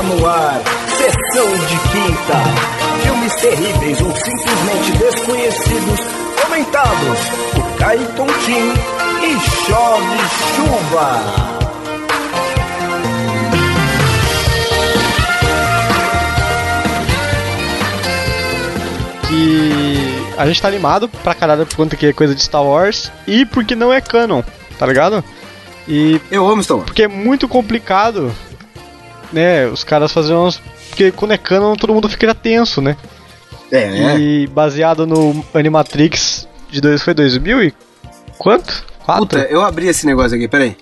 Está no ar, sessão de quinta. Filmes terríveis ou simplesmente desconhecidos, comentados por Caio Tontim e Chove Chuva. que a gente tá animado pra caralho por conta que é coisa de Star Wars e porque não é canon, tá ligado? E Eu amo Star Wars. porque é muito complicado, né, os caras fazerem umas... Porque quando é canon todo mundo fica tenso, né? É, né? E baseado no Animatrix de dois, foi 2000 e quanto? Quatro? Puta, eu abri esse negócio aqui, peraí.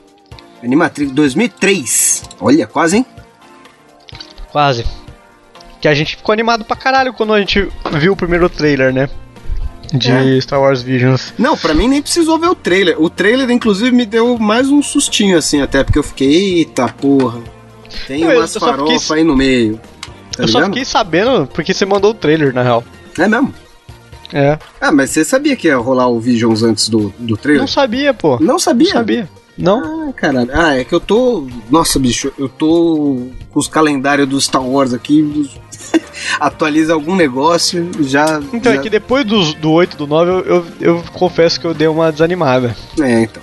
Animatrix 2003. Olha, quase, hein? Quase. Que a gente ficou animado pra caralho quando a gente viu o primeiro trailer, né? De É. Star Wars Visions. Não, pra mim nem precisou ver o trailer. O trailer, inclusive, me deu mais um sustinho, assim, até porque eu fiquei, eita porra. Tem eu umas farofas fiquei- aí no meio. Tá eu só fiquei sabendo porque você mandou o trailer, na real. É mesmo? É. Ah, mas você sabia que ia rolar o Visions antes do, do trailer? Não sabia, pô. Não sabia? Não sabia. Não? Ah, caralho. Ah, é que eu tô. Nossa, bicho, eu tô com os calendários do Star Wars aqui. Atualiza algum negócio, já. Então, já... é que depois do, do 8 do 9, eu, eu, eu confesso que eu dei uma desanimada. É, então.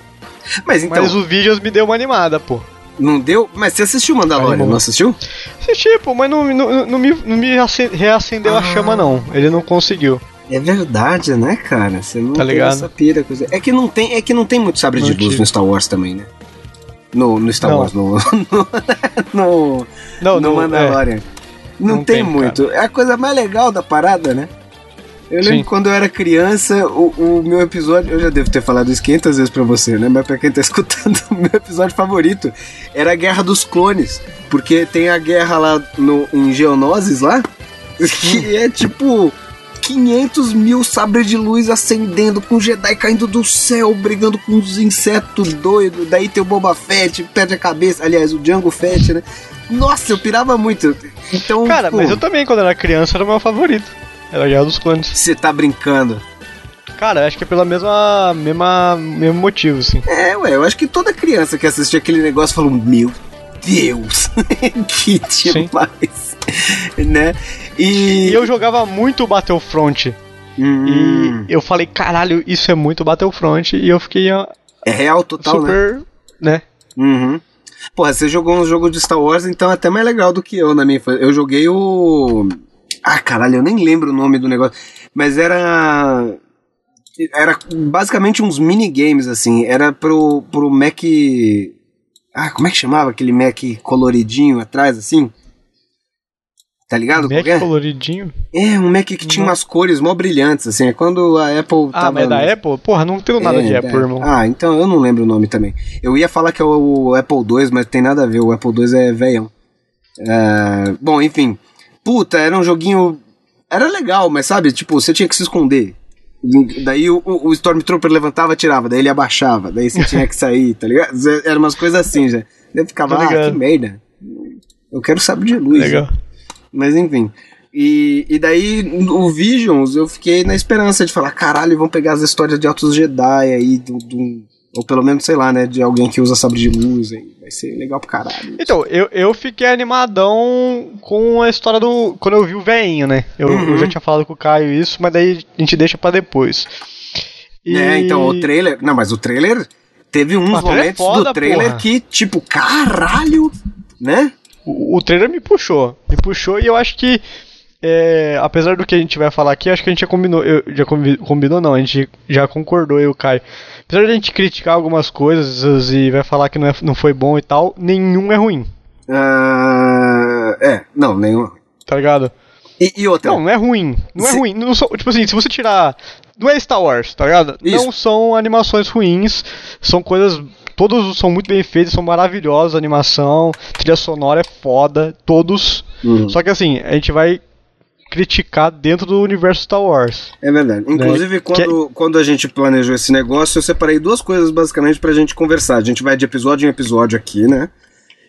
Mas então, Mas o Visions me deu uma animada, pô. Não deu. Mas você assistiu Mandalorian, Animou. não assistiu? Assisti, pô, mas não, não, não me, não me ace- reacendeu a Ah. chama, não. Ele não conseguiu. É verdade, né, cara? Você não Tá tem ligado? essa pira. Coisa... É que não tem, é que não tem muito sabre Não de luz tive. no Star Wars também, né? No, no Star Não. Wars, no, no, no, Não, no não, Mandalorian. Não, Não tem, tem, muito. É a coisa mais legal da parada, né? Eu lembro Sim. quando eu era criança, o, o meu episódio, eu já devo ter falado isso 500 vezes pra você, né? Mas pra quem tá escutando, o meu episódio favorito era a Guerra dos Clones. Porque tem a guerra lá no, em Geonosis lá, que é tipo 500 mil sabres de luz acendendo, com Jedi caindo do céu, brigando com uns insetos doidos. Daí tem o Boba Fett, perde a cabeça. Aliás, o Django Fett, né? Nossa, eu pirava muito. Então, Cara, tipo, mas eu também, quando era criança, era o meu favorito. Era a Guerra dos Clones. você tá brincando. Cara, acho que é pela mesma, mesma mesmo motivo, assim. É, ué, eu acho que toda criança que assistia aquele negócio falou: Meu Deus, que demais, né? E, E eu jogava muito Battlefront. Hum, E eu falei, caralho, isso é muito Battlefront. E eu fiquei ó, é real total, né? super, né? Uhum. Porra, você jogou um jogo de Star Wars, então é até mais legal do que eu na minha infância. Eu joguei o. Ah, caralho, eu nem lembro o nome do negócio. Mas era. Era basicamente uns minigames, assim. Era pro, pro Mac. Ah, como é que chamava aquele Mac coloridinho atrás, assim? Tá ligado? Mac é? coloridinho. É, um Mac que tinha Não. umas cores mó brilhantes, assim. É quando a Apple Ah, tava. mas é da Apple? Porra, não tenho nada É, de da Apple, irmão. Ah, então eu não lembro o nome também. Eu ia falar que é o Apple II, mas tem nada a ver. O Apple II é velhão. É, Bom, enfim. Puta, era um joguinho. Era legal, mas sabe? Tipo, você tinha que se esconder. Daí o, o Stormtrooper levantava, tirava, daí ele abaixava, daí você tinha que sair, tá ligado? Eram umas coisas assim já. Daí eu ficava, ah, que merda. Eu quero saber de luz. Legal. Mas enfim. E, e daí, o Visions, eu fiquei na esperança de falar, caralho, vão pegar as histórias de Altos Jedi aí, do, do- ou pelo menos, sei lá, né, de alguém que usa sabre de luz aí. Vai ser legal pro caralho. Então, eu, eu fiquei animadão com a história do. Quando eu vi o veinho, né? Eu, Uhum. eu já tinha falado com o Caio isso, mas daí a gente deixa pra depois. E- É, então, o trailer. Não, mas o trailer teve uns é momentos foda, do trailer porra. que, tipo, caralho, né? O, o trailer me puxou. Me puxou e eu acho que. É, apesar do que a gente vai falar aqui, acho que a gente já combinou. Eu, já combi- combinou, não, a gente já concordou, eu e o Caio. Apesar de a gente criticar algumas coisas e vai falar que não, é- não foi bom e tal, nenhum é ruim, Ah, é, não, nenhum. tá ligado? E, e outra. Não, não é ruim. Não é Se- ruim. Não são- tipo assim, se você tirar. Não é Star Wars, tá ligado? Isso. Não são animações ruins. São coisas. Todos são muito bem feitos, são maravilhosos. A animação, trilha sonora é foda, todos. Uhum. Só que assim, a gente vai criticar dentro do universo Star Wars. É verdade. Inclusive, Né? quando, quando a gente planejou esse negócio, eu separei duas coisas basicamente pra gente conversar. A gente vai de episódio em episódio aqui, né?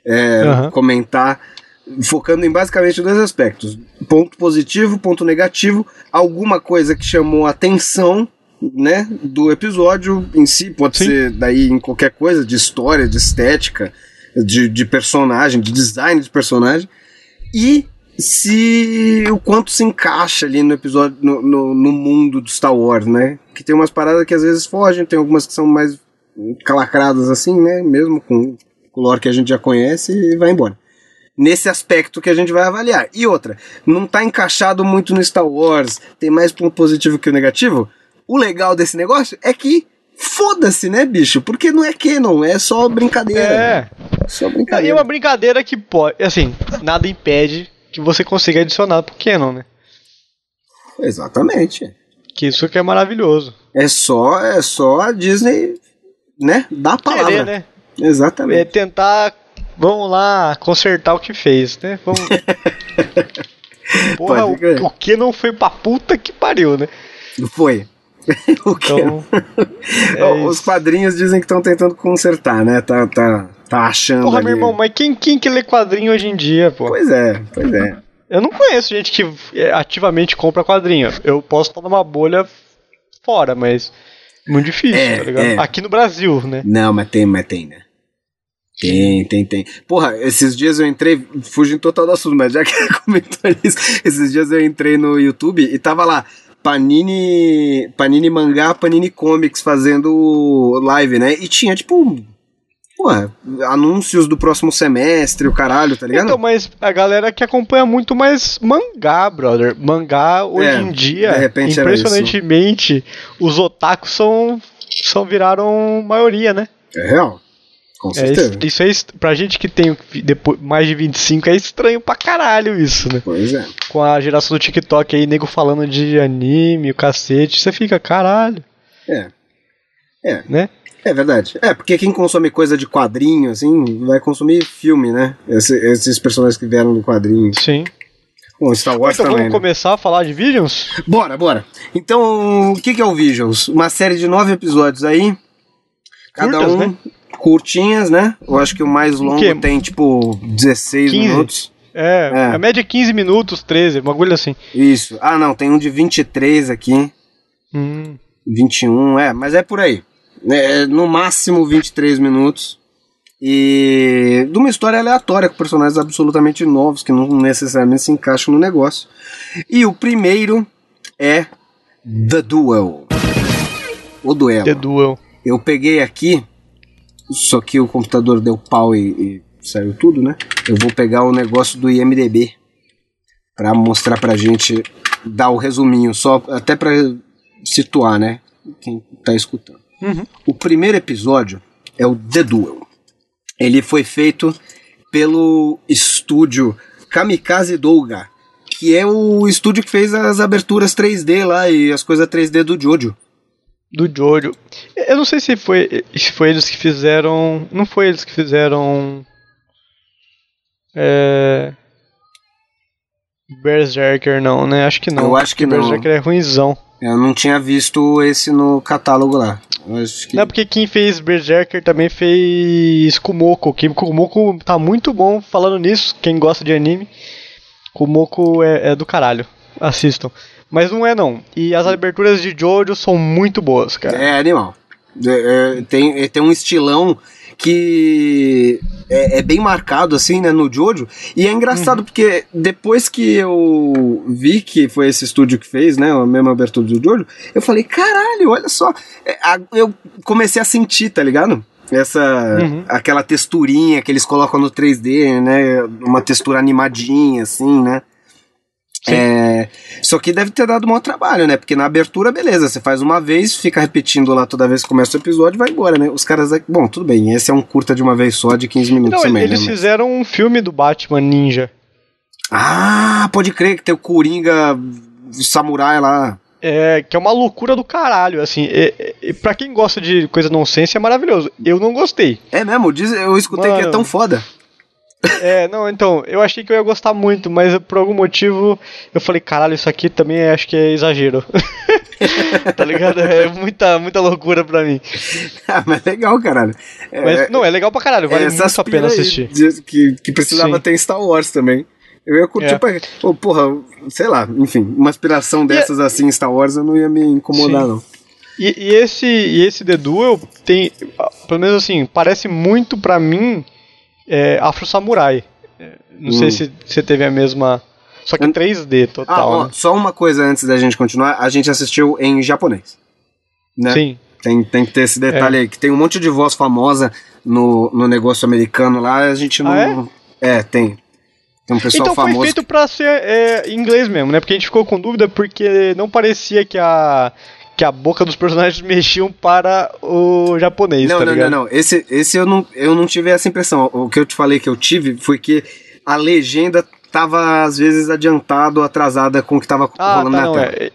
É, Aham. Comentar, focando em basicamente dois aspectos: ponto positivo, ponto negativo, alguma coisa que chamou a atenção. Né, do episódio em si, pode Sim. ser daí em qualquer coisa, de história, de estética, de, de personagem, de design de personagem. E se o quanto se encaixa ali no episódio, no, no, no, mundo do Star Wars, né? Que tem umas paradas que às vezes fogem, tem algumas que são mais calacradas assim, né? Mesmo com o lore que a gente já conhece e vai embora. Nesse aspecto que a gente vai avaliar. E outra, não tá encaixado muito no Star Wars, tem mais ponto positivo que o negativo. O legal desse negócio é que foda-se, né, bicho? Porque não é canon, é só brincadeira. É. Só brincadeira. E é uma brincadeira que pode, assim, nada impede que você consiga adicionar pro canon, né? Exatamente. Que isso que é maravilhoso. É só, é só a Disney, né, dar a palavra. Querer, né? Exatamente. É tentar, vamos lá, consertar o que fez, né? Vamos... Porra, o, o, que não foi pra puta que pariu, né? Foi. o que? Então, é Os quadrinhos dizem que estão tentando consertar, né? Tá, tá, tá achando. Porra, ali... meu irmão, mas quem, quem que lê quadrinho hoje em dia, pô? Pois é, pois é. Eu não conheço gente que é, ativamente compra quadrinho. Eu posso estar numa bolha fora, mas muito difícil, é, tá ligado? É. Aqui no Brasil, né? Não, mas tem, mas tem, né? Tem, tem, tem. Porra, esses dias eu entrei, fugindo total do assunto, mas já que comentou isso, esses dias eu entrei no YouTube e tava lá, Panini, Panini Mangá, Panini Comics fazendo live, né? E tinha, tipo, Porra, anúncios do próximo semestre, o caralho, tá ligado? Então, mas a galera que acompanha muito mais mangá, brother. Mangá, hoje é, em dia, impressionantemente, os otakus são, são viraram maioria, né? É real. Com certeza. É, isso é, pra gente que tem depois, mais de 25 é estranho pra caralho isso, né? Pois é. Com a geração do TikTok aí, nego falando de anime, o cacete, você fica, caralho. É. É. Né? É verdade. É, porque quem consome coisa de quadrinho, assim, vai consumir filme, né? Esse, esses personagens que vieram do quadrinho. Sim. Bom, Star Wars então também, vamos né? começar a falar de Visions? Bora, bora. Então, o que, que é o Visions? Uma série de nove episódios aí. Cada Curtas, um né? curtinhas, né? Eu acho que o mais longo o tem, tipo, 16 15. minutos. É, é, a média é 15 minutos, 13, uma agulha assim. Isso. Ah, não, tem um de 23 aqui. Hum. 21, é, mas é por aí. É, no máximo 23 minutos. E de uma história aleatória com personagens absolutamente novos que não necessariamente se encaixam no negócio. E o primeiro é The Duel. O duelo. The Duel. Eu peguei aqui, só que o computador deu pau e, e saiu tudo, né? Eu vou pegar o negócio do IMDB para mostrar pra gente dar o resuminho, só até para situar, né? Quem tá escutando. Uhum. O primeiro episódio é o The Duel. Ele foi feito pelo estúdio Kamikaze Douga, que é o estúdio que fez as aberturas 3D lá e as coisas 3D do Jojo. Do Jojo. Eu não sei se foi, se foi eles que fizeram. Não foi eles que fizeram. É. Berserker não, né? Acho que não. Eu acho que não. Berserker é ruimzão. Eu não tinha visto esse no catálogo lá. Que... Não, porque quem fez Berserker também fez Kumoko. Que Kumoko tá muito bom falando nisso. Quem gosta de anime, Kumoko é, é do caralho. Assistam. Mas não é não. E as aberturas de Jojo são muito boas, cara. É animal. É, é, tem, tem um estilão que é, é, bem marcado, assim, né, no Jojo. E é engraçado, uhum. porque depois que eu vi que foi esse estúdio que fez, né, a mesma abertura do Jojo, eu falei, caralho, olha só. É, eu comecei a sentir, tá ligado? Essa, uhum. aquela texturinha que eles colocam no 3D, né, uma textura animadinha, assim, né. É, só que deve ter dado um maior trabalho, né? Porque na abertura, beleza, você faz uma vez, fica repetindo lá toda vez que começa o episódio e vai embora, né? Os caras. Bom, tudo bem, esse é um curta de uma vez só, de 15 minutos Não, também. Eles né? fizeram um filme do Batman Ninja. Ah, pode crer que tem o Coringa samurai lá. É, que é uma loucura do caralho, assim. É, é, pra quem gosta de coisa nonsense é maravilhoso. Eu não gostei. É mesmo? Diz, eu escutei Mano, que é tão foda. É, não, então, eu achei que eu ia gostar muito, mas por algum motivo eu falei, caralho, isso aqui também acho que é exagero. tá ligado? É muita, muita loucura pra mim. Ah, mas legal, caralho. É, mas, não, é legal pra caralho, vale muito a pena assistir. Que, que precisava Sim. ter Star Wars também. Eu ia curtir é. pra. Oh, porra, sei lá, enfim, uma aspiração é- dessas e, assim, Star Wars, eu não ia me incomodar, Sim. não. E, e, esse, e esse The Duel tem, pelo menos assim, parece muito pra mim é, Afro Samurai. Não sei se você teve a mesma. Só que Eu- 3D Ah, total, ó, né? só uma coisa antes da gente continuar. A gente assistiu em japonês. Né? Sim. Tem, tem que ter esse detalhe aí, que tem um monte de voz famosa no, no negócio americano lá, a gente não. Ah, é? tem. Tem um pessoal Então foi famoso. feito pra ser é, em inglês mesmo, né? Porque a gente ficou com dúvida porque não parecia que a que a boca dos personagens mexiam para o japonês, Não, tá não, ligado? não, não. Esse, esse eu não, eu não tive essa impressão. O que eu te falei que eu tive foi que a legenda tava, às vezes, adiantado, atrasada com o que tava Ah, rolando tá, na não, tela. é.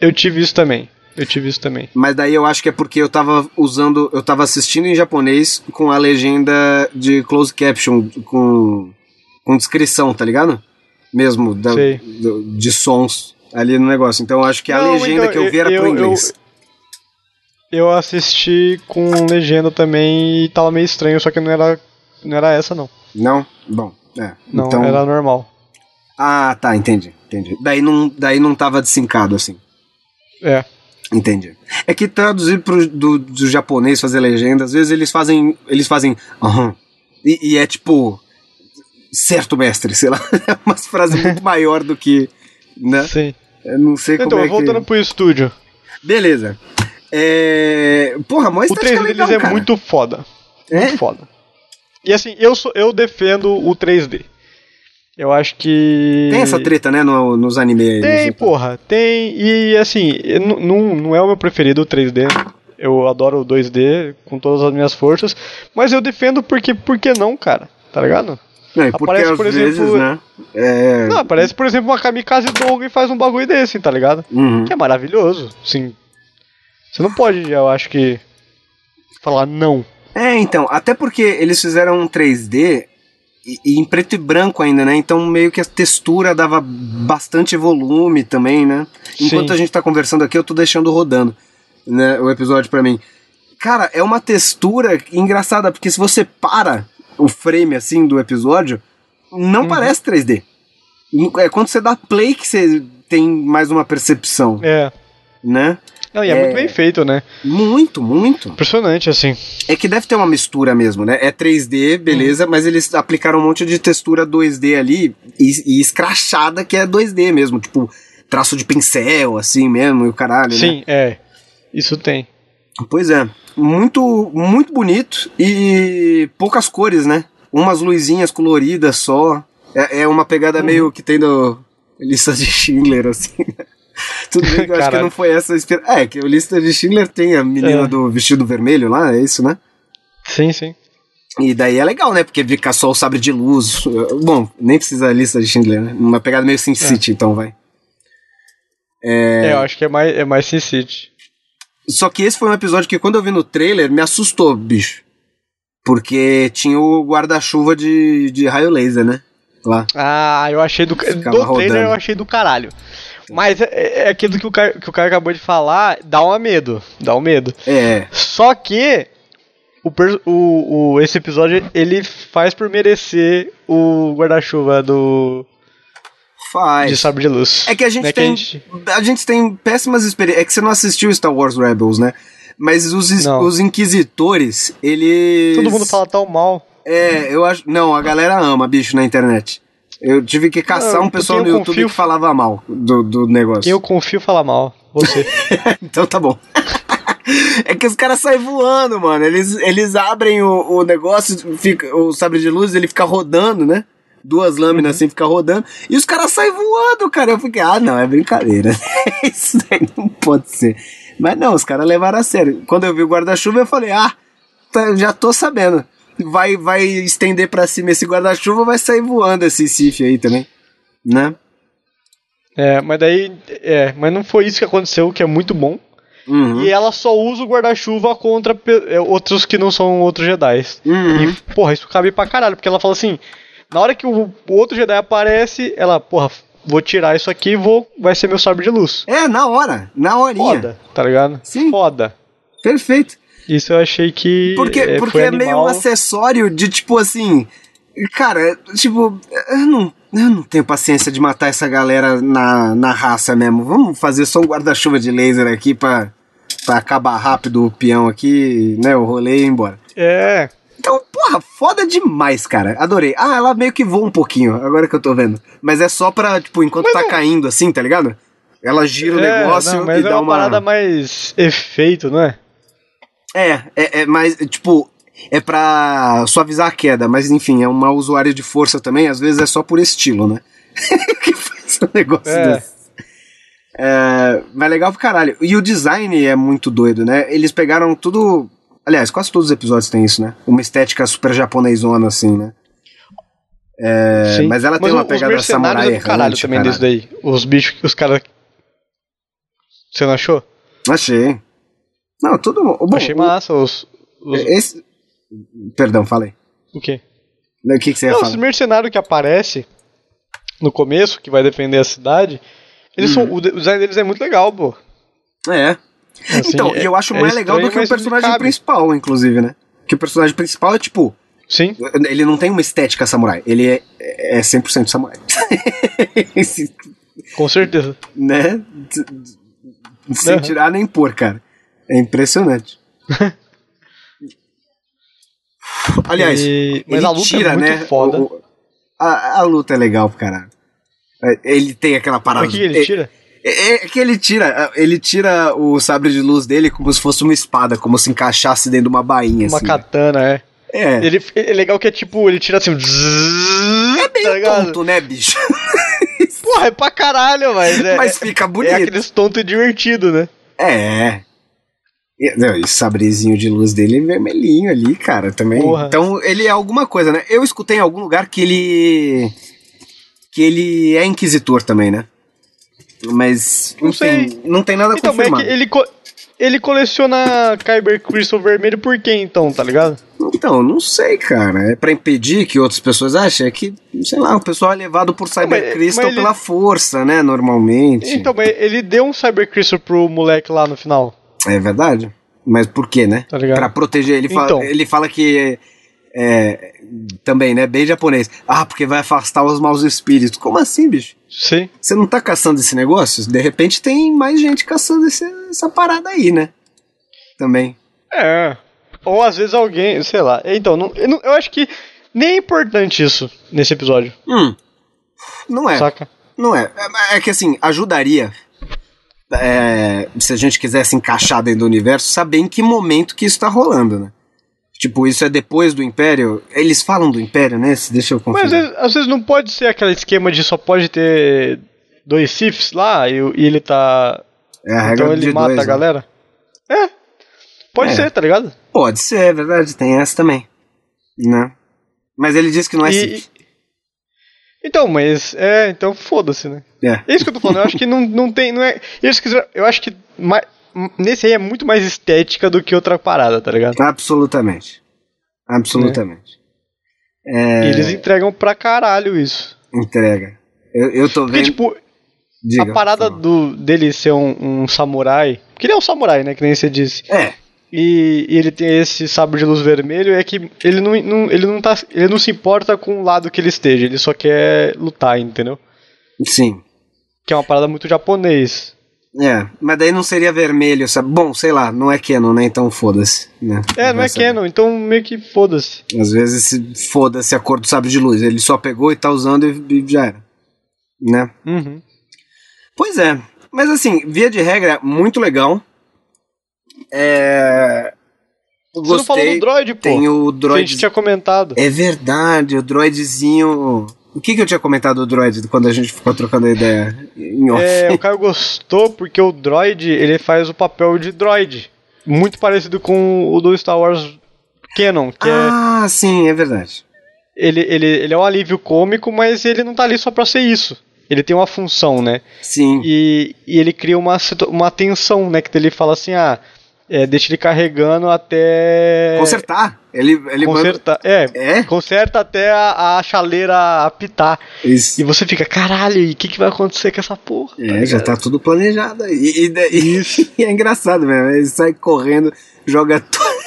Eu tive isso também. Eu tive isso também. Mas daí eu acho que é porque eu tava usando. Eu tava assistindo em japonês com a legenda de closed caption, com, com descrição, tá ligado? Mesmo, da- do- de sons ali no negócio. Então eu acho que a Não, legenda então, que eu vi era eu- pro eu- inglês. Eu assisti com legenda também e tava meio estranho, só que não era, não era essa, não. Não? Bom, é. Não, então... era normal. Ah, tá, entendi, entendi. Daí não, daí não tava desincado assim. É. Entendi. É que traduzir pro, do, do japonês fazer legenda, às vezes eles fazem. Eles fazem. Aham. E, e é tipo. Certo, mestre, sei lá. É umas frases muito maior do que. Né? Sim. Eu não sei como Então, é voltando que. pro estúdio. Beleza. É. Porra, mas O 3D legal, deles é cara. muito foda. É? Muito foda. E assim, eu, sou, eu defendo o 3D. Eu acho que. Tem essa treta, né, no- nos animes aí. Tem, assim. porra, tem. E assim, não, não é o meu preferido o 3D. Eu adoro o 2D com todas as minhas forças. Mas eu defendo porque, por que não, cara? Tá ligado? Porque aparece, às por vezes, exemplo- né? É. Não, aparece, por exemplo, uma kamikaze Doug e faz um bagulho desse, tá ligado? Uhum. Que é maravilhoso, sim. Você não pode, eu acho que. Falar não. É, então, até porque eles fizeram um 3D e, e em preto e branco ainda, né? Então meio que a textura dava bastante volume também, né? Enquanto Sim. a gente tá conversando aqui, eu tô deixando rodando, né, o episódio pra mim. Cara, é uma textura engraçada, porque se você para o frame assim do episódio, não parece 3D. É quando você dá play que você tem mais uma percepção, É. né? Não, e é, É. muito bem feito, né? Muito, muito. Impressionante, assim. É que deve ter uma mistura mesmo, né? É 3D, beleza, mas eles aplicaram um monte de textura 2D ali e, e escrachada que é 2D mesmo, tipo traço de pincel, assim mesmo, e o caralho, né? Sim, é. Isso tem. Pois é. Muito, muito bonito e poucas cores, né? Umas luzinhas coloridas só. É, é uma pegada meio que tem do lista de Schindler, assim. Tudo bem que eu acho que não foi essa inspiração. É, que o lista de Schindler tem a menina É. do vestido vermelho lá, é isso, né? Sim, sim. E daí é legal, né? Porque fica só o sabre de luz. Bom, nem precisa a lista de Schindler, né? Uma pegada meio Sin City, então vai. É, eu acho que é mais, é mais Sin City. Só que esse foi um episódio que quando eu vi no trailer me assustou, bicho. Porque tinha o guarda-chuva de, de raio laser, né? Lá. Ah, eu achei do. Ficava do trailer rodando. eu achei do caralho. Mas é, é aquilo que o, cara, que o cara acabou de falar, dá um medo. Dá um medo. É. Só que o, o, o- esse episódio ele faz por merecer o guarda-chuva do de Faz. sabre de luz. É que a gente Né, tem. gente- A gente tem péssimas experiências. É que você não assistiu Star Wars Rebels, né? Mas os, Não. os inquisitores, eles. Todo mundo fala tão mal. É, eu acho. Não, a galera ama bicho na internet. Eu tive que caçar Não, um pessoal no YouTube confio- que falava mal do, do negócio. Quem eu confio fala mal. Você. Então tá bom. é que os caras saem voando, mano. Eles, eles abrem o, o negócio, fica, o sabre de luz, ele fica rodando, né? Duas lâminas assim, fica rodando. E os caras saem voando, cara. Eu fiquei, ah, não, é brincadeira. Isso daí não pode ser. Mas não, os caras levaram a sério. Quando eu vi o guarda-chuva, eu falei, ah, tá, já tô sabendo. Vai, vai estender pra cima esse guarda-chuva, vai sair voando esse Sif aí também. Né? é, mas daí. É, mas não foi isso que aconteceu, que é muito bom. Uhum. E ela só usa o guarda-chuva contra é, outros que não são outros Jedi. Uhum. E, porra, isso cabe pra caralho, porque ela fala assim: na hora que o, outro Jedi aparece, ela, porra, vou tirar isso aqui e vou. Vai ser meu sabre de luz. É, na hora. Na horinha. Foda, tá ligado? Sim. Foda. Perfeito. Isso eu achei que. Porque, é, porque é meio um acessório de tipo assim. Cara, tipo, eu não, eu não tenho paciência de matar essa galera na, na raça mesmo. Vamos fazer só um guarda-chuva de laser aqui pra, pra acabar rápido o peão aqui, né? O rolê e ir embora. É. Então, porra, foda demais, cara. Adorei. Ah, ela meio que voa um pouquinho, agora que eu tô vendo. Mas é só pra, tipo, enquanto Mas tá não- caindo assim, tá ligado? Ela gira o É, negócio não, mas e é dá uma uma. parada mais efeito, não é? É, é, é mais, tipo, é pra suavizar a queda, mas enfim, é uma usuária de força também, às vezes é só por estilo, né? que faz um negócio É. desse. É, mas legal pro caralho. E o design é muito doido, né? Eles pegaram tudo. Aliás, quase todos os episódios têm isso, né? Uma estética super japonesona, assim, né? É, mas ela tem uma os pegada mercenários samurai é do caralho errante, também caralho. desse daí. Os bichos que os caras. Você não achou? Achei. Não, tudo bom. Achei massa. Os, os- Esse... Perdão, falei. O quê? O que, que você ia Não, os falar? mercenários que aparece no começo, que vai defender a cidade, eles Uhum. são, o design deles é muito legal, pô. É. Assim, então, é- eu acho é mais legal do que o personagem principal, inclusive, né? Que o personagem principal é tipo. Sim, Ele não tem uma estética samurai, ele é, é 100% samurai. Esse, com certeza. né? Sem Uhum. tirar nem pôr, cara. É impressionante. Aliás, E- mas a luta tira, é muito né? foda. o- o- a, a luta é legal caralho. É, Ele tem aquela parada. O que ele é- tira? É, é que ele tira, ele tira o sabre de luz dele como se fosse uma espada, como se encaixasse dentro de uma bainha, Uma assim. katana, é. É, Ele, é legal que é tipo, ele tira assim. É meio tonto, né, bicho? Porra, é pra caralho, mas é. Mas fica é bonito. aqueles tontos divertido, né? É. E, não, e o sabrezinho de luz dele é vermelhinho ali, cara, também. Porra. Então ele é alguma coisa, né? Eu escutei em algum lugar que ele. que ele é inquisitor também, né? Mas. Não enfim, sei. não tem nada Então, é confirmado. que ele, co- ele coleciona Kyber Crystal vermelho por quê, então, tá ligado? Então, não sei, cara. É pra impedir que outras pessoas achem é que, sei lá, o pessoal é levado por Cyber mas- Crystal mas ele- pela força, né? Normalmente. Então, mas ele deu um Cyber Crystal pro moleque lá no final. É verdade. Mas por quê, né? Tá ligado? Pra proteger. Ele, fala, Então. ele fala que. É, também, né? Bem japonês. Ah, porque vai afastar os maus espíritos. Como assim, bicho? Sim. Você não tá caçando esse negócio? De repente tem mais gente caçando esse- essa parada aí, né? Também. É. Ou às vezes alguém, sei lá. Então, não, eu, não- eu acho que nem é importante isso nesse episódio, Hum. Não é. saca? Não é. É, é que assim, ajudaria. é, se a gente quisesse encaixar dentro do universo, saber em que momento que isso tá rolando, né? Tipo, isso é depois do Império. Eles falam do Império, né? Deixa eu Mas às conferir. vezes, às vezes não pode ser aquele esquema de só pode ter dois Siths lá e, e ele tá. É a regra Então ele mata dois, a né? galera? É. Pode É. ser, tá ligado? Pode ser, é verdade, tem essa também. Né? Mas ele disse que não é E- Sith. Então, mas. É, então foda-se, né? É. É isso que eu tô falando. Eu acho que não, não tem. Não é, isso que, eu acho que ma- nesse aí é muito mais estética do que outra parada, tá ligado? Absolutamente. Absolutamente. É, E eles entregam pra caralho isso. Entrega. Eu, eu tô Porque, vendo. tipo, Diga, a parada do, dele ser um, um samurai. Que ele é um samurai, né? Que nem você disse. É, E, e ele tem esse sabre de luz vermelho, é que ele não, não- ele, não tá, ele não se importa com o lado que ele esteja, ele só quer lutar, entendeu? sim. Que é uma parada muito japonês. É, mas daí não seria vermelho, sabe? Bom, sei lá, não é Canon, né? Então foda-se. Né? É, não Vai é saber. canon, então meio que foda-se. Às vezes se foda-se a cor do sabre de luz. Ele só pegou e tá usando e, e já era. Né? Uhum. Pois é. Mas assim, via de regra, muito legal. É. Você não falou Gostei. do droid, pô. Tem o Que a droid. gente tinha comentado. É verdade, o droidzinho. O que, que eu tinha comentado do droid quando a gente ficou trocando a ideia em off? É, o Caio gostou porque o droid, ele faz o papel de droid. Muito parecido com o do Star Wars Canon, que é ah, sim, é verdade. ele, ele, ele é um alívio cômico, mas ele não tá ali só pra ser isso. Ele tem uma função, né? Sim. E, e ele cria uma, uma tensão, né? Que ele fala assim, ah, é, deixa ele carregando até. Consertar. Ele, ele manda- Conserta, é, É? conserta até a, a chaleira apitar. Isso. E você fica, caralho, e o que, que vai acontecer com essa porra? É, já tá tudo planejado. E, e, Isso. e é engraçado mesmo. Ele sai correndo, joga tudo.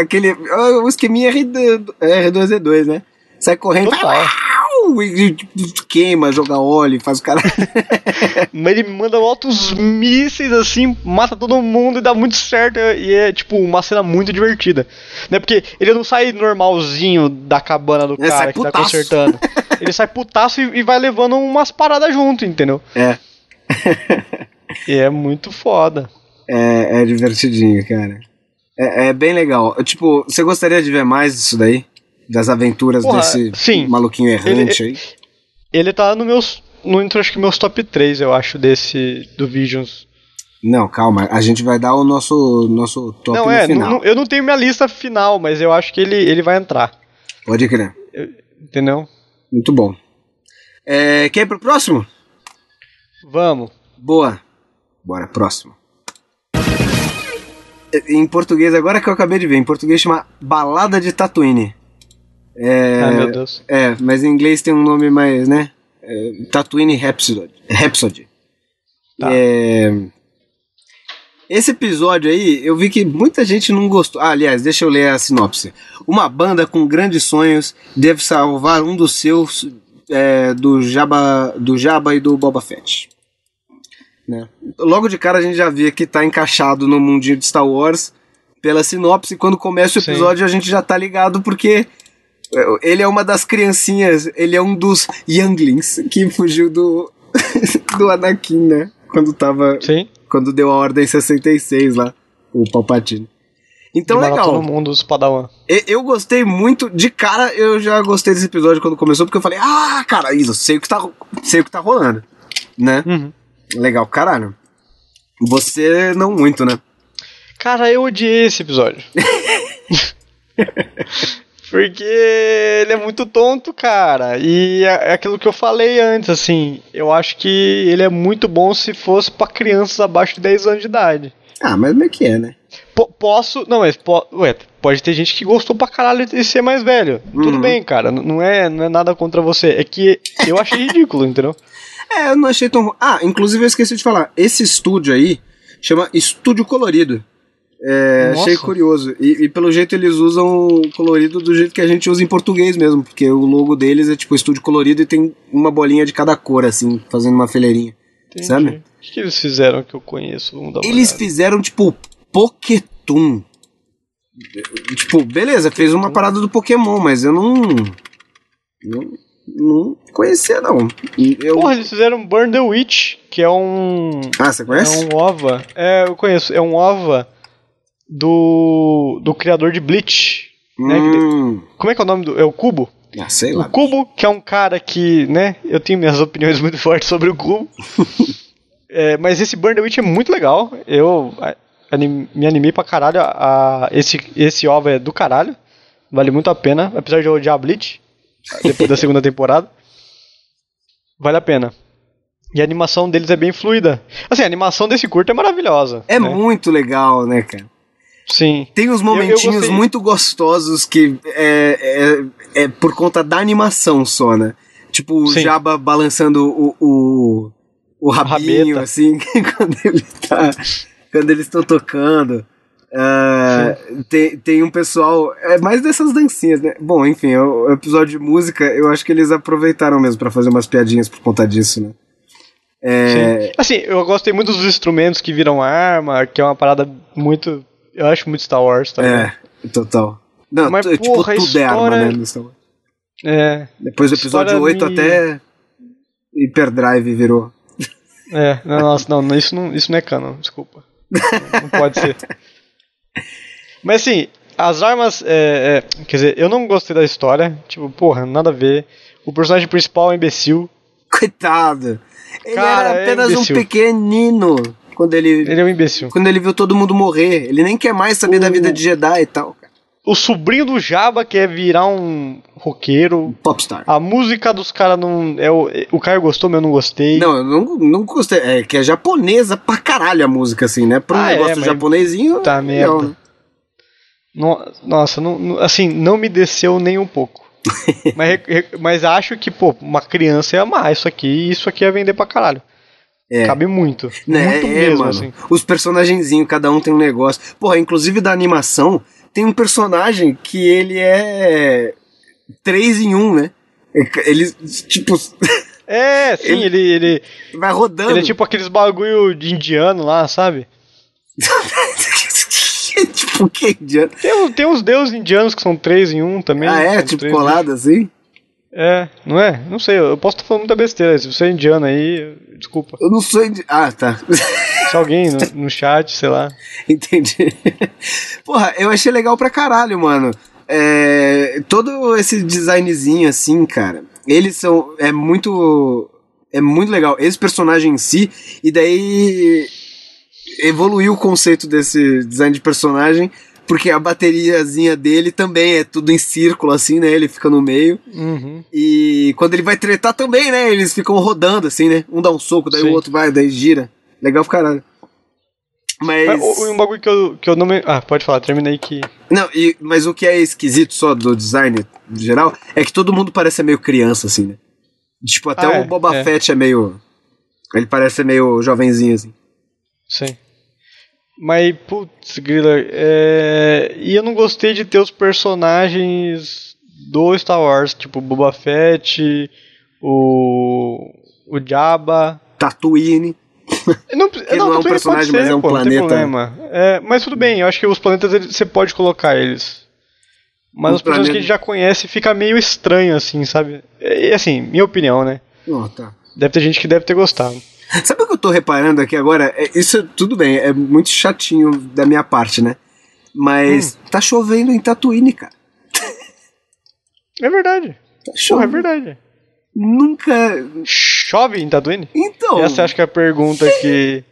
Aquele. O esqueminha R2, R2D2, né? Sai correndo. Total. Uau! uh, e, e queima, joga óleo, faz o cara. Mas ele manda altos mísseis assim, mata todo mundo e dá muito certo. E é tipo uma cena muito divertida. Né? Porque ele não sai normalzinho da cabana do Ele cara que tá consertando. ele sai putaço e, e vai levando umas paradas junto, entendeu? É. E é muito foda. É, é divertidinho, cara. É, é bem legal. Tipo, você gostaria de ver mais disso daí? Das aventuras Porra, desse sim. maluquinho errante aí? Ele tá no meus. No acho que meus top 3, eu acho, desse. Do Visions. Não, calma. A gente vai dar o nosso, nosso top não, é, final. não- eu não tenho minha lista final, mas eu acho que ele, ele vai entrar. Pode crer. Entendeu? Muito bom. É, quer ir pro próximo? Vamos. Boa. Bora, próximo. Em português, agora que eu acabei de ver, em português chama Balada de Tatooine. É, Ai, meu Deus. É, mas em inglês tem um nome mais, né? É, Tatooine Rhapsody. Rhapsody. Tá. É, esse episódio aí, eu vi que muita gente não gostou. Ah, aliás, deixa eu ler a sinopse. Uma banda com grandes sonhos deve salvar um dos seus é, do Jabba, do Jabba e do Boba Fett. Né? Logo de cara a gente já via que tá encaixado no mundinho de Star Wars pela sinopse. Quando começa o Sim. episódio a gente já tá ligado porque ele é uma das criancinhas, ele é um dos younglings que fugiu do do Anakin, né? Quando tava Sim. quando deu a ordem 66 lá, o Palpatine. Então legal. todo mundo dos Padawan. Eu gostei muito, de cara eu já gostei desse episódio quando começou, porque eu falei, ah, cara, isso, sei o que tá, sei o que tá rolando, né? Uhum. Legal, caralho. Você não muito, né? Cara, eu odiei esse episódio. Porque ele é muito tonto, cara. E é é aquilo que eu falei antes, assim. Eu acho que ele é muito bom se fosse pra crianças abaixo de 10 anos de idade. Ah, mas como é que é, né? Po- posso. Não, mas po- ué, pode ter gente que gostou pra caralho de ser mais velho. Tudo Uhum. bem, cara. Não é, não é nada contra você. É que eu achei ridículo, entendeu? É, eu não achei tão. Ah, inclusive eu esqueci de falar. Esse estúdio aí chama Estúdio Colorido. É, achei curioso. E, e pelo jeito eles usam o colorido do jeito que a gente usa em português mesmo, porque o logo deles é tipo Estúdio Colorido e tem uma bolinha de cada cor, assim, fazendo uma fileirinha. Entendi. Sabe? O que, eles fizeram que eu conheço? Vamos dar uma Eles olhada. fizeram, tipo, Pokétoon. Tipo, beleza, fez uma parada do Pokémon, mas eu não. Não, não conhecia, não. E Eu, Porra, eles fizeram Burn the Witch, que é um. ah, você É conhece? um OVA. É, eu conheço. É um OVA do. do criador de Bleach. né? Hum, Como é que é o nome do. É o Cubo? ah, sei O lá. Cubo, que é um cara que, né? Eu tenho minhas opiniões muito fortes sobre o Cubo. É, mas esse Burn the Witch é muito legal. Eu anim- me animei pra caralho. A, a- esse, esse OVA é do caralho. Vale muito a pena. Apesar de eu odiar Bleach. Depois da segunda temporada. Vale a pena. E a animação deles é bem fluida. Assim, a animação desse curto é maravilhosa. É né? muito legal, né, cara? Sim. Tem uns Eu- eu momentinhos gostei. muito gostosos que é, é, é por conta da animação só, né? Tipo o Sim. Jabba balançando o, o, o rabinho, assim, quando ele tá. Quando eles estão tocando. Ah, tem, tem um pessoal. É mais dessas dancinhas, né? Bom, enfim, o, o episódio de música, eu acho que eles aproveitaram mesmo pra fazer umas piadinhas por conta disso, né? É, Sim. Assim, eu gostei muito dos instrumentos que viram arma, que é uma parada muito. Eu acho muito Star Wars também. é, total. Não, Mas, tipo, porra, tudo é arma, história- né? no Star Wars. É, Depois do episódio História 8 me- até Hyperdrive virou. é, não, nossa, não, isso não, isso não é canon, desculpa. Não, não pode ser. Mas assim, as armas. é, é, quer dizer, eu não gostei da história. Tipo, porra, nada a ver. O personagem principal é um imbecil. Coitado. Ele Cara, era é apenas um imbecil. pequenino quando ele, Ele é um imbecil. quando ele viu todo mundo morrer. Ele nem quer mais saber da O- vida de Jedi e tal. cara. O sobrinho do Jabba quer virar um roqueiro. Popstar. A música dos caras não. É o, o Caio gostou, mas eu não gostei. Não, eu não, não gostei. É que é japonesa pra caralho a música, assim, né? Pra um Ah, é, negócio mas- japonesinho. Tá né? No- nossa, não- não- assim, não me desceu nem um pouco. mas, mas acho que, pô, uma criança ia amar isso aqui e isso aqui ia vender pra caralho. É. Cabe muito. Né, muito é, mesmo, mano. assim. Os personagenzinhos, cada um tem um negócio. Porra, inclusive da animação, tem um personagem que ele é três em um, né? Ele, tipo, É, sim, ele, ele, vai rodando. ele é tipo aqueles bagulho de indiano lá, sabe? tipo, que idiota. Tem, tem uns deuses indianos que são três em um também. Ah, é? Tipo, colado assim? É, não é? Não sei, eu posso estar falando muita besteira. Se você é indiano aí, desculpa. Eu não sou indi... Ah, tá. Se alguém no, no chat, sei lá. Entendi. Porra, eu achei legal pra caralho, mano. É, todo esse designzinho assim, cara. Eles são. É muito. É muito legal. Esse personagem em si. E daí. Evoluiu o conceito desse design de personagem. Porque a bateriazinha dele também é tudo em círculo, assim, né? Ele fica no meio. Uhum. E quando ele vai tretar também, né? Eles ficam rodando, assim, né? Um dá um soco, daí Sim. o outro vai, daí gira. Legal pra caralho. Mas. Mas o- um bagulho que eu, que eu não me. Ah, pode falar, terminei que. Não, e, mas o que é esquisito só do design no geral é que todo mundo parece meio criança, assim, né? Tipo, até Ah, o é, Boba é. Fett é meio. Ele parece meio jovenzinho, assim. Sim. Mas, putz, Grilla, é... e eu não gostei de ter os personagens do Star Wars, tipo Boba Fett, o. o Jabba. Tatooine. Não, Ele não é um personagem, pode mas é um pô, não tem planeta. problema. É, mas tudo bem, eu acho que os planetas você pode colocar eles. Mas Um os personagens que a gente já conhece fica meio estranho, assim, sabe? E assim, minha opinião, né? Ó, tá. Deve ter gente que deve ter gostado. Sabe o que eu tô reparando aqui agora? É, isso tudo bem, é muito chatinho da minha parte, né? Mas Hum. tá chovendo em Tatooine, cara. É verdade. Tá Porra, é verdade. Nunca. Chove em Tatooine? Então. Essa acho que é a pergunta que.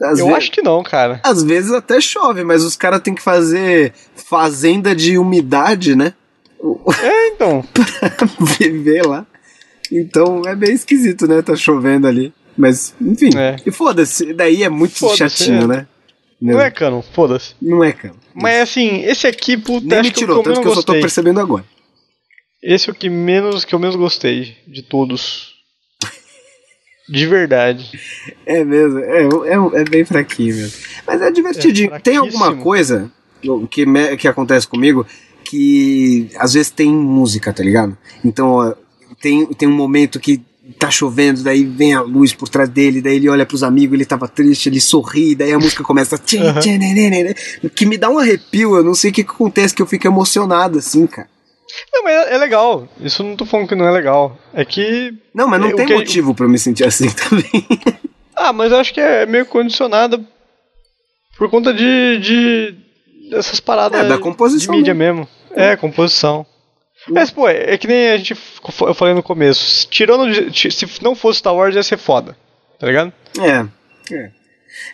às Eu acho que não, cara. Às vezes até chove, mas os caras têm que fazer fazenda de umidade, né? É, então. Viver lá. Então é bem esquisito, né? Tá chovendo ali. Mas, enfim. É. E foda-se, daí é muito Foda-se, chatinho, é. né? Não é canon, foda-se. Não é, cara. Mas assim, esse aqui, puta, Nem me que tirou, eu tanto que eu só tô percebendo agora. Esse é o que menos que eu menos gostei de todos. De verdade. É mesmo, é, é, é bem fraquinho mesmo. Mas é divertidinho. É tem alguma coisa que, me- que acontece comigo que às vezes tem música, tá ligado? Então, ó, tem, tem um momento que tá chovendo, daí vem a luz por trás dele, daí ele olha pros amigos, ele tava triste, ele sorri, daí a música começa. né, né, né, né, que me dá um arrepio, eu não sei o que, que acontece, que eu fico emocionado assim, cara. Não, mas é, é legal. Isso não tô falando que não é legal. É que. Não, mas não É, tem que- motivo pra eu me sentir assim também. Ah, mas eu acho que é meio condicionado por conta de. de dessas paradas É, da composição, de mídia mesmo. É, composição. Mas, pô, é que nem a gente. Eu falei no começo. Tirando. Se não fosse Star Wars, ia ser foda. Tá ligado? É. É.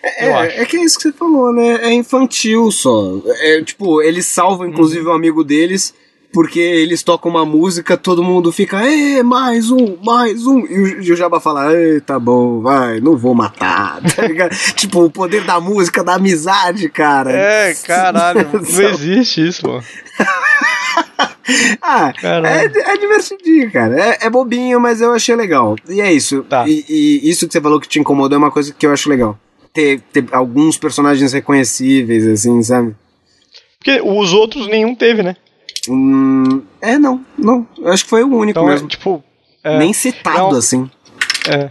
É, é, é que é isso que você falou, né? É infantil só. É, tipo, eles salvam inclusive Uhum. o amigo deles, porque eles tocam uma música, todo mundo fica, é, mais um, mais um. E o, e o Jabba fala, é, tá bom, vai, não vou matar, tá ligado? tipo, o poder da música, da amizade, cara. É, caralho. não existe isso, pô. Ah, é, é divertidinho, cara. É, é bobinho, mas eu achei legal. E é isso. Tá. E, e isso que você falou que te incomodou é uma coisa que eu acho legal. Ter, ter alguns personagens reconhecíveis, assim, sabe? Porque os outros nenhum teve, né? Hum, é, não, não. Eu acho que foi o único Então, é, mesmo. tipo. É, Nem citado, não. assim. é.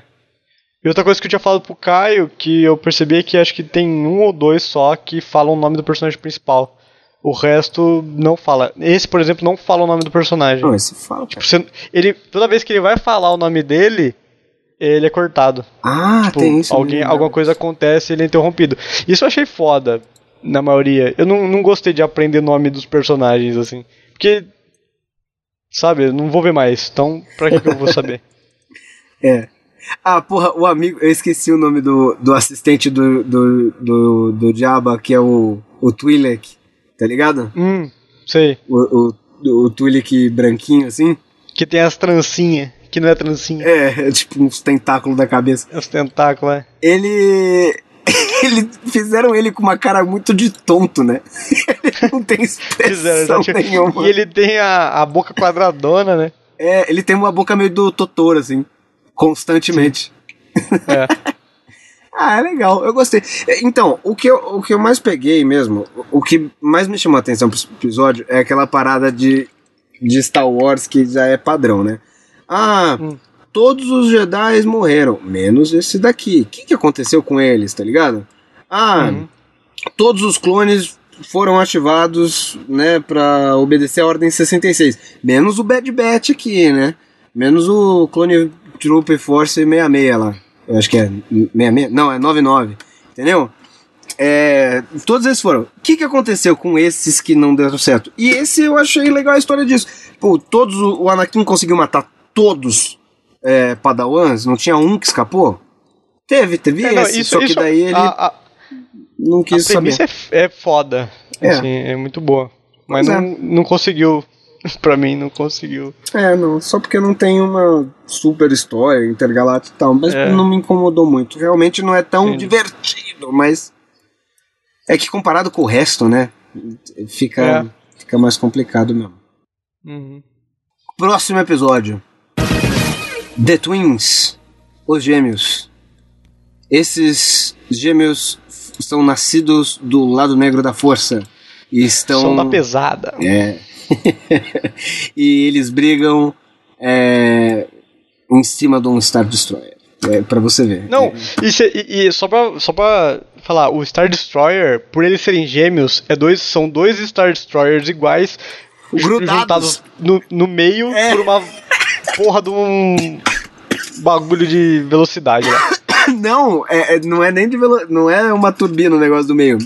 E outra coisa que eu tinha falado pro Caio, que eu percebi é que acho que tem um ou dois só que falam o nome do personagem principal. O resto não fala. Esse, por exemplo, não fala o nome do personagem. Não, esse fala. cara. Você- ele, toda vez que ele vai falar o nome dele, ele é cortado. Ah, Tipo, tem isso. alguém, alguma coisa acontece e ele é interrompido. Isso eu achei foda, na maioria. Eu não, não gostei de aprender o nome dos personagens, assim. Porque, sabe, eu não vou ver mais. Então, pra que, que eu vou saber? É. Ah, porra, o amigo. Eu esqueci o nome do, do assistente do, do, do, do Jabba, que é o, o Twi'lek, tá ligado? hum, sei. O, o, o Twi'lek branquinho, assim. Que tem as trancinhas, que não é trancinha. É, é tipo uns tentáculos da cabeça. É os tentáculos, é. Ele. Ele fizeram ele com uma cara muito de tonto, né? Ele não tem Fizeram, expressão tinha- nenhuma. E ele tem a, a boca quadradona, né? É, ele tem uma boca meio do Totoro, assim. Constantemente. É. Ah, é legal, eu gostei. É, Então, o que eu, o que eu mais peguei mesmo, o que mais me chamou a atenção pro episódio é aquela parada de, de Star Wars que já é padrão, né? Ah, Hum. todos os Jedi morreram, menos esse daqui. O que, que aconteceu com eles, tá ligado? Ah, Uhum. todos os clones foram ativados, né, pra obedecer a Ordem 66. Menos o Bad Batch aqui, né? Menos o Clone Trooper Force 66 lá. Eu acho que é 66. Não, é 99. Entendeu? É, todos esses foram. O que, que aconteceu com esses que não deram certo? E esse eu achei legal a história disso. Pô, todos. O Anakin conseguiu matar todos é, Padawans? Não tinha um que escapou? Teve, teve É, não, esse. isso, só que isso- daí ele a, a, não a quis saber. premissa é, é foda. É. Assim, é muito boa. Mas Pois é. não, não conseguiu. pra mim, não conseguiu. É, não, só porque não tem uma super história intergaláctica e tal, mas É. não me incomodou muito. Realmente não é tão Entendi. divertido, mas é que comparado com o resto, né, fica, É. fica mais complicado mesmo. Uhum. Próximo episódio. The Twins, os gêmeos. Esses gêmeos são nascidos do lado negro da força e estão Som da pesada. é. e eles brigam é, em cima de um Star Destroyer. É, pra você ver. Não, É, e, se- e- e só, pra, só pra falar, o Star Destroyer, por eles serem gêmeos, é dois, são dois Star Destroyers iguais, Grudados. juntados no, no meio É. por uma porra de um bagulho de velocidade lá. Não, é, é- não é nem de velo... não é uma turbina o negócio do meio.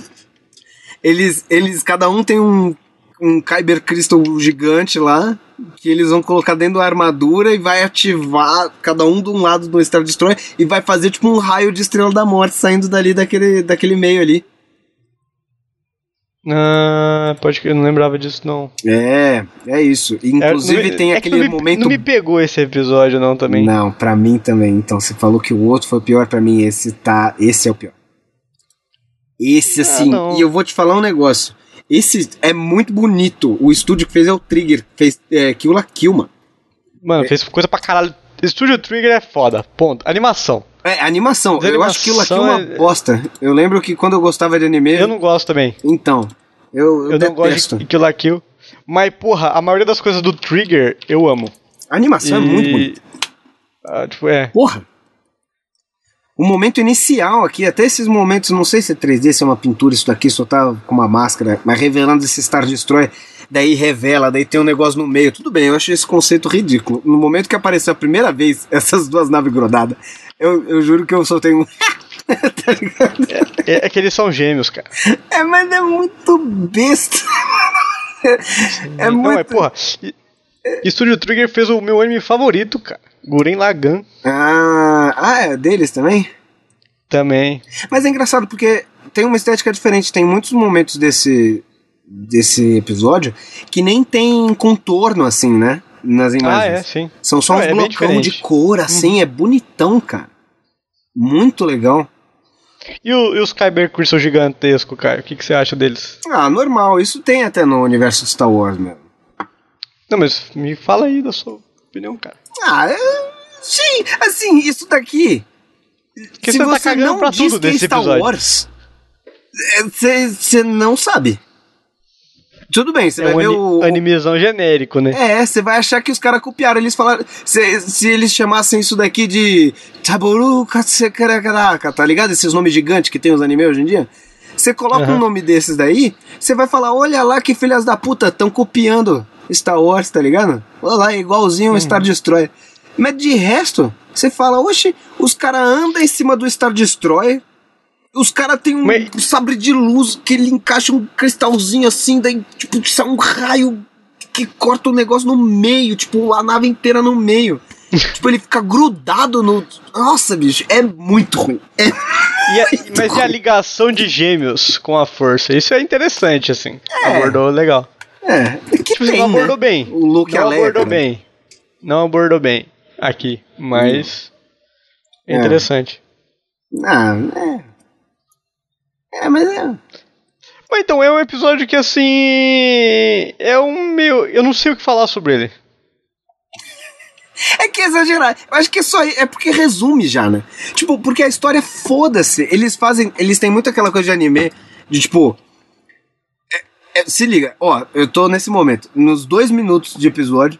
Eles, eles cada um tem um, um Kyber Crystal gigante lá que eles vão colocar dentro da armadura e vai ativar cada um de um lado do Star Destroyer e vai fazer tipo um raio de estrela da morte saindo dali daquele, daquele meio ali. Ah, pode que eu não lembrava disso não. É, é isso. É, Inclusive não me- tem é que aquele não me, momento Não me pegou esse episódio não também. Não, pra mim também. Então você falou que o outro foi pior pra mim, esse tá, esse é o pior. Esse assim, não. e eu vou te falar um negócio. Esse é muito bonito. O estúdio que fez é o Trigger, fez é, Kill la Kill, mano. Mano, fez coisa pra caralho. Studio Trigger é foda. Ponto. Animação. É, animação. Mas eu acho Kill la Kill uma animação é- bosta. Eu lembro que quando eu gostava de anime, Eu não gosto também. então, eu, eu, Eu, não gosto de Kill la Kill. Mas, porra, a maioria das coisas do Trigger eu amo. A animação é muito bonita. Ah, tipo, é. Porra! O momento inicial aqui, até esses momentos, não sei se é 3D, se é uma pintura, isso daqui só tá com uma máscara, mas revelando esse Star Destroyer, daí revela, daí tem um negócio no meio. Tudo bem, eu achei esse conceito ridículo. No momento que apareceu a primeira vez essas duas naves grudadas, eu, eu juro que eu soltei um. tá ligado? É, é que eles são gêmeos, cara. É, mas é muito besta. é Não, muito. é, porra. E, Studio Trigger fez o meu anime favorito, cara. Guren Lagan Ah, ah, é deles também? também. Mas é engraçado porque tem uma estética diferente. Tem muitos momentos desse, desse episódio que nem tem contorno assim, né? Nas imagens. Ah, é, sim. São só Não, uns é blocão de cor assim, é bonitão, cara. Muito legal. E, o- e os Kyber Crystal gigantesco, cara? O que, que você acha deles? Ah, normal. Isso tem até no universo Star Wars mesmo. Não, mas me fala aí da sua opinião, cara. Ah, é... sim. Assim, isso daqui. Porque se você tá você cagando não pra diz tudo que é desse Star episódio. Wars, você não sabe. Tudo bem, você É vai um ver o, o- animezão genérico, né? É, você vai achar que os caras copiaram. Eles falaram. Se, se eles chamassem isso daqui de Taboru Katsekarakaraka, tá ligado? Esses nomes gigantes que tem os animes hoje em dia. Você coloca Aham. um nome desses daí, você vai falar: olha lá que filhas da puta, estão copiando Star Wars, tá ligado? Olha lá, é igualzinho o Star Destroyer. Mas de resto, você fala: oxe, os caras andam em cima do Star Destroyer. Os caras têm um Mas- sabre de luz que ele encaixa um cristalzinho assim, daí, tipo, sai um raio que corta o negócio no meio, tipo, a nave inteira no meio. tipo, ele fica grudado no. Nossa, bicho, é muito ruim. É... E a- mas e a ligação de gêmeos com a força? Isso é interessante, assim. É. Abordou legal. É, que Tipo, assim, tem, não né? abordou bem. O Luke a não Leia, abordou cara. bem. Não abordou bem aqui, mas é É. interessante. Ah, é. É, mas é. Mas então, é um episódio que assim. É um meio. Eu não sei o que falar sobre ele. É que é exagerar. Eu acho que é só. É porque resume já, né? Tipo, porque a história, foda-se. Eles fazem. Eles têm muito aquela coisa de anime de tipo. É- é- se liga, ó, eu tô nesse momento. Nos dois minutos de episódio,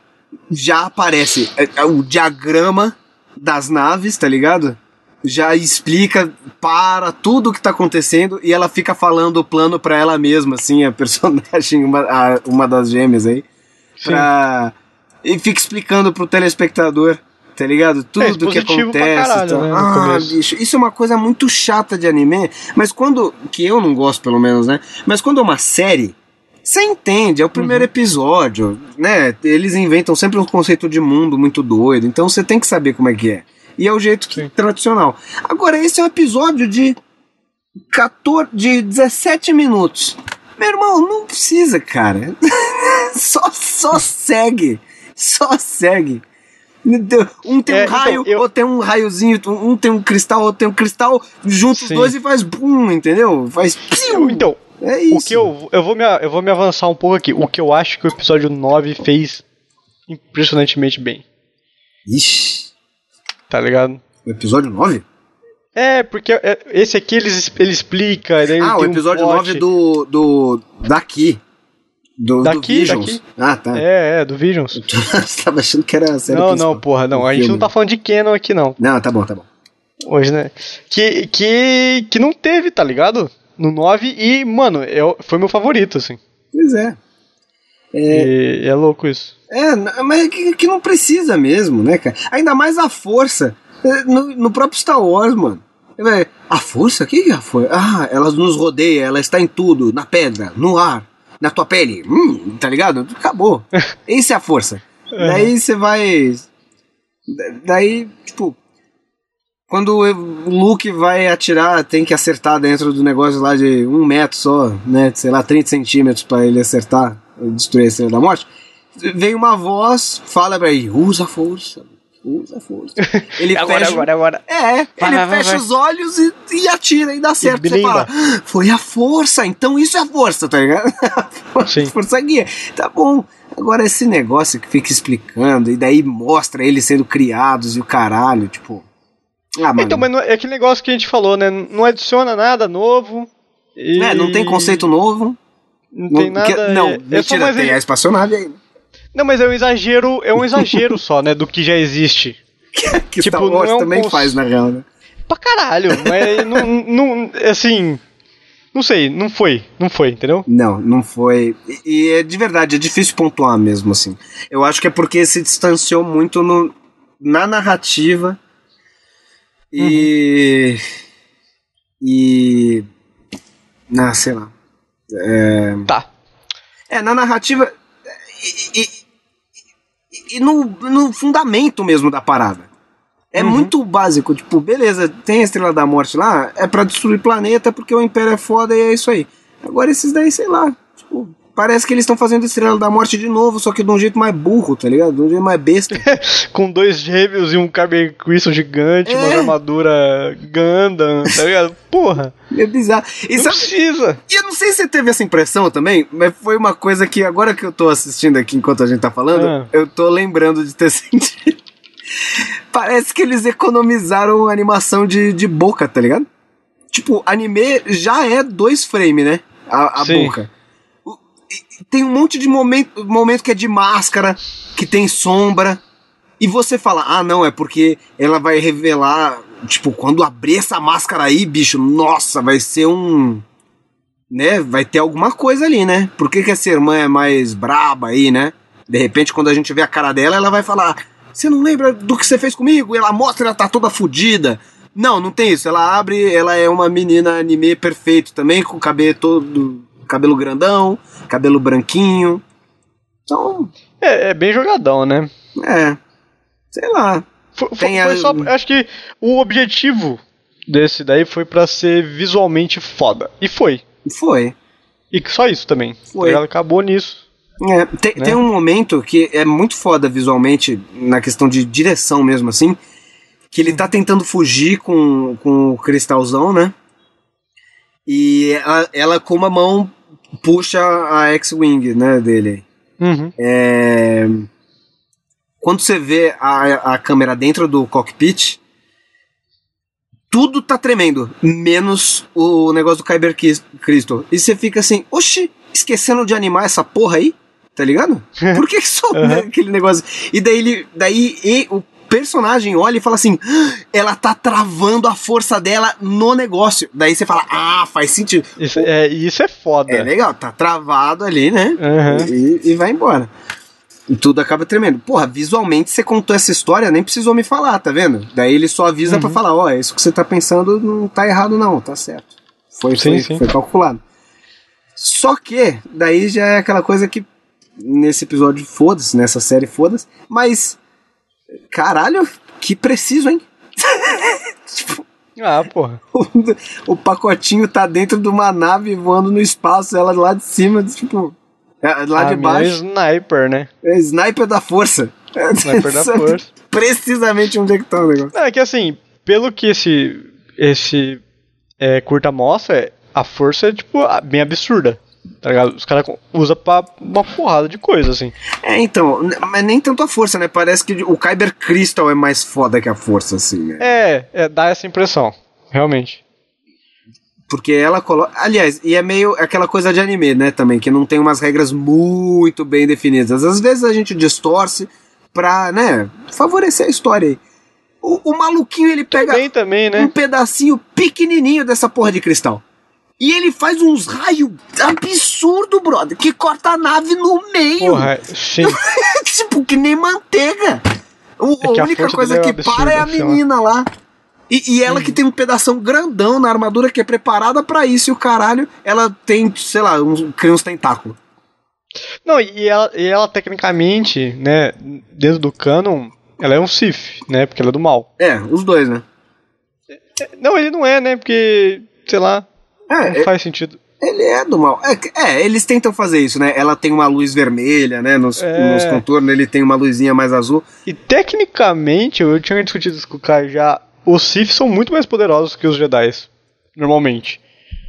já aparece é, é, o diagrama das naves, tá ligado? Já explica para tudo o que tá acontecendo e ela fica falando o plano pra ela mesma, assim, a personagem, uma, a- uma das gêmeas aí. Pra... E fica explicando pro telespectador, tá ligado? Tudo que expositivo pra acontece. caralho, tal. né, ah, bicho, isso é uma coisa muito chata de anime, mas quando. Que eu não gosto, pelo menos, né? Mas quando é uma série. Você entende, é o primeiro Uhum. episódio, né? Eles inventam sempre um conceito de mundo muito doido, então você tem que saber como é que é. E é o jeito que- tradicional. Agora, esse é um episódio de 14, de 17 minutos. Meu irmão, não precisa, cara. só, só segue. Só segue. Um tem um É, então, raio, eu- outro tem um raiozinho, um tem um cristal, outro tem um cristal, junta os dois e faz bum, entendeu? Faz piu. Então, É isso. o que eu, eu, vou me, eu vou me avançar um pouco aqui. O que eu acho que o episódio 9 fez impressionantemente bem. Ixi, Tá ligado? o episódio 9? É, porque é, esse aqui ele, ele explica. daí Ah, o um episódio plot. 9 do. do. daqui. Do, do Daqui, Visions. daqui. Ah, tá. É, é, do Visions. Você tava achando que era a série Não, principal. não, porra, não. O A gente não tá falando de Canon aqui, não. Não, tá bom, tá bom. Hoje, né? Que, que, que não teve, tá ligado? No 9 e, mano, eu, foi meu favorito, assim. Pois é. E é louco isso. É, mas é que, que não precisa mesmo, né, cara? Ainda mais a força. é, No, no próprio Star Wars, mano. É, A força? O que é a força? Ah, ela nos rodeia, ela está em tudo, na pedra, no ar, na tua pele. Hum, tá ligado? Acabou. Essa é a força. Daí você vai. da- Daí, tipo. Quando o Luke vai atirar, tem que acertar dentro do negócio lá de um metro só, né? Sei lá, 30 centímetros pra ele acertar, destruir a Estrela da Morte. Vem uma voz, fala pra ele, usa a força, usa a força. Ele Agora, fecha, agora, agora. É, ele vai, vai, fecha vai. os olhos e, e atira e dá certo. Você blinda. fala, "Ah, foi a força, então isso é força, tá ligado? Sim. força guia. Tá bom. Agora esse negócio que fica explicando e daí mostra eles sendo criados e o caralho, tipo. Ah. Então, mas não- é aquele negócio que a gente falou, né? Não adiciona nada novo. E... É, não tem conceito novo. Não tem nada. que- não, é, é mentira, mais tem a espaçonave aí. Não, mas é um exagero, é um exagero só, né? Do que já existe. Que Tipo, Star Wars é um também cons- faz, na real, né? Pra caralho, mas não, não. Assim. Não sei, não foi, não foi, entendeu? Não, não foi. E, e é de verdade, é difícil pontuar mesmo, assim. Eu acho que é porque se distanciou muito no, na narrativa e. E. Ah, sei lá. Tá. É, na narrativa. E, e- e no, no fundamento mesmo da parada. É Uhum. muito básico, tipo, beleza, tem a Estrela da Morte lá, é pra destruir planeta porque o Império é foda e é isso aí. Agora esses daí, sei lá, tipo, parece que eles estão fazendo Estrela da Morte de novo, só que de um jeito mais burro, tá ligado? De um jeito mais besta. Com dois gêmeos e um Kyber Crystal gigante, É. uma armadura Gundam, tá ligado? Porra, É bizarro. E não sabe, precisa. E eu não sei se você teve essa impressão também, mas foi uma coisa que agora que eu tô assistindo aqui enquanto a gente tá falando, Ah. eu tô lembrando de ter sentido. Parece que eles economizaram animação de, de boca, tá ligado? Tipo, anime já é dois frames, né? A, a boca. O- Tem um monte de momento, momento que é de máscara, que tem sombra. E você fala, ah, não, é porque ela vai revelar. Tipo, quando abrir essa máscara aí, bicho, nossa, vai ser um. Né? Vai ter alguma coisa ali, né? Por que, que essa irmã é mais braba aí, né? De repente, quando a gente vê a cara dela, ela vai falar: Você não lembra do que você fez comigo? E ela mostra, ela tá toda fodida. Não, não tem isso. Ela abre, ela é uma menina anime perfeito também, com cabelo todo. Cabelo grandão, cabelo branquinho. Então, É, é bem jogadão, né? é. Sei lá. Foi, foi- a- só. Acho que o objetivo desse daí foi pra ser visualmente foda. E foi. Foi. E só isso também. Foi. Ela acabou nisso. É, tem, Né? tem um momento que é muito foda visualmente, na questão de direção mesmo, assim, que ele tá tentando fugir com, com o cristalzão, né? E ela, ela com uma mão puxa a X-Wing, né, dele. Uhum. É, Quando você vê a, a câmera dentro do cockpit, tudo tá tremendo, menos o negócio do Kyber Crystal. E você fica assim, oxi, esquecendo de animar essa porra aí? Tá ligado? Por que só né, aquele negócio? E daí ele. Daí e, o personagem olha e fala assim: "Ah, ela tá travando a força dela no negócio. Daí você fala, ah, faz sentido. Isso é, isso é foda. É legal, tá travado ali, né? Uhum. E, e vai embora. E tudo acaba tremendo. Porra, visualmente você contou essa história, nem precisou me falar, tá vendo? Daí ele só avisa pra falar, ó, isso que você tá pensando não tá errado não, tá certo. Foi, Sim, foi, sim. foi calculado. Só que, daí já é aquela coisa que nesse episódio foda-se, nessa série foda-se, mas caralho, que preciso, hein? tipo, Ah, porra. o, o pacotinho tá dentro de uma nave voando no espaço, ela lá de cima, tipo, é, lá a de minha baixo. sniper, né? É sniper da força. Sniper da força. Precisamente onde é que tá o negócio. É que assim, pelo que esse, esse é, curta mostra, a força é, tipo, bem absurda. Tá ligado? Os caras usam pra uma porrada de coisa, assim. É, então, mas nem tanto a força, né? Parece que o Kyber Crystal é mais foda que a força, assim, né? É, é, dá essa impressão. Realmente. Porque ela coloca. Aliás, e é meio aquela coisa de anime, né? Também, que não tem umas regras muito bem definidas. Às vezes a gente distorce pra, né? Favorecer a história aí. O, o maluquinho, ele pega também, um né? pedacinho pequenininho dessa porra de cristal. E ele faz uns raios absurdo, brother, que corta a nave no meio. Porra, sim. tipo, que nem manteiga. O- É a única coisa é que absurda, para é a lá. menina lá. E, e ela que tem um pedação grandão na armadura que é preparada pra isso e o caralho, ela tem, sei lá, uns, cria uns tentáculos. Não, e ela, e ela tecnicamente, né, dentro do canon, ela é um Sith, né? Porque ela é do mal. É, os dois, né? Não, ele não é, né? Porque, sei lá, não É, faz sentido. ele é do mal. É, é, eles tentam fazer isso, né? Ela tem uma luz vermelha, né? Nos, É. nos contornos, ele tem uma luzinha mais azul. E tecnicamente, eu tinha discutido isso com o Kai já, os Sith são muito mais poderosos que os Jedi, normalmente.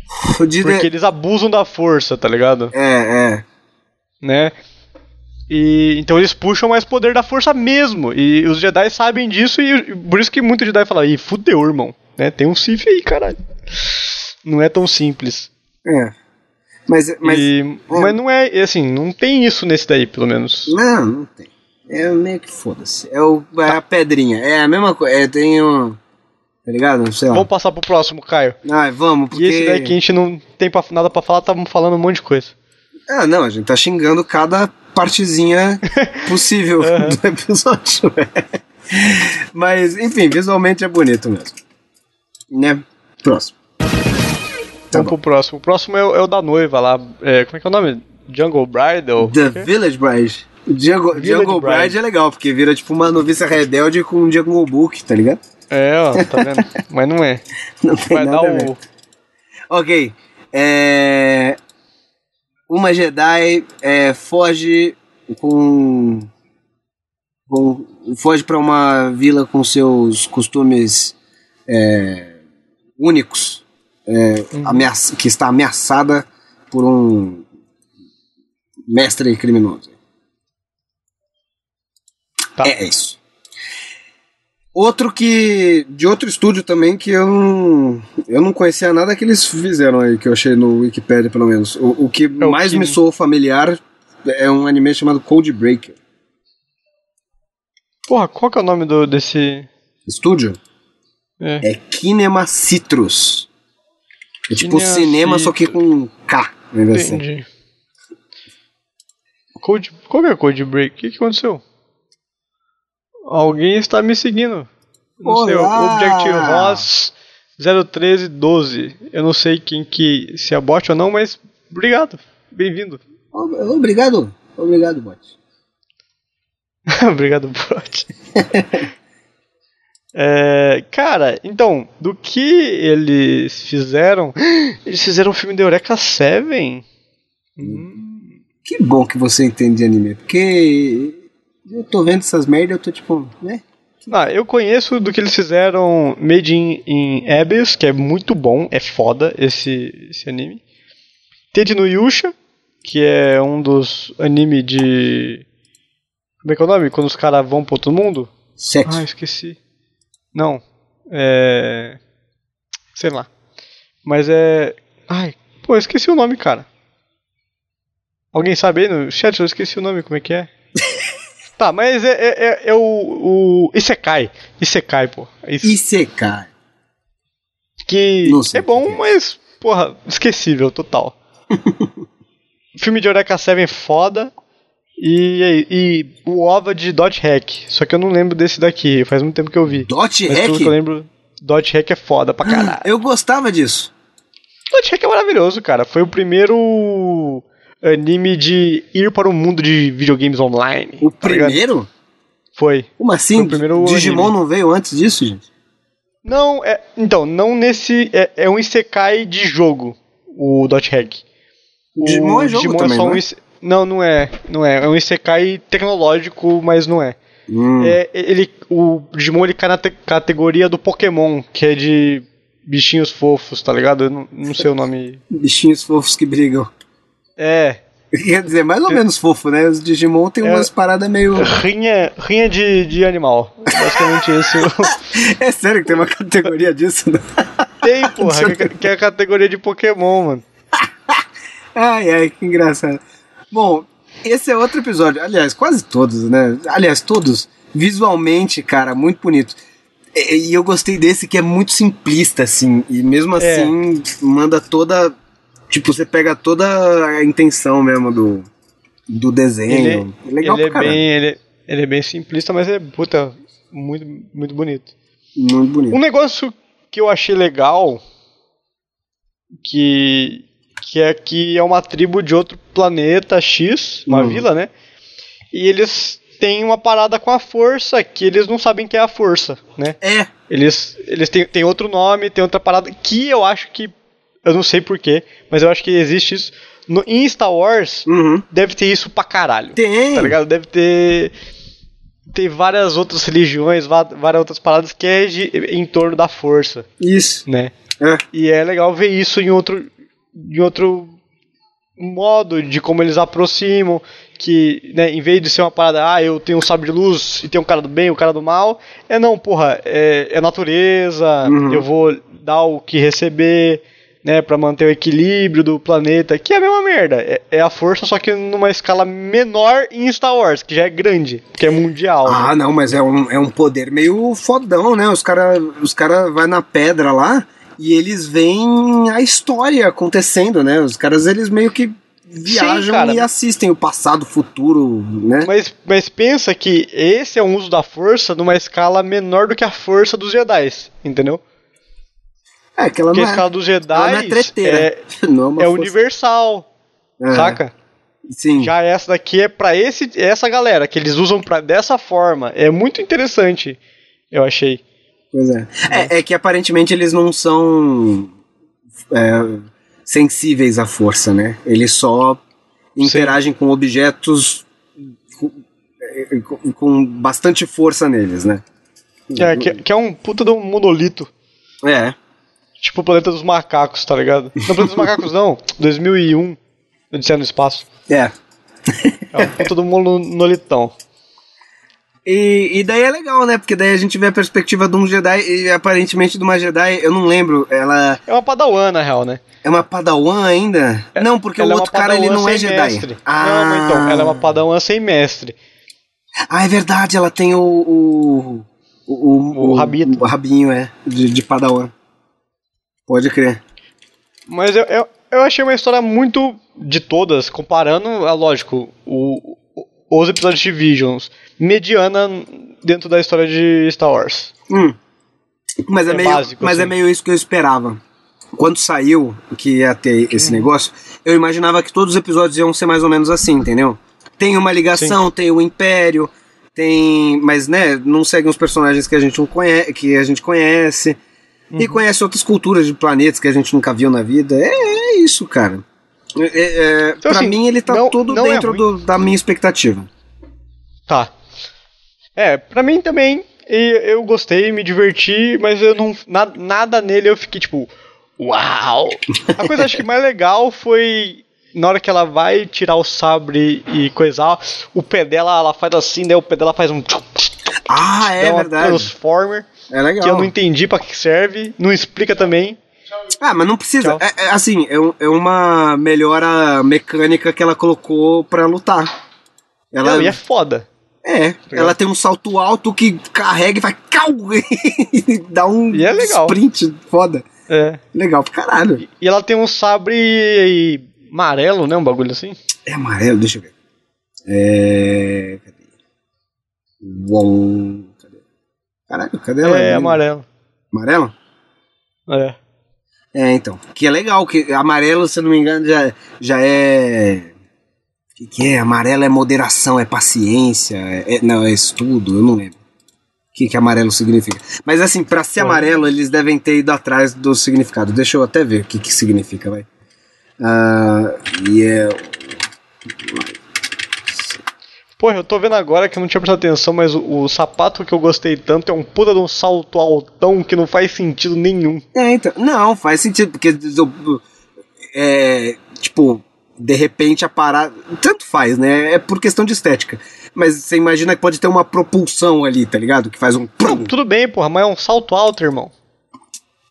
De- Porque eles abusam da força, tá ligado? É, é. Né? E então eles puxam mais poder da força mesmo. E os Jedi sabem disso e, por isso que muito Jedi fala, ih, fudeu, irmão. Né? Tem um Sith aí, caralho. Não é tão simples. É. Mas, mas E- mas não é, assim, não tem isso nesse daí, pelo menos. Não, não tem. É meio que foda-se. É, o, é a pedrinha. É a mesma coisa. É, tem um. Tá ligado? Sei lá. Vamos passar pro próximo, Caio. Ai, vamos, porque. E esse daí que a gente não tem pra- nada pra falar, estamos falando um monte de coisa. Ah, não, a gente tá xingando cada partezinha possível do episódio. Mas, enfim, visualmente é bonito mesmo. Né? Próximo. Vamos pro próximo. O próximo é, o- é o da noiva lá. É, como é que é o nome? Jungle Bridal? The Village Bride. Jungle, Village Bride. Bride é legal, porque vira tipo uma noviça rebelde com um Jungle Book, tá ligado? É, ó, tá vendo? Mas não é. Não tem Vai nada dar o. Ok. É... Uma Jedi é, foge com... com. Foge pra uma vila com seus costumes é, únicos. É, ameaça- que está ameaçada por um mestre criminoso. Tá. É isso. Outro que. De outro estúdio também que eu não. Eu não conhecia nada que eles fizeram aí, que eu achei no Wikipedia, pelo menos. O, o que o mais que- me soou familiar é um anime chamado Code Breaker. Porra, qual que é o nome do, desse. Estúdio? É. É Kinema Citrus. É tipo Kinema cinema, só que com K. Né, assim. Entendi. Code. Qual é Code Break? O que, que aconteceu? Alguém está me seguindo. Não sei, o Olá! Objective Ross 01312. Eu não sei quem que. se é bot ou não, mas obrigado. Bem-vindo. Ob- Obrigado. Obrigado, bot. Obrigado, bot. É, cara, então, do que eles fizeram? Eles fizeram o filme de Eureka 7? Que bom que você entende de anime, porque eu tô vendo essas merda eu tô tipo, né? Ah, eu conheço do que eles fizeram Made in, in Abyss, que é muito bom, é foda esse, esse anime. Ted no Yusha, que é um dos anime de. Como é que é o nome? Quando os caras vão pro outro mundo? Sexo. Ah, esqueci. Não. É. Sei lá. Mas é. Ai, pô, eu esqueci o nome, cara. Alguém sabe aí no chat? Eu esqueci o nome, como é que é? tá, mas é, é, é, é o, o. Isekai. Isekai, pô. Isso. Isekai. Que é bom, é. mas, porra, esquecível, total. Filme de Eureka 7 é foda. E, e o OVA de Dot Hack. Só que eu não lembro desse daqui, faz muito tempo que eu vi. Dot Mas Hack? pelo que eu lembro, Dot Hack é foda pra caralho. Eu gostava disso. Dot Hack é maravilhoso, cara. Foi o primeiro anime de ir para o mundo de videogames online. O tá ligado? primeiro? Foi. Como assim? Foi o primeiro Digimon anime. não veio antes disso, gente? Não, é, então, não nesse. É, é um Isekai de jogo, o Dot Hack. O Digimon é jogo também, só não um é? ise- Não, não é. Não é. É um Isekai tecnológico, mas não é. Hum. É, ele, o Digimon ele cai na te- categoria do Pokémon, que é de bichinhos fofos, tá ligado? Eu não, não sei o nome. Bichinhos fofos que brigam. É. Quer dizer, mais ou menos fofo, né? Os Digimon tem É. umas paradas meio. Rinha, rinha de, de animal. Basicamente esse. o- É sério que tem uma categoria disso? né? Tem, porra, que, que é a categoria de Pokémon, mano. Ai, ai, que engraçado. Bom, esse é outro episódio. Aliás, quase todos, né? Aliás, todos. Visualmente, cara, muito bonito. E, eu gostei desse que é muito simplista, assim. E mesmo É. assim, manda toda. Tipo, você pega toda a intenção mesmo do, do desenho. Ele, Legal ele pra é bem, ele, ele é bem simplista, mas é puta, muito, muito bonito. Muito bonito. Um negócio que eu achei legal, que, que é que é uma tribo de outro planeta X, uma Hum. vila, né? E eles têm uma parada com a força, que eles não sabem que é a força, né? É, Eles, eles têm, têm outro nome, tem outra parada, que eu acho que, eu não sei porquê, mas eu acho que existe isso. No, em Star Wars, uhum. deve ter isso pra caralho. tem. Tá ligado? Deve ter. Tem várias outras religiões, várias outras paradas que é de- em torno da força, Isso. né? É. E é legal ver isso em outro. Em outro modo de como eles aproximam. Que, né, em vez de ser uma parada, ah, eu tenho um sabre de luz e tem um cara do bem e um cara do mal, é não, porra, é, é natureza, Uhum. eu vou dar o que receber, né, pra manter o equilíbrio do planeta, que é a mesma merda. É, é a força, só que numa escala menor em Star Wars, que já é grande, que é mundial. né? Ah, não, mas é um, é um poder meio fodão, né? Os caras os cara vai na pedra lá e eles veem a história acontecendo, né? Os caras, eles meio que viajam cara. e assistem o passado, o futuro, né? Mas, mas pensa que esse é um uso da força numa escala menor do que a força dos Jedi, entendeu? É, que ela Porque não a é, escala dos Jedi não é treteira. é, não é é universal, É, saca? Sim. Já essa daqui é pra esse, essa galera, que eles usam pra, dessa forma. É muito interessante, eu achei. Pois é. é. é que aparentemente eles não são é, sensíveis à força, né? Eles só interagem com objetos com, é, com- com bastante força neles, né? É, que, que é um puta de um monolito. É. Tipo o Planeta dos Macacos, tá ligado? Não, Planeta dos Macacos não, 2001, Odisseia no Espaço. É. É um puta de um monolitão. E, e daí é legal, né? Porque daí a gente vê a perspectiva de um Jedi e aparentemente de uma Jedi, eu não lembro, ela É uma padawan, na real, né? é uma Padawan ainda? não, porque o é outro cara ele não é Jedi. mestre. Ah, Não, então, ela é uma padawan sem mestre. ah, é verdade, ela tem o. O, o, O rabito. O rabinho, é, de, de Padawan. Pode crer. Mas eu, eu, eu achei uma história muito de todas, comparando, é lógico, o, o- os episódios de Visions, mediana dentro da história de Star Wars. Hum. Mas é, É meio, básico, mas é assim. meio isso que eu esperava. Quando saiu que ia ter esse negócio, eu imaginava que todos os episódios iam ser mais ou menos assim, entendeu? Tem uma ligação, tem o Império, tem. Mas, né, não seguem os personagens que a gente, não conhece, que a gente conhece. Uhum. E conhece outras culturas de planetas que a gente nunca viu na vida. É, é isso, cara. É, é, Então, pra assim, mim, ele tá não- tudo não é dentro ruim. do- da minha expectativa. Tá. É, pra mim também, e eu gostei, me diverti, mas eu não. na- nada nele eu fiquei tipo. Uau! A coisa acho que mais legal foi. Na hora que ela vai tirar o sabre e coisar, o pé dela, ela faz assim, daí o pé dela faz um. Ah, é verdade. Transformer. É legal. que eu não entendi pra que serve, não explica também. Ah, mas não precisa. É, é, assim, é, é uma melhora mecânica que ela colocou pra lutar. Ela, Não, e é foda. É, ela tem um salto alto que carrega e vai. Cau, e dá um E é sprint foda. É. Legal pra caralho. E ela tem um sabre amarelo, né? Um bagulho assim. É amarelo, deixa eu ver. É. Cadê? Won. Cadê? Caralho, cadê ela? É, amarelo. Amarelo? É. É, então. Que é legal, que amarelo, se eu não me engano, já, já é. O que, que é? Amarelo é moderação, é paciência, é, não, é estudo, eu não lembro. O que, que amarelo significa. Mas assim, pra ser amarelo, eles devem ter ido atrás do significado. Deixa eu até ver o que, que significa, vai. Ah, e é. Porra, eu tô vendo agora que eu não tinha prestado atenção, mas o, o sapato que eu gostei tanto é um puta de um salto altão que não faz sentido nenhum. É, então. Não, faz sentido, porque. É. Tipo, de repente a parada. Tanto faz, né? É por questão de estética. Mas você imagina que pode ter uma propulsão ali, tá ligado? Que faz um. Tudo bem, porra, mas é um salto alto, irmão.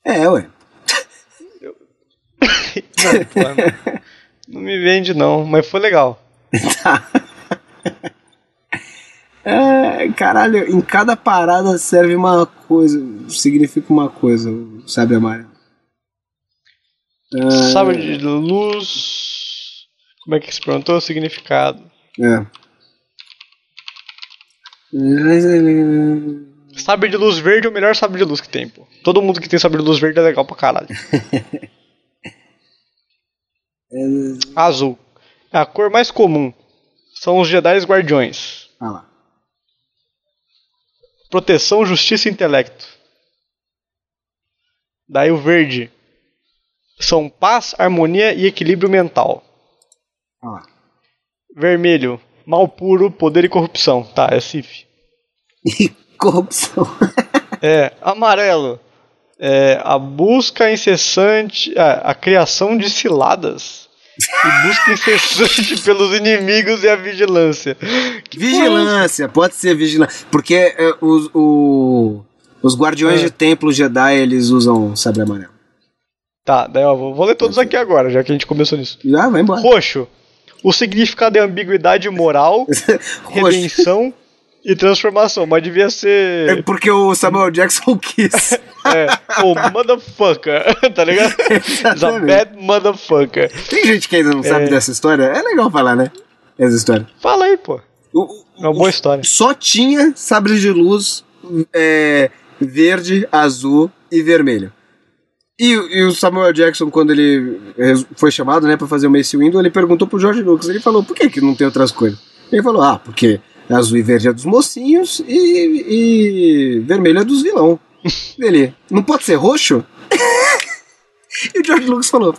É, ué. Não, porra, não, não me vende não, mas foi legal. É, caralho, em cada parada serve uma coisa. Significa uma coisa, sabe, amarelo? Ah, Sabre de luz. Como é que se perguntou o significado? É. Sabre de luz verde é o melhor sabre de luz que tem, pô. Todo mundo que tem sabre de luz verde é legal pra caralho. Azul. É a cor mais comum. São os Jedi Guardiões. Ah lá. Proteção, justiça e intelecto. Daí o verde. São paz, harmonia e equilíbrio mental. Ah. Vermelho. Mal puro, poder e corrupção. Tá, é Sif. E corrupção. É, amarelo. É, a busca incessante. A, a criação de ciladas. E busca incessante pelos inimigos e a vigilância. Que Vigilância, pode ser vigilância. Porque é, os, o- os guardiões É. de templo Jedi, eles usam sabre amarelo. Tá, daí ó, vou, vou ler todos aqui agora, já que a gente começou nisso. Já, vai embora. Roxo. O significado é ambiguidade moral, redenção e transformação, mas devia É ser. porque o Samuel Jackson quis. É, o motherfucker, tá ligado? Exatamente. bad motherfucker. Tem gente que ainda não sabe É. dessa história. É legal falar, né? Essa história. Fala aí, pô. O- o- É uma boa história. Só tinha sabre de luz é, verde, azul e vermelho. E, e o Samuel Jackson, quando ele foi chamado né, para fazer o Mace Windu, ele perguntou pro George Lucas. Ele falou: por que, que não tem outras cores? Ele falou: ah, porque azul e verde é dos mocinhos e, e vermelho é dos vilão. Ele, não pode ser roxo? e o George Lucas falou: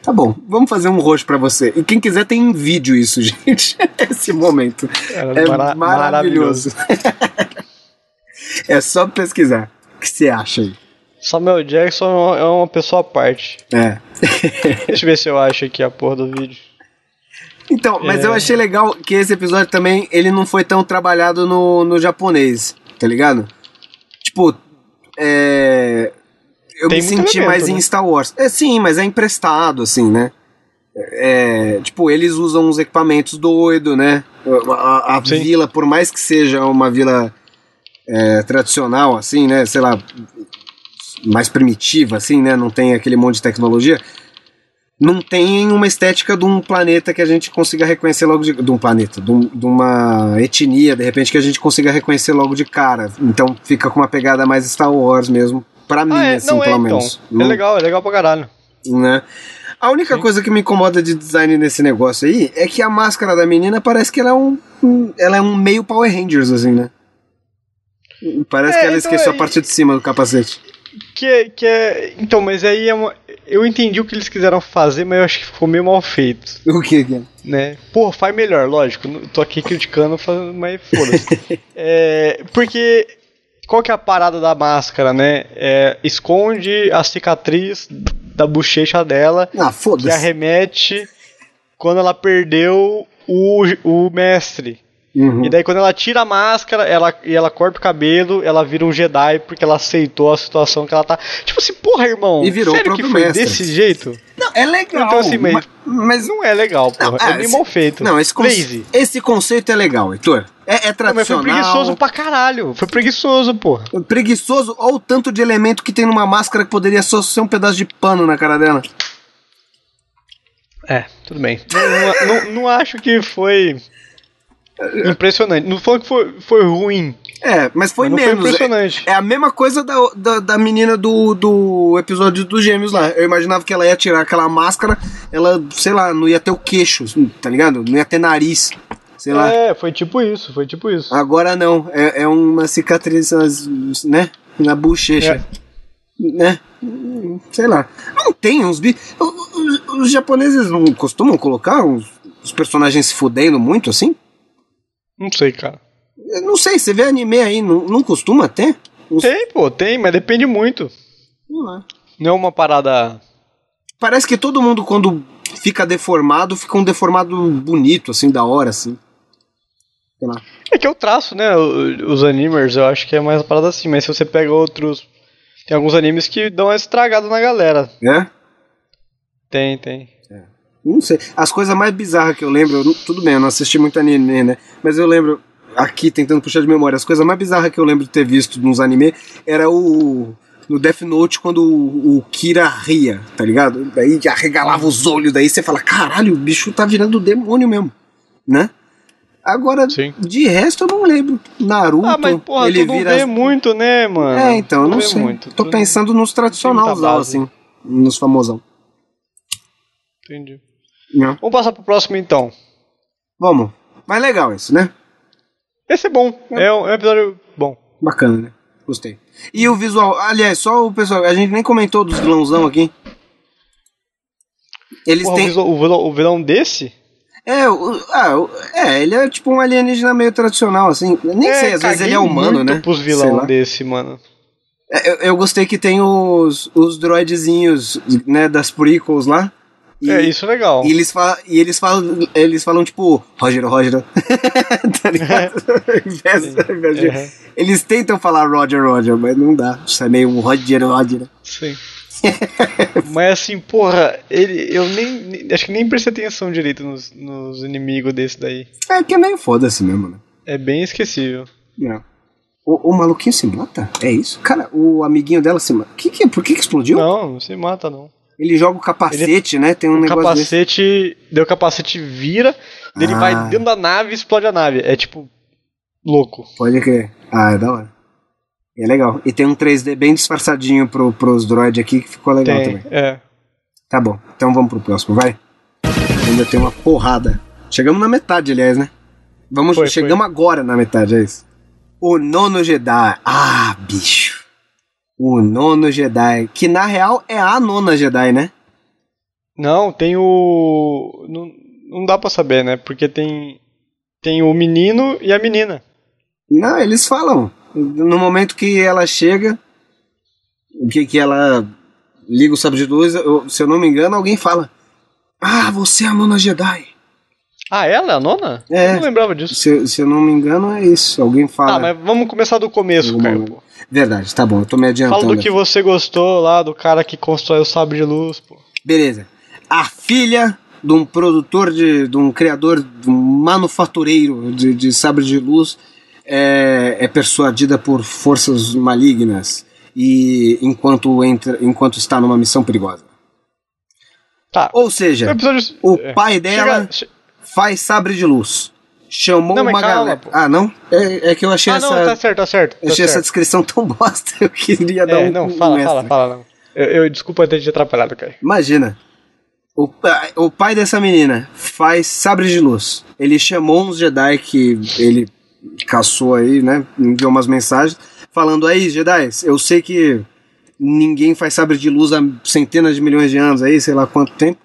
tá bom, vamos fazer um roxo pra você. E quem quiser tem em vídeo isso, gente. Esse momento. É mara- maravilhoso. é só pesquisar. O que você acha aí? Samuel Jackson é uma pessoa à parte. É. Deixa eu ver se eu acho aqui a porra do vídeo. Então, mas É. eu achei legal que esse episódio também ele não foi tão trabalhado no, no japonês, tá ligado? Tipo, é. Eu Tem me senti elemento, mais né? em Star Wars. É sim, mas é emprestado, assim, né? É, tipo, eles usam uns equipamentos doido, né? A, a- vila, por mais que seja uma vila é, tradicional, assim, né? Sei lá, mais primitiva, assim, né? Não tem aquele monte de tecnologia. Não tem uma estética de um planeta que a gente consiga reconhecer logo de, de um planeta, de, um- de uma etnia, de repente, que a gente consiga reconhecer logo de cara. Então fica com uma pegada mais Star Wars mesmo, pra mim, Ah, é, assim, é pelo então. menos. É Não- legal, é legal pra caralho. né? A única Sim. coisa que me incomoda de design nesse negócio aí é que a máscara da menina parece que ela é um, um- ela é um meio Power Rangers, assim, né? Parece É, que ela então esqueceu é- a parte de cima do capacete. Que, é- que é. Então, mas aí é uma. Eu entendi o que eles quiseram fazer, mas eu acho que ficou meio mal feito. O que que é? né? Pô, faz melhor, lógico. Tô aqui criticando, mas foda-se. é, porque qual que é a parada da máscara, né? É, esconde a cicatriz da bochecha dela Ah, que foda-se. arremete quando ela perdeu o, o mestre. Uhum. E daí quando ela tira a máscara, ela, e ela corta o cabelo, ela vira um Jedi porque ela aceitou a situação que ela tá. Tipo assim, porra, irmão. E virou sério que foi mestre. desse jeito? Não, é legal. Então, assim, mas- ma- mas Não é legal, porra. Não, é ah, bem esse- mal feito. Não, esse, conce- esse conceito é legal, Heitor. É, é Não, mas foi tradicional. preguiçoso pra caralho. Foi preguiçoso, porra. Preguiçoso, olha o tanto de elemento que tem numa máscara que poderia só ser um pedaço de pano na cara dela. É, tudo bem. Não- não- não acho que foi impressionante. Não foi que foi, foi ruim. É, mas foi Mas não foi menos. impressionante. É, é a mesma coisa da, da, da menina do, do episódio dos gêmeos lá. Eu imaginava que ela ia tirar aquela máscara, ela, sei lá, não ia ter o queixo, tá ligado? Não ia ter nariz. Sei lá. É, foi tipo isso, foi tipo isso. Agora não, é, é uma cicatriz, né? Na bochecha. É. Né? Sei lá. Não tem uns bichos. Os, os japoneses não costumam colocar os, os personagens se fudendo muito assim? Não sei, cara. Eu não sei, você vê anime aí, não, não costuma ter? Uns- Tem, pô, tem, mas depende muito. Sei lá. Não é uma parada. Parece que todo mundo, quando fica deformado, fica um deformado bonito, assim, da hora, assim. Sei lá. É que eu traço, né? o- Os animers, eu acho que é mais uma parada assim, mas se você pega outros. Tem alguns animes que dão uma estragada na galera. É? Tem, tem. Não sei. As coisas mais bizarras que eu lembro, eu tudo bem, eu não assisti muito anime, né? Mas eu lembro, aqui tentando puxar de memória, as coisas mais bizarras que eu lembro de ter visto nos anime era o. No Death Note, quando o, o Kira ria, tá ligado? Daí arregalava os olhos, daí você fala, caralho, o bicho tá virando demônio mesmo, né? Agora, Sim. de resto eu não lembro. Naruto, Ah, mas porra, ele tu não vira. vê muito, né, mano? É, então, eu não sei. Muito. Tô tu- pensando nos tradicionais, assim, nos famosão. Entendi. Né? Vamos passar pro próximo então. Vamos. Mas legal isso, né? Esse é bom. É um, é um episódio bom. Bacana, né? Gostei. E o visual, aliás, só o pessoal, a gente nem comentou dos vilãozão aqui. Eles Porra, o, têm. vilão, o, vilão, o vilão desse? É, o- ah, o- é, ele é tipo um alienígena meio tradicional, assim. Nem É, sei, às vezes ele é humano, muito né? Pros Sei vilão desse, mano. É, Eu, eu gostei que tem os, os droidzinhos, né, das prequels lá. E, é, isso é legal. E eles, e eles falam, eles falam tipo, Roger, Roger. tá ligado? De- Uhum. Eles tentam falar Roger, Roger, mas não dá. Isso é meio um Roger, Roger. Sim. Mas assim, porra, ele, eu nem, Acho que nem prestei atenção direito nos, nos inimigos desse daí. É que é meio foda-se mesmo, né? É bem esquecível. É. O, o maluquinho se mata? É isso? Cara, o amiguinho dela se mata. Que que, por que, que explodiu? Não, não se mata, não. Ele joga o capacete, né? Tem um O negócio desse. capacete. Deu o capacete vira, Ah. vai dentro da nave e explode a nave. É tipo. Louco. Pode crer. Ah, é da hora. É legal. E tem um 3D bem disfarçadinho pro, pros droids aqui que ficou legal Tem. também. É. Tá bom. Então vamos pro próximo, vai. Ainda tem uma porrada. Chegamos na metade, aliás, né? Vamos, Foi, chegamos agora na metade, é isso. O nono Jedi. Ah, bicho. O nono Jedi. Que na real é a nona Jedi, né? Não, tem o. Não, não dá pra saber, né? Porque tem. Tem o menino e a menina. Não, eles falam. No momento que ela chega, que, que ela liga o sabre de luz, eu- se eu não me engano, alguém fala: Ah, você é a nona Jedi. Ah, ela é a nona? É. Eu não lembrava disso. Se, se eu não me engano, é isso. Alguém fala. Ah, mas vamos começar do começo, pô. Verdade, tá bom, eu tô me adiantando. Fala do que você gostou lá, do cara que constrói o sabre de luz, pô. Beleza. A filha de um produtor, de, de um criador, de um manufatureiro de, de sabre de luz é, é persuadida por forças malignas e enquanto, entra, enquanto está numa missão perigosa. Tá. Ou O seja, episódio. o é. pai dela Chega- che- faz sabre de luz. Chamou Não, uma calma, galera. pô. Ah, não? É, é que eu achei Ah, essa. não, tá certo, tá certo. eu tá achei essa certo. descrição tão bosta. Eu queria dar É, um. não, um fala, extra. fala, fala, não. Eu, eu desculpa ter te atrapalhado, Caio. Imagina. O, o pai dessa menina faz sabre de luz. Ele chamou uns Jedi que ele caçou aí, né? Enviou umas mensagens falando: aí, Jedi, eu sei que ninguém faz sabre de luz há centenas de milhões de anos aí, sei lá quanto tempo.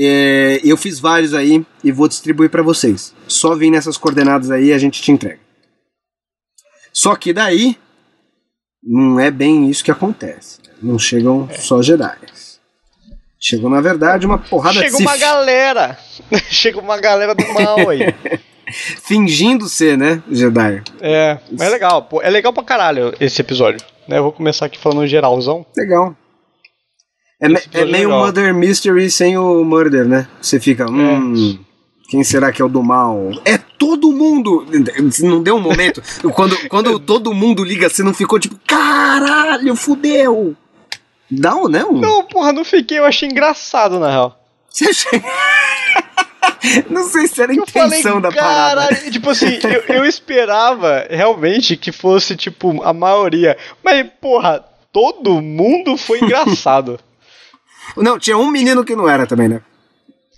É, eu fiz vários aí e vou distribuir pra vocês. Só vem nessas coordenadas aí e a gente te entrega. Só que daí não é bem isso que acontece. Não chegam só Jedi. Chegou, na verdade, uma porrada Chega de uma galera! Chega uma galera do mal aí. Fingindo ser, né, Jedi. É, mas é legal, pô, é legal pra caralho esse episódio. Né? Eu vou começar aqui falando geralzão. Legal. É, me- é é meio legal. Murder Mystery sem o Murder, né? Você fica, hum, quem será que é o do mal? É todo mundo! Não deu um momento? quando, quando todo mundo liga, você não ficou tipo, caralho, fudeu! Dá um, né? Um, Não, porra, não fiquei, eu achei engraçado na real. Você acha... não sei se era a Eu falei, intenção da parada. caralho, tipo assim, eu, eu esperava realmente que fosse, tipo, a maioria. Mas, porra, todo mundo foi engraçado. Não, tinha um menino que não era também, né?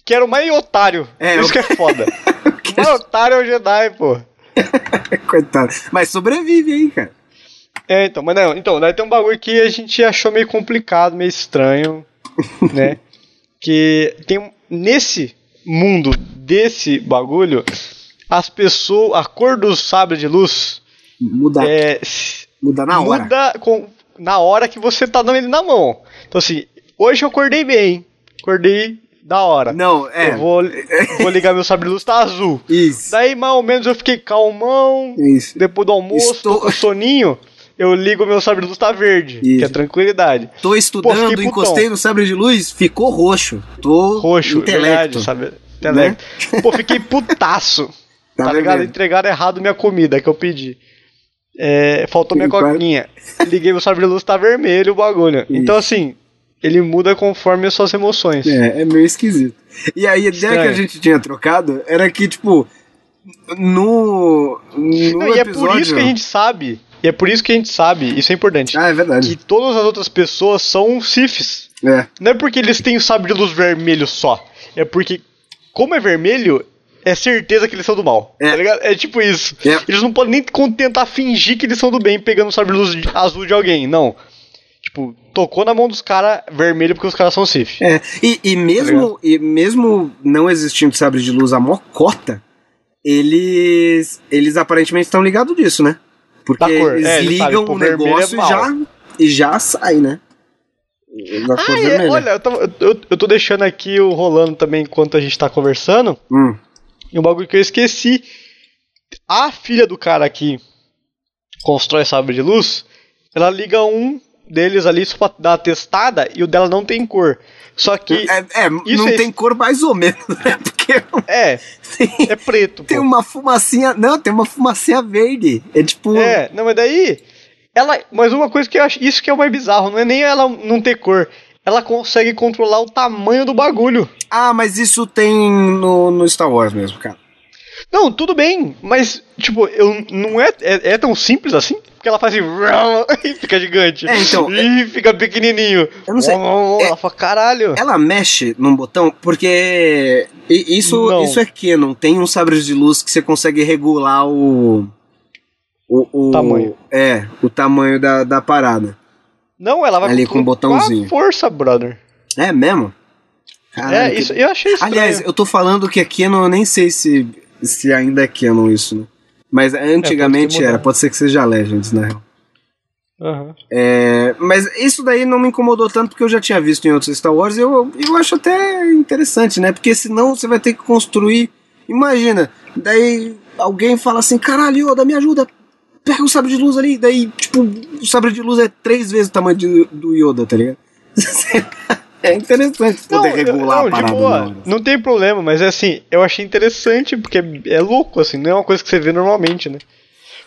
que era o mais otário. É, Isso eu- que é foda. o mais otário é o Jedi, pô. Coitado. Mas sobrevive aí, cara. É, então, mas não, então, daí tem um bagulho que a gente achou meio complicado, meio estranho, né? Que tem nesse mundo desse bagulho, as pessoas, a cor do sabre de luz Muda, é muda na hora. muda com, na hora que você tá dando ele na mão. Então assim, hoje eu acordei bem, acordei da hora. Não, é. Eu vou, vou ligar meu sabre de luz, tá azul. Isso. Daí mais ou menos eu fiquei calmão, Isso. depois do almoço, Estou- com soninho, eu ligo meu sabre de luz tá verde, Isso. que é tranquilidade. Tô estudando, Pô, encostei no sabre de luz, ficou roxo. Tô Roxo, intelecto. verdade, sabe? Intelecto. Pô, fiquei putaço. Tá Tá, ligado? Entregaram errado minha comida que eu pedi. É, faltou minha Igual- coquinha. Liguei meu sabre de luz, tá vermelho o bagulho. Então, assim, ele muda conforme as suas emoções. É, é meio esquisito. E aí, a ideia que a gente tinha trocado era que, tipo, no. no Não, e é episódio... por isso que a gente sabe. E é por isso que a gente sabe, isso é importante. Ah, é verdade. Que todas as outras pessoas são Siths. É. Não é porque eles têm o sabre de luz vermelho só. É porque, como é vermelho, é certeza que eles são do mal. É. Tá ligado? É tipo isso. É. Eles não podem nem tentar fingir que eles são do bem pegando o sabre de luz azul de alguém. Não. Tipo, tocou na mão dos caras vermelho porque os caras são Sith. É, e, e mesmo, e mesmo não existindo sabre de luz a mocota, eles, eles aparentemente estão ligados disso, né? Porque eles é, ligam pô, o vermelho negócio é e, já, e já sai, né? Ah, é, olha, eu, tava- eu- eu tô deixando aqui o rolando também enquanto a gente tá conversando. Hum, E um bagulho que eu esqueci. A filha do cara que constrói sabre de luz, ela liga um deles ali só pra dar uma testada e o dela não tem cor. Só que. é, é, não é- tem cor mais ou menos, né? Porque É, tem, é preto. tem pô. uma fumacinha. Não, tem uma fumacinha verde. É tipo. É, não, mas daí. Ela. Mas uma coisa que eu acho. Isso que é o mais bizarro, não é nem ela não ter cor. Ela consegue controlar o tamanho do bagulho. Ah, mas isso tem no, no Star Wars mesmo, cara. Não, tudo bem, mas, tipo, eu, não é, é, é tão simples assim? Porque ela faz assim, e fica gigante. É, então, E fica pequenininho. Eu não sei, é- Ela fala, caralho. Ela mexe num botão porque isso, Não. isso é canon. Tem um sabre de luz que você consegue regular o. O, o Tamanho. É, o tamanho da, da parada. Não, ela vai Ali com um botãozinho. força, brother. É mesmo? Caralho, é, que- isso, eu achei estranho. Aliás, eu tô falando que é canon, eu nem sei se, se ainda é canon isso, né? Mas antigamente mudar. era, pode ser que seja Legends, na real. Aham. É, mas isso daí não me incomodou tanto porque eu já tinha visto em outros Star Wars e eu, eu acho até interessante, né? Porque senão você vai ter que construir. Imagina, daí alguém fala assim: caralho, Yoda, me ajuda, pega o sabre de luz ali. Daí, tipo, o sabre de luz é três vezes o tamanho de- do Yoda, tá ligado? é interessante Não, poder regular eu- a não, de parada. boa, não tem problema, mas é assim, eu achei interessante, porque é, é louco, assim, não é uma coisa que você vê normalmente, né?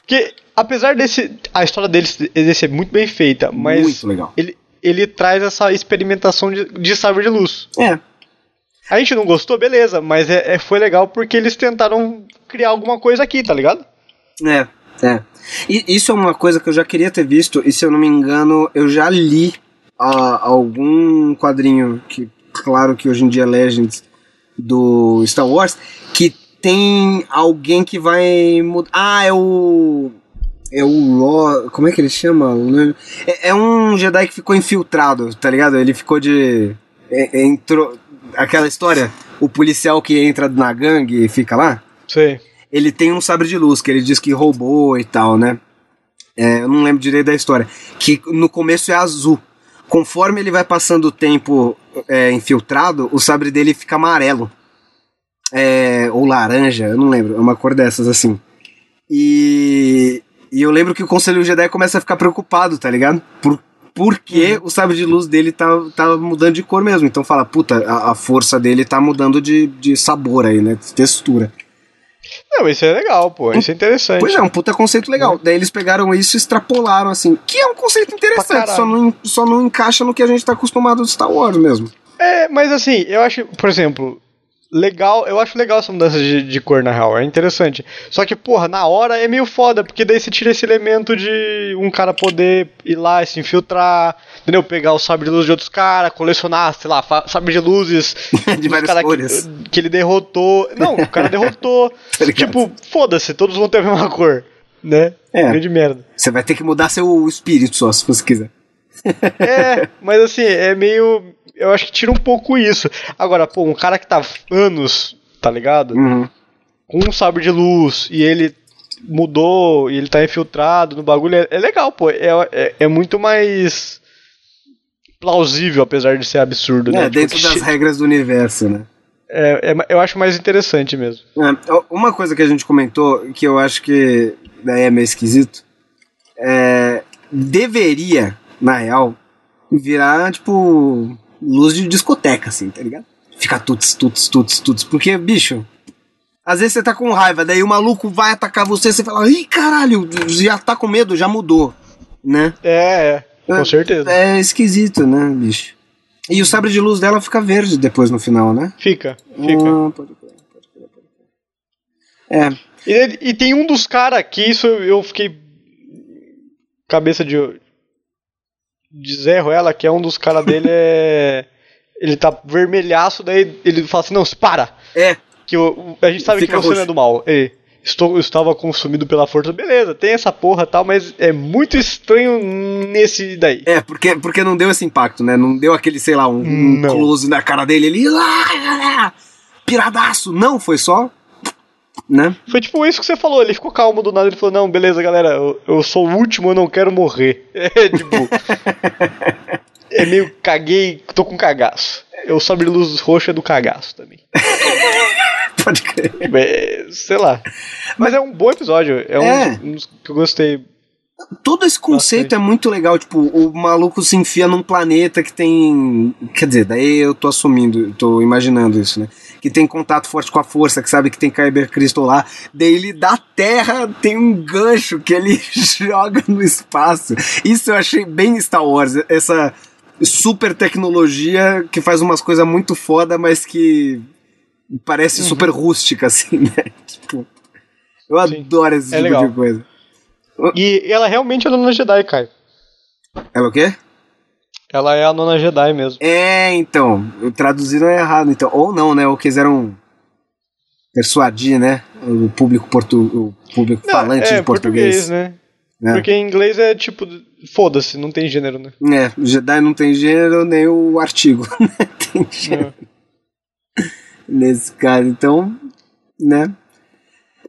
Porque, apesar desse. A história deles dele ser muito bem feita, mas Muito legal. ele, ele traz essa experimentação de, de sabre de luz. É, A gente não gostou, beleza, mas é, é- foi legal porque eles tentaram criar alguma coisa aqui, tá ligado? É, é. E isso é uma coisa que eu já queria ter visto, e se eu não me engano, eu já li ah, algum quadrinho, que claro que hoje em dia é Legends, do Star Wars, que tem alguém que vai mudar. Ah, é o. É o Ro... Como é que ele chama? É, é um Jedi que ficou infiltrado, tá ligado? Ele ficou de. é- é, entrou. Aquela história, o policial que entra na gangue e fica lá Sei. ele tem um sabre de luz que ele diz que roubou e tal, né? É, eu não lembro direito da história. Que no começo é azul. Conforme ele vai passando o tempo é, infiltrado, o sabre dele fica amarelo. É, ou laranja, eu não lembro, é uma cor dessas assim. E, e eu lembro que o Conselho Jedi começa a ficar preocupado, tá ligado? Por, porque uhum. o sabre de luz dele tá, tá mudando de cor mesmo. Então fala, puta, a, a força dele tá mudando de, de sabor aí, né? De textura. Não, isso é legal, pô. Isso é interessante. Pois é, um puta conceito legal. Daí eles pegaram isso e extrapolaram, assim. Que é um conceito interessante, só não, só não encaixa no que a gente tá acostumado de Star Wars mesmo. É, mas assim, eu acho, por exemplo, legal, eu acho legal essa mudança de, de, cor na real, é interessante. Só que, porra, na hora é meio foda, porque daí você tira esse elemento de um cara poder ir lá e se infiltrar, entendeu? Pegar o sabre de luz de outros caras, colecionar, sei lá, sabre de luzes de várias cores. Que, que, ele derrotou. Não, o cara derrotou. tá tipo, foda-se, todos vão ter a mesma cor, né? É. Grande merda. Você vai ter que mudar seu espírito só, se você quiser. é, mas assim, é meio eu acho que tira um pouco isso. Agora, pô, um cara que tá anos, tá ligado? Uhum. Com um sabre de luz e ele mudou e ele tá infiltrado no bagulho, é, é legal, pô. É, é, é, muito mais plausível, apesar de ser absurdo, é, né? É, dentro tipo, das che... regras do universo, né? É, é, eu acho mais interessante mesmo. É, uma coisa que a gente comentou, que eu acho que daí é meio esquisito, é, deveria, na real, virar, tipo, luz de discoteca, assim, tá ligado? Fica tuts, tuts, tuts, tuts. Porque, bicho, às vezes você tá com raiva, daí o maluco vai atacar você, você fala, ih, caralho, já tá com medo, já mudou, né? É, é, com certeza. É, é esquisito, né, bicho? E o sabre de luz dela fica verde depois no final, né? Fica, fica. Ah, pode crer, pode crer, pode crer. É. E, e tem um dos caras que isso eu fiquei cabeça de, de Zé Ruela, que é um dos caras dele, é. Ele tá vermelhaço, daí ele fala assim: não, para! É. Que o, a gente sabe Fica que você não é do mal. Ele, estou, estava consumido pela força. Beleza, tem essa porra tal, mas é muito estranho nesse daí. É, porque, porque não deu esse impacto, né? Não deu aquele, sei lá, um, um close na cara dele ali. Piradaço! Não, foi só né? Foi tipo isso que você falou, ele ficou calmo do nada, ele falou, não, beleza, galera, eu, eu sou o último, eu não quero morrer. É tipo. é meio caguei, tô com cagaço. Eu sobre luz roxa é do cagaço também. Pode crer. É, sei lá. Mas é um bom episódio. É, é. um que eu gostei Todo esse conceito Bastante. é muito legal. Tipo, o maluco se enfia num planeta que tem. Quer dizer, daí eu tô assumindo, tô imaginando isso, né? Que tem contato forte com a força, que sabe que tem Kyber Crystal lá. Daí ele da Terra tem um gancho que ele joga no espaço. Isso eu achei bem Star Wars. Essa super tecnologia que faz umas coisas muito foda, mas que parece uhum. super rústica, assim, né? Tipo, eu Sim. adoro esse é tipo legal. de coisa. E ela realmente é a Nona Jedi, Caio. Ela o quê? Ela é a Nona Jedi mesmo. É, então. Traduziram errado, então. Ou não, né? Ou quiseram persuadir, né? O público, portu... o público não, falante é, de português. português né? É. Porque em inglês é tipo, foda-se, não tem gênero, né? É, Jedi não tem gênero, nem o artigo tem gênero. É. Nesse caso, então, né?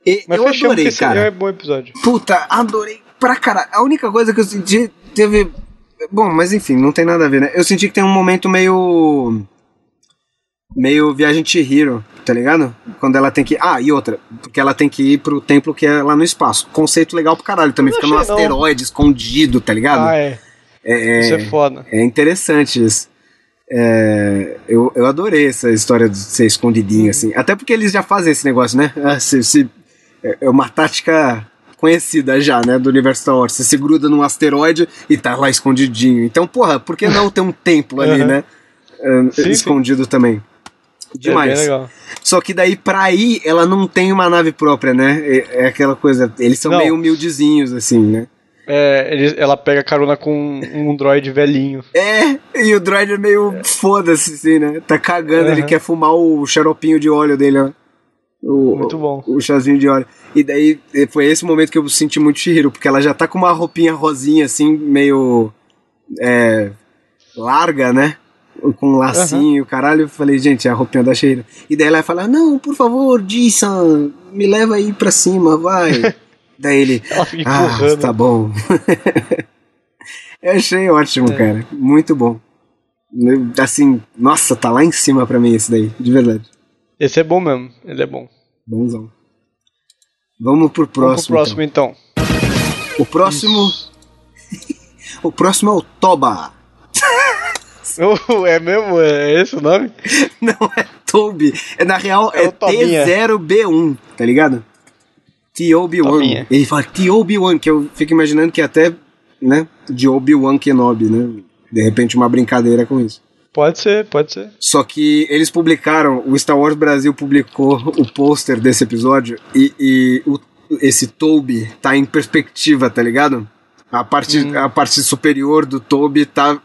E, Mas eu adorei, cara. É um bom episódio. Puta, adorei pra caralho. A única coisa que eu senti teve. Bom, mas enfim, não tem nada a ver, né? Eu senti que tem um momento meio. Meio Viagem de Hero, tá ligado? Quando ela tem que. Ah, e outra, porque ela tem que ir pro templo que é lá no espaço. Conceito legal pro caralho também, fica no asteroide escondido, tá ligado? Ah, é. É, isso é foda. É interessante isso. É, eu, eu adorei essa história de ser escondidinho, assim. Até porque eles já fazem esse negócio, né? Ah, se, se é, é uma tática conhecida já, né, do universo Star Wars. Você se gruda num asteroide e tá lá escondidinho. Então, porra, por que não ter um templo ali, uhum. né? Uh, sim, escondido sim. também. Demais. É Só que daí, pra ir, ela não tem uma nave própria, né? É, é aquela coisa. Eles são não. meio humildezinhos, assim, né? É, ele, ela pega carona com um droid velhinho. É, e o droid é meio é. foda-se, assim, né? Tá cagando, uhum. ele quer fumar o xaropinho de óleo dele, ó. O, muito bom. O, o chazinho de óleo. E daí foi esse momento que eu senti muito Shihiro, porque ela já tá com uma roupinha rosinha, assim, meio. É, larga, né? Com um lacinho, uhum. caralho. Eu falei, gente, é a roupinha da Shihiro. E daí ela fala: Não, por favor, Jason, me leva aí pra cima, vai. daí ele. Ela fica ah, tá bom. eu achei ótimo, é. cara. Muito bom. Assim, nossa, tá lá em cima pra mim esse daí, de verdade. Esse é bom mesmo, ele é bom. Bonzão. Vamos pro próximo. Vamos pro próximo então. então. O próximo. o próximo é o Toba. Oh, é mesmo? É esse o nome? Não é Toby. É, na real é, é T0B1, tá ligado? T-Obi-Wan. Ele fala T-Obi-Wan, que eu fico imaginando que é até, né, de Obi-Wan Kenobi, né? De repente uma brincadeira com isso. Pode ser, pode ser. Só que eles publicaram, o Star Wars Brasil publicou o pôster desse episódio e, e o, esse Toby tá em perspectiva, tá ligado? A parte, hum. a parte superior do Toby tá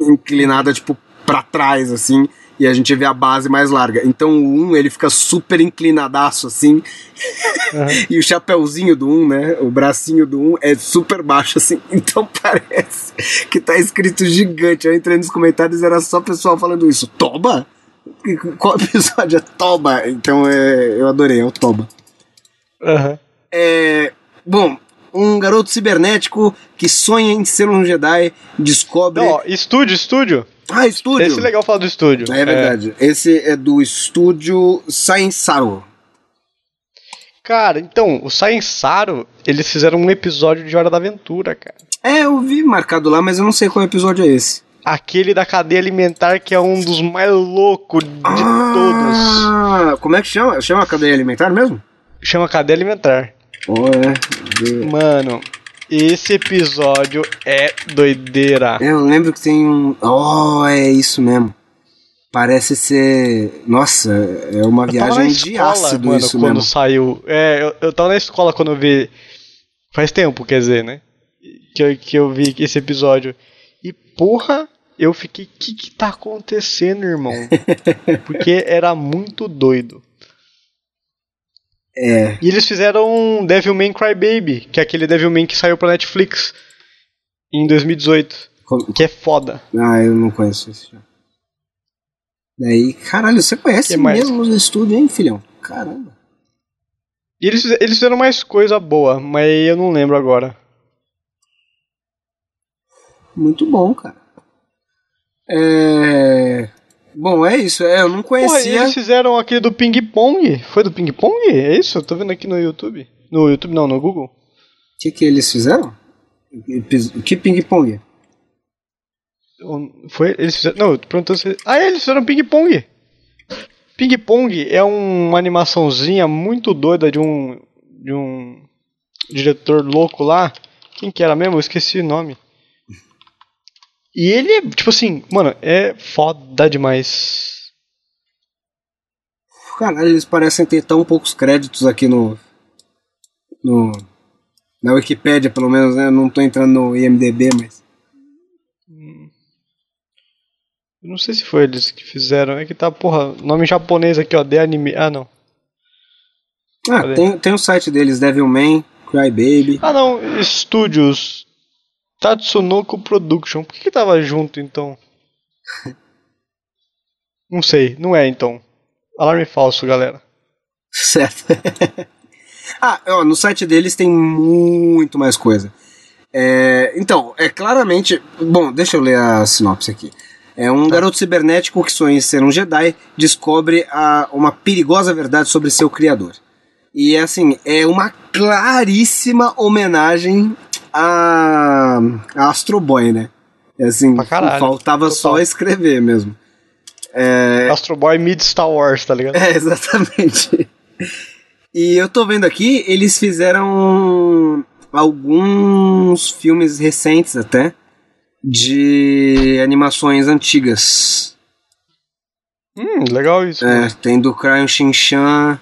inclinada, tipo, pra trás, assim, e a gente vê a base mais larga. Então o 1 ele fica super inclinadaço assim. Uhum. e o chapéuzinho do 1, né? O bracinho do 1 é super baixo assim. Então parece que tá escrito gigante. Eu entrei nos comentários era só pessoal falando isso. Toba? Qual episódio é Toba? Então é, eu adorei, é o Toba. Uhum. É, bom, um garoto cibernético que sonha em ser um Jedi descobre. Não, estúdio, estúdio. Ah, estúdio. Esse é legal falar do estúdio. É verdade. É. Esse é do estúdio Sainsaro. Cara, então, o Sainsaro, eles fizeram um episódio de Hora da Aventura, cara. É, eu vi marcado lá, mas eu não sei qual episódio é esse. Aquele da cadeia alimentar que é um dos mais loucos de ah, todos. Como é que chama? Chama cadeia alimentar mesmo? Chama cadeia alimentar. Oh, é. Mano, esse episódio é doideira. Eu lembro que tem um. Oh, é isso mesmo. Parece ser. Nossa, é uma eu viagem escola, de ácido mano, isso quando mesmo. saiu. É, eu, eu tava na escola quando eu vi. Faz tempo, quer dizer, né? Que eu, que eu vi esse episódio. E porra, eu fiquei. O que que tá acontecendo, irmão? Porque era muito doido. É. E eles fizeram Devilman Crybaby, que é aquele Devilman que saiu pra Netflix em 2018. Como? Que é foda. Ah, eu não conheço esse já. Daí, caralho, você conhece mesmo os estúdios, hein, filhão? Caramba. E eles, eles fizeram mais coisa boa, mas eu não lembro agora. Muito bom, cara. É. Bom, é isso. É, eu não conhecia. Porra, eles fizeram aquele do ping pong. Foi do ping pong? É isso? Eu tô vendo aqui no YouTube. No YouTube não, no Google. O que que eles fizeram? Que ping pong? Foi, eles fizeram. Não, eu perguntando se. Ah, eles fizeram ping pong. Ping pong é uma animaçãozinha muito doida de um de um diretor louco lá. Quem que era mesmo? Eu esqueci o nome. E ele é, tipo assim, mano, é foda demais. Caralho, eles parecem ter tão poucos créditos aqui no. no na Wikipedia, pelo menos, né? Eu não tô entrando no IMDB, mas. Hum. Eu não sei se foi eles que fizeram. É que tá, porra, nome japonês aqui, ó. The Anime. Ah, não. Ah, tem, tem o site deles, Devilman, Crybaby. Ah, não. Estúdios. Tatsunoko Production. Por que, que tava junto então? não sei, não é então. Alarme falso, galera. Certo. ah, ó, no site deles tem muito mais coisa. É, então, é claramente. Bom, deixa eu ler a sinopse aqui. É um tá. garoto cibernético que sonha em ser um Jedi descobre a, uma perigosa verdade sobre seu criador. E assim, é uma claríssima homenagem a, a Astro Boy, né? É assim, faltava Total. só escrever mesmo. É... Astro Boy mid Star Wars, tá ligado? É, exatamente. E eu tô vendo aqui, eles fizeram alguns filmes recentes até de animações antigas. Hum, legal isso. É, tem do Cryon Shinchan,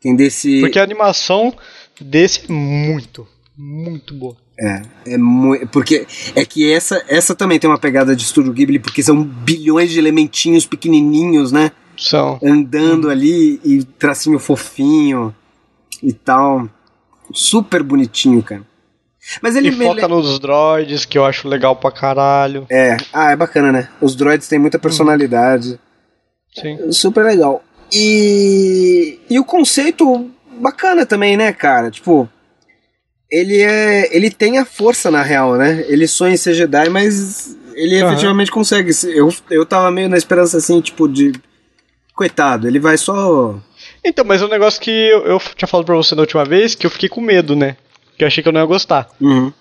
tem desse. Porque a animação desse é muito, muito boa. É, é muito. Porque é que essa, essa também tem uma pegada de estúdio Ghibli, porque são bilhões de elementinhos pequenininhos, né? São. Andando hum. ali e tracinho fofinho e tal. Super bonitinho, cara. Mas ele e foca nos droids, que eu acho legal pra caralho. É, ah, é bacana, né? Os droids têm muita personalidade. Sim. Super legal. E, e o conceito bacana também, né, cara? Tipo, ele é. Ele tem a força na real, né? Ele sonha em ser Jedi, mas ele uhum. efetivamente consegue. Eu, eu tava meio na esperança assim, tipo, de coitado, ele vai só. Então, mas é um negócio que eu, eu tinha falado pra você na última vez que eu fiquei com medo, né? Que eu achei que eu não ia gostar. Uhum.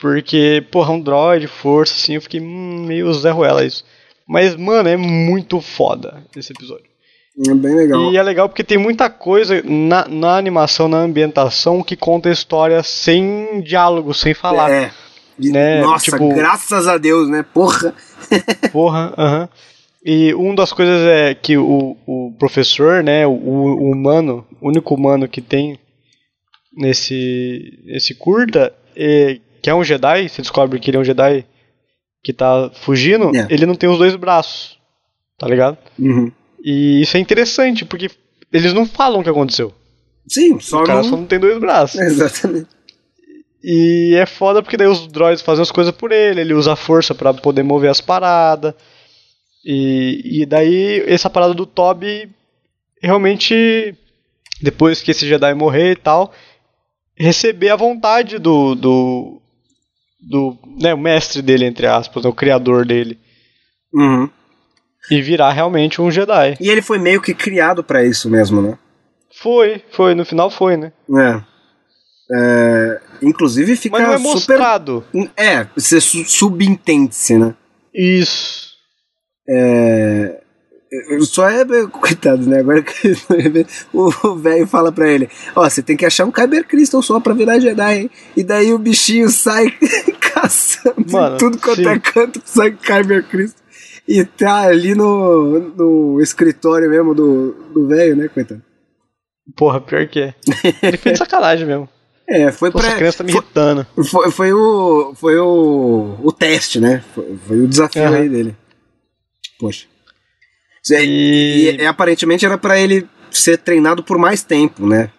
Porque, porra, um droid, força, assim, eu fiquei hum, meio Zé Ruela isso. Mas, mano, é muito foda esse episódio. É bem legal. E é legal porque tem muita coisa na, na animação, na ambientação, que conta a história sem diálogo, sem falar. É. Né, Nossa, tipo- graças a Deus, né? Porra. Porra, aham. E uma das coisas é que o, o professor, né, o, o humano, o único humano que tem nesse, nesse curta, é, que é um Jedi, você descobre que ele é um Jedi que tá fugindo, É. ele não tem os dois braços, tá ligado? Uhum. E isso é interessante, porque eles não falam o que aconteceu. Sim, só O cara não. só não tem dois braços. Exatamente. E é foda porque daí os droids fazem as coisas por ele, ele usa a força pra poder mover as paradas. E, e daí essa parada do Toby realmente depois que esse Jedi morrer e tal, receber a vontade do do do, né, o mestre dele entre aspas, né, o criador dele Uhum. E virar realmente um Jedi. E ele foi meio que criado pra isso mesmo, né? Foi, foi, no final foi, né? É. É, inclusive fica Mas não é super. mostrado. É, você su subentende-se, né? Isso. É. Só é. Coitado, né? Agora que o velho fala pra ele: Ó, você tem que achar um Kyber Crystal só pra virar Jedi, hein? E daí o bichinho sai caçando Mano, tudo quanto sim. é canto, sai Kyber Crystal. E tá ali no, no escritório mesmo do do velho, né, coitado? Porra, pior que é. Ele fez de sacanagem mesmo. É, foi Nossa, pra. a criança tá me foi, irritando. foi, foi o. Foi o. O teste, né? Foi, foi o desafio Aham. aí dele. Poxa. E, E- e, aparentemente era pra ele ser treinado por mais tempo, né?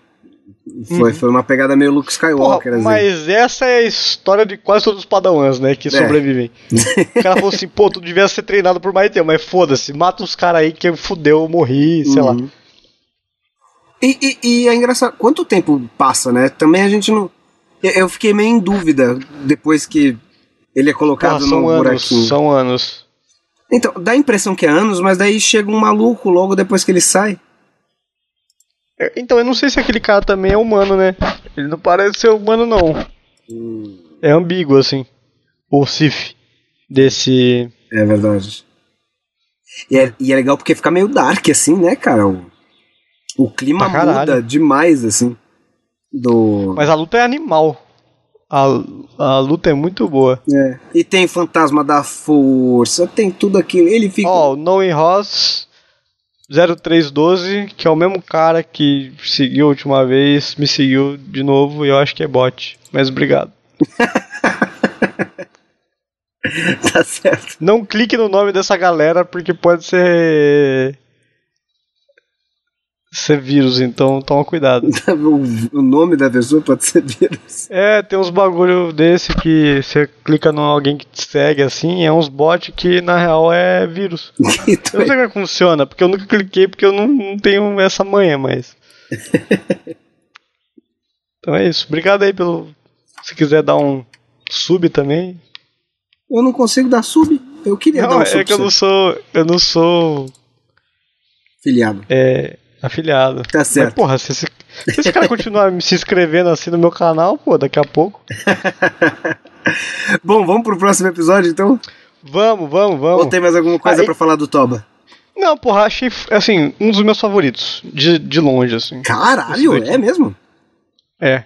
Foi, foi uma pegada meio Luke Porra, Skywalker, assim. mas essa é a história de quase todos os padawans, né? Que É. sobrevivem. O cara falou assim, pô, tu devia ser treinado por mais tempo, mas foda-se, mata os caras aí que fudeu, eu morri, sei lá. Uhum. E, e, e é engraçado, quanto tempo passa, né? Também a gente não. Eu, fiquei meio em dúvida depois que ele é colocado Porra, são no anos, buraquinho. são anos. Então, dá a impressão que é anos, mas daí chega um maluco logo depois que ele sai. É, Então, eu não sei se aquele cara também é humano, né? Ele não parece ser humano, não. É ambíguo, assim. O Sif desse. É verdade. E é, e é legal porque fica meio dark, assim, né, cara? O, o clima caralho. muda demais, assim. Do. Mas a luta é animal. A, a luta é muito boa. É. E tem fantasma da força, tem tudo aquilo. Ele fica. Ó, o Noe Ross 0312, que é o mesmo cara que seguiu a última vez, me seguiu de novo e eu acho que é bot. Mas obrigado. tá certo. Não clique no nome dessa galera porque pode ser. Ser vírus, então toma cuidado. O, nome da pessoa pode ser vírus. É, tem uns bagulho desse que você clica no alguém que te segue assim, é uns bots que na real é vírus. Eu Então, não sei como é que funciona, porque eu nunca cliquei, porque eu não, não tenho essa manha, mas. então é isso. Obrigado aí pelo. Se quiser dar um sub também. eu não consigo dar sub. Eu queria dar Não, um é sub que eu não sou. Eu não sou filiado. é, afiliado. Tá certo. Mas, porra, se esse, se esse cara continuar se inscrevendo assim no meu canal, pô, daqui a pouco. Bom, vamos pro próximo episódio então? Vamos, vamos, Ou vamos. tem mais alguma coisa Aí- pra falar do Toba? Não, porra, achei, assim, um dos meus favoritos. De, de longe, assim. Caralho, é mesmo? É.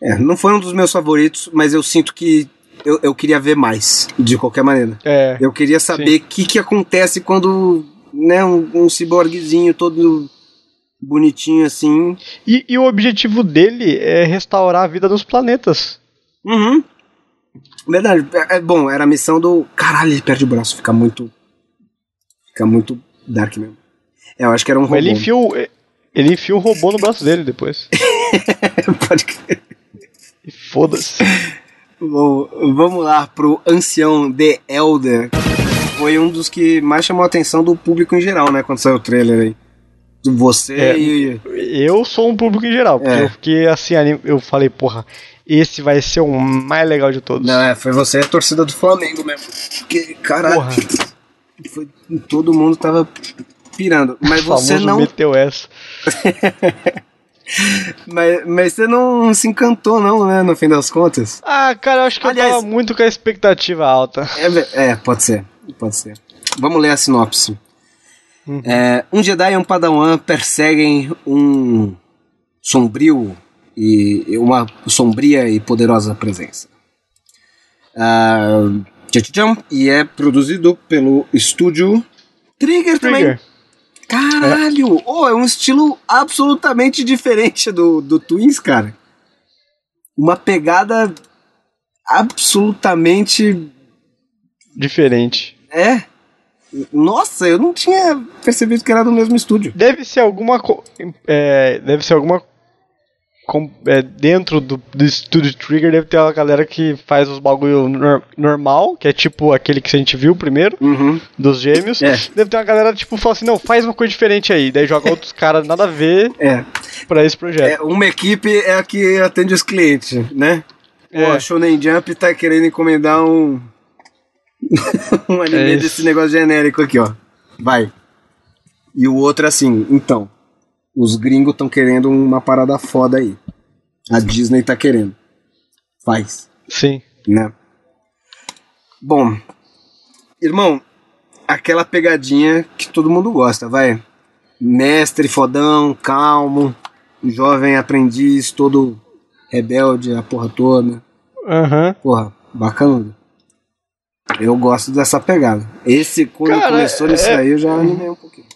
É, não foi um dos meus favoritos, mas eu sinto que eu, eu queria ver mais, de qualquer maneira. É. Eu queria saber o que, que acontece quando né, um, um ciborguezinho todo bonitinho assim. E, e o objetivo dele é restaurar a vida nos planetas. Uhum. Verdade. É, é bom, era a missão do. Caralho, ele perde o braço, fica muito. Fica muito dark mesmo. É, eu acho que era um robô. Mas ele enfia o, ele enfia um robô no braço dele depois. Pode crer. Foda-se. Bom, vamos lá pro Ancião The Elder. Foi um dos que mais chamou a atenção do público em geral, né? Quando saiu o trailer aí. Você É. e. Eu sou um público em geral, porque É. eu fiquei assim, eu falei, porra, esse vai ser o mais legal de todos. Não, é, foi você a torcida do Flamengo mesmo. Porque, caralho. Porra. Foi, todo mundo tava pirando. Mas você não. meteu essa. Mas, mas você não se encantou, não, né? No fim das contas. Ah, cara, eu acho que Aliás- eu tava muito com a expectativa alta. É, é, pode ser. Pode ser. Vamos ler a sinopse. É, um Jedi e um Padawan perseguem um sombrio e uma sombria e poderosa presença. Tchau. e é produzido pelo estúdio Trigger, também. Trigger. Caralho! Oh, é um estilo absolutamente diferente do, do Twins, cara. Uma pegada absolutamente. Diferente. É. Nossa, eu não tinha percebido que era do mesmo estúdio. Deve ser alguma. É, deve ser alguma. com- é, dentro do, do estúdio Trigger deve ter uma galera que faz os bagulho nor- normal, que é tipo aquele que a gente viu primeiro, Uhum. dos gêmeos. É. Deve ter uma galera tipo fala assim: não, faz uma coisa diferente aí. Daí joga outros caras nada a ver É. pra esse projeto. é. Uma equipe é a que atende os clientes, né? É. Ó, Shonen Jump tá querendo encomendar um. um anime É desse negócio genérico aqui, ó. Vai. E o outro assim, então. Os gringos estão querendo uma parada foda aí. A Disney tá querendo. Faz. Sim. né? Bom, irmão, aquela pegadinha que todo mundo gosta, vai. Mestre fodão, calmo, jovem aprendiz, todo rebelde, a porra toda. Aham. Porra, bacana. Eu gosto dessa pegada. Esse, quando Cara, começou nisso é- aí, eu já animei um pouquinho.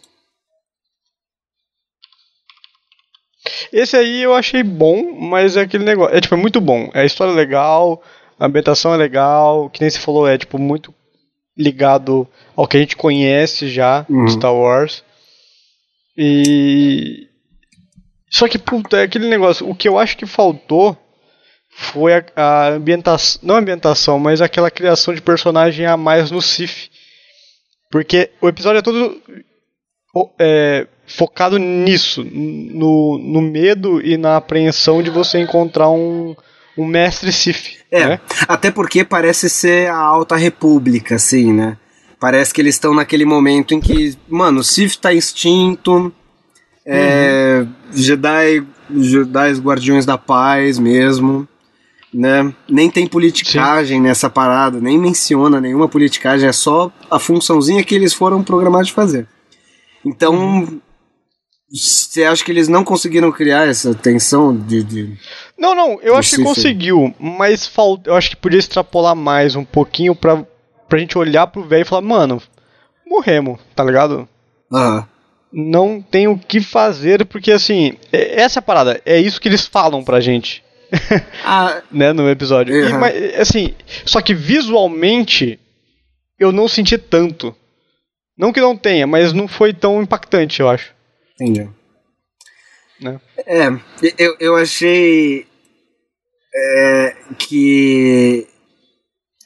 Esse aí eu achei bom, mas é aquele negócio. É tipo, é muito bom. A história é legal, a ambientação é legal, que nem você falou, é tipo muito ligado ao que a gente conhece já Uhum. de Star Wars. E. Só que, puta, é aquele negócio. O que eu acho que faltou foi a, a ambientação. Não a ambientação, mas aquela criação de personagem a mais no Sif. Porque o episódio é todo é, focado nisso, no, no medo e na apreensão de você encontrar um, um mestre Sif. É, né? até porque parece ser a Alta República, assim, né? Parece que eles estão naquele momento em que, mano, o Sith tá extinto, é, Jedi, Jedi Guardiões da Paz mesmo, né? Nem tem politicagem nessa parada, nem menciona nenhuma politicagem, é só a funçãozinha que eles foram programados de fazer. Então, você acha que eles não conseguiram criar essa tensão de- de Não, não, eu acho que conseguiu, mas falta, eu acho que podia extrapolar mais um pouquinho pra, pra gente olhar pro velho e falar, mano, morremos, tá ligado? Aham. Não tem o que fazer, porque assim, é- essa é a parada, é isso que eles falam pra gente. Ah, né, no episódio. E, Uhum. mas, assim, só que visualmente eu não senti tanto. Não que não tenha, mas não foi tão impactante, eu acho. Entendi. Né? É, eu, eu achei é, que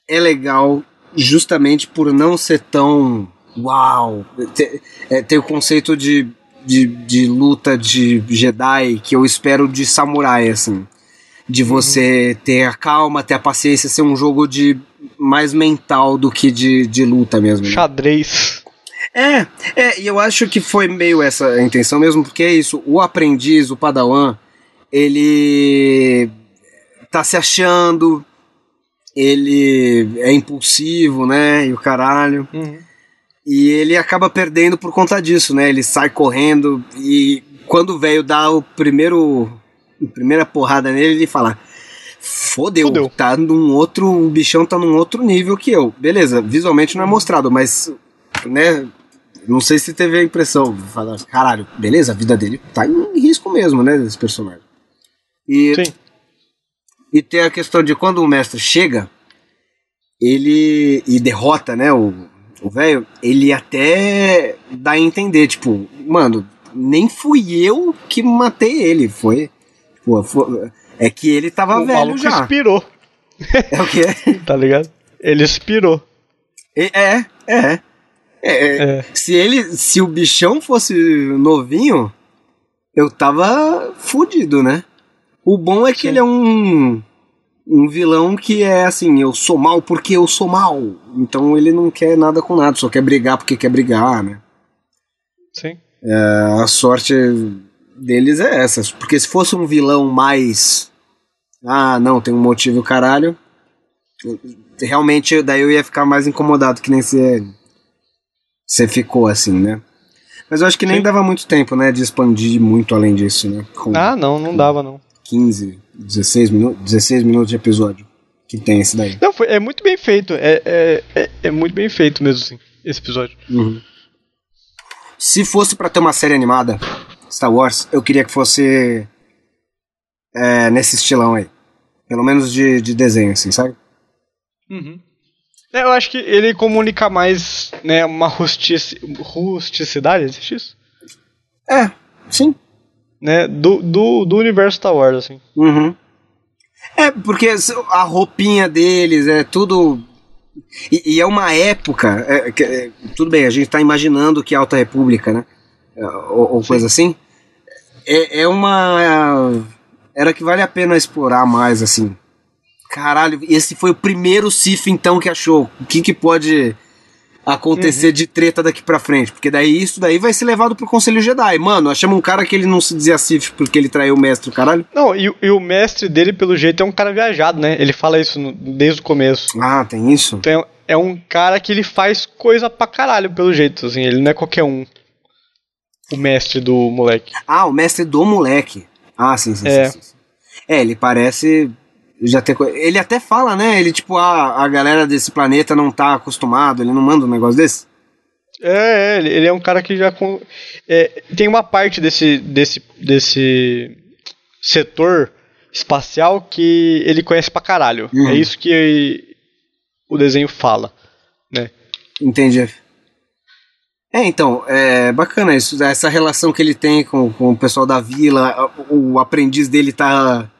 é legal justamente por não ser tão uau. Tem, é, tem o conceito de, de, de luta de Jedi que eu espero de samurai, assim. De você ter a calma, ter a paciência, ser um jogo de mais mental do que de, de luta mesmo. né? Xadrez. É, é, e eu acho que foi meio essa a intenção mesmo, porque é isso, o aprendiz, o padawan, ele tá se achando, ele é impulsivo, né, e o caralho, e ele acaba perdendo por conta disso, né, ele sai correndo, e quando o velho dá o primeiro, primeira porrada nele, ele fala... Fodeu, Fodeu. tá num outro. O bichão tá num outro nível que eu. Beleza, visualmente não é mostrado, mas né? Não sei se teve a impressão de falar, caralho, beleza, a vida dele tá em risco mesmo, né, desse personagem. E, Sim. e tem a questão de quando o mestre chega, ele e derrota, né, o o velho, ele até dá a entender, tipo, mano, nem fui eu que matei ele, foi, pô, foi- é que ele tava o velho maluco já. inspirou, É o que é? tá ligado? Ele inspirou. É, é. é. É, É. Se ele, se o bichão fosse novinho, eu tava fudido, né? O bom é que Sim. ele é um um vilão que é assim, eu sou mal porque eu sou mal. Então ele não quer nada com nada, só quer brigar porque quer brigar, né? Sim. É, a sorte deles é essa. Porque se fosse um vilão mais. Ah, não, tem um motivo caralho. Realmente, daí eu ia ficar mais incomodado que nem você. Você ficou assim, né? Mas eu acho que nem Sim. dava muito tempo, né? De expandir muito além disso, né? Com Ah, não, não dava não. 15, 16 minutos, 16 minutos de episódio. Que tem esse daí. Não, foi, é muito bem feito. É, é, é, é muito bem feito mesmo, assim, esse episódio. Uhum. Se fosse pra ter uma série animada, Star Wars, eu queria que fosse é, nesse estilão aí. Pelo menos de, de desenho, assim, sabe? É, eu acho que ele comunica mais, né, uma rustici, rusticidade, existe isso? É, sim. Né, do, do, do universo Star Wars, assim. Uhum. É, porque a roupinha deles é tudo. E, e é uma época. é, que- é, tudo bem, a gente tá imaginando que é Alta República, né? Ou, ou coisa assim. É, é uma. Era que vale a pena explorar mais, assim. Caralho, esse foi o primeiro Sif então que achou. O que, que pode acontecer de treta daqui pra frente? Porque daí isso daí vai ser levado pro Conselho Jedi. Mano, achamos um cara que ele não se dizia Sif porque ele traiu o mestre, caralho. Não, e, e o mestre dele, pelo jeito, é um cara viajado, né? Ele fala isso no- desde o começo. Ah, tem isso? Então é um cara que ele faz coisa pra caralho, pelo jeito, assim. Ele não é qualquer um. O mestre do moleque. Ah, o mestre do moleque. Ah, sim, sim, É. sim, sim. É, ele parece já ter. Ele até fala, né? Ele, tipo, ah, a galera desse planeta não tá acostumado, ele não manda um negócio desse. É, é, ele, é um cara que já. con- é, tem uma parte desse, desse, desse setor espacial que ele conhece pra caralho. Uhum. É isso que o desenho fala, né? Entendi. É, então, é bacana isso, essa relação que ele tem com, com o pessoal da vila, o, aprendiz dele tá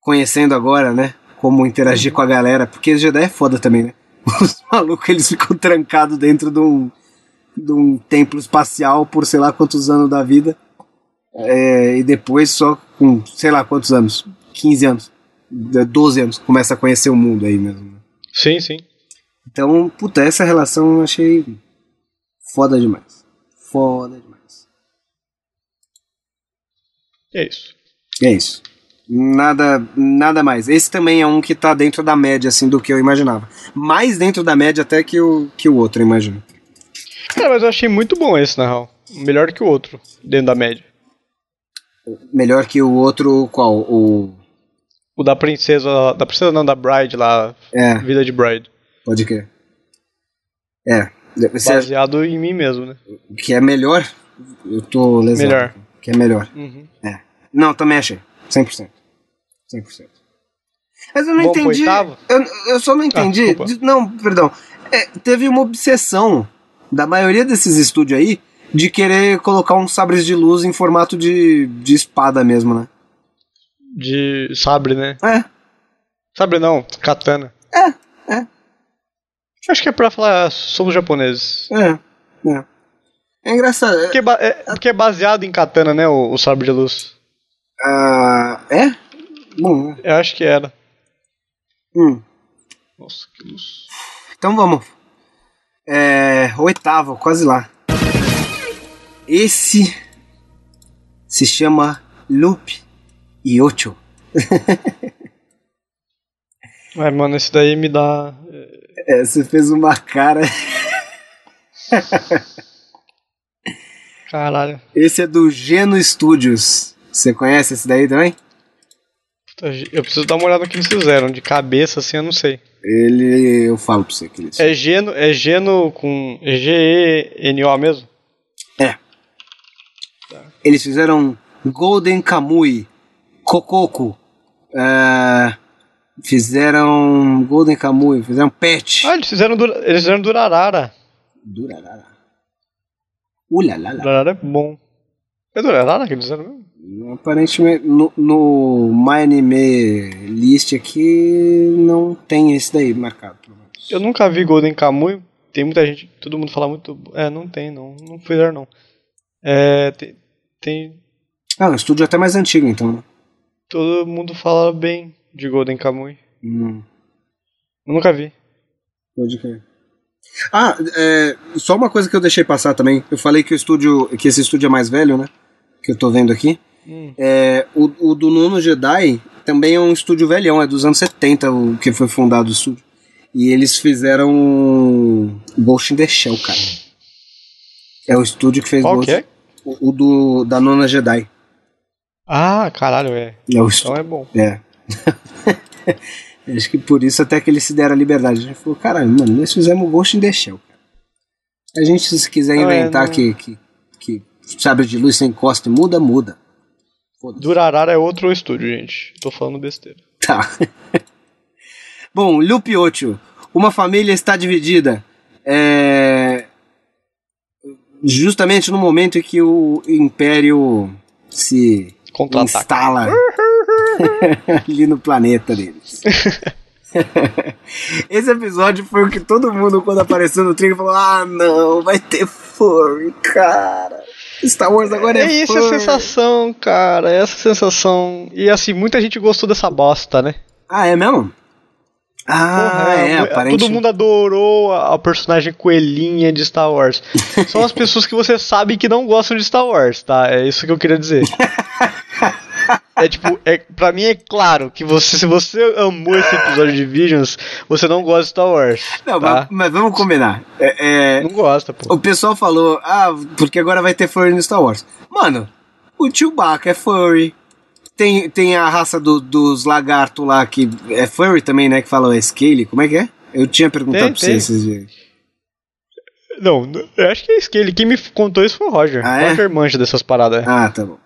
conhecendo agora, né? Como interagir com a galera, porque o Jedi é foda também, né? Os malucos, eles ficam trancados dentro de um, de um templo espacial por sei lá quantos anos da vida, é, e depois só com sei lá quantos anos, 15 anos, 12 anos, começa a conhecer o mundo aí mesmo. né? Sim, sim. Então, puta, essa relação eu achei foda demais. Foda demais. É isso. É isso. Nada, nada mais. Esse também é um que tá dentro da média, assim, do que eu imaginava. Mais dentro da média até que o, que o outro, eu imagino. Cara, mas eu achei muito bom esse, na real. Melhor que o outro, dentro da média. Melhor que o outro, qual? O. O da princesa. Da princesa não, da Bride lá. É, Vida de Bride. pode crer. É. Você acha Baseado em mim mesmo, né? que é melhor? Eu tô lesado. Melhor. Que é melhor. Uhum. É. Não, também achei. 100%. 100%. Mas eu não pro entendi. Eu, eu só não entendi. desculpa. de- não, perdão. É, teve uma obsessão da maioria desses estúdios aí de querer colocar uns sabres de luz em formato de, de espada mesmo, né? De sabre, né? É, Sabre não, katana. é, é, Acho que é pra falar, somos japoneses. é. É, é engraçado. É, Porque, ba- é, porque é baseado em katana, né? O, o sabre de luz. ah, é? Bom, é. Eu acho que era. Hum. Nossa, que luz. Então vamos. É, oitavo, quase lá. Esse se chama Loop e Ocho. Mas, mano, esse daí me dá. É, você fez uma cara. Caralho. Esse é do Geno Studios. Você conhece esse daí também? Eu preciso dar uma olhada no que eles fizeram. De cabeça, assim, eu não sei. Ele. Eu falo pra você que ele. É Geno, é Geno com G-E-N-O mesmo? É. Eles fizeram Golden Kamui, Kokoko. é, fizeram Golden Kamui, fizeram Pet. Ah, eles fizeram, Dura- eles fizeram Durarara. Durarara. Ulalala. Durarara é bom. É Durarara que eles fizeram mesmo? Aparentemente, no, no My Anime List aqui, não tem esse daí marcado. pelo menos. Eu nunca vi Golden Kamuy. Tem muita gente, todo mundo fala muito. É, não tem, não. Não fizeram, não. É, tem, tem. Ah, o estúdio é até mais antigo, então. né? Todo mundo fala bem de Golden Kamuy. Hum, Eu nunca vi. pode crer. Ah, é, só uma coisa que eu deixei passar também. Eu falei que o estúdio, que esse estúdio é mais velho, né? Que eu tô vendo aqui. Hum. É, o, o do Nono Jedi também é um estúdio velhão, é dos anos 70 o que foi fundado o estúdio. E eles fizeram Ghost in the Shell, cara. É o estúdio que fez Qual Ghost. que é? O, o do, da Nona Jedi. Ah, caralho, é. É o Então estúdio. é bom. É. Acho que por isso até que eles se deram a liberdade. A gente falou, caralho, mano, nós fizemos Ghost in the Shell. A gente, se quiser é, inventar não- que, que, que sabre de luz sem encosta e muda, muda. Durarara é outro estúdio, gente. Tô falando besteira. Tá. Bom, Lupiocho. Uma família está dividida. É... Justamente no momento em que o Império se instala ali no planeta deles. Esse episódio foi o que todo mundo, quando apareceu no trailer, falou: Ah, não, vai ter furry, cara. Star Wars agora é, É essa a furry." sensação, cara. É essa sensação. E assim, muita gente gostou dessa bosta, né? Ah, é mesmo? Ah, Porra, é, mu- aparentemente. Todo mundo adorou a, a personagem coelhinha de Star Wars. São as pessoas que você sabe que não gostam de Star Wars, tá? É isso que eu queria dizer. É tipo, é, pra mim é claro que você, se você amou esse episódio de Visions, você não gosta de Star Wars. Não, tá? mas, mas vamos combinar. É, é, Não gosta, pô. o pessoal falou, ah, porque agora vai ter furry no Star Wars. Mano, o Chewbacca é furry. Tem, tem a raça do- dos lagartos lá que é furry também, né? Que falam é Scale. Como é que é? Eu tinha perguntado Tem, pra você tem. esses dias. Não, eu acho que é isso que ele. Quem me contou isso foi o Roger. Ah, é? Roger mancha dessas paradas. Ah, tá bom.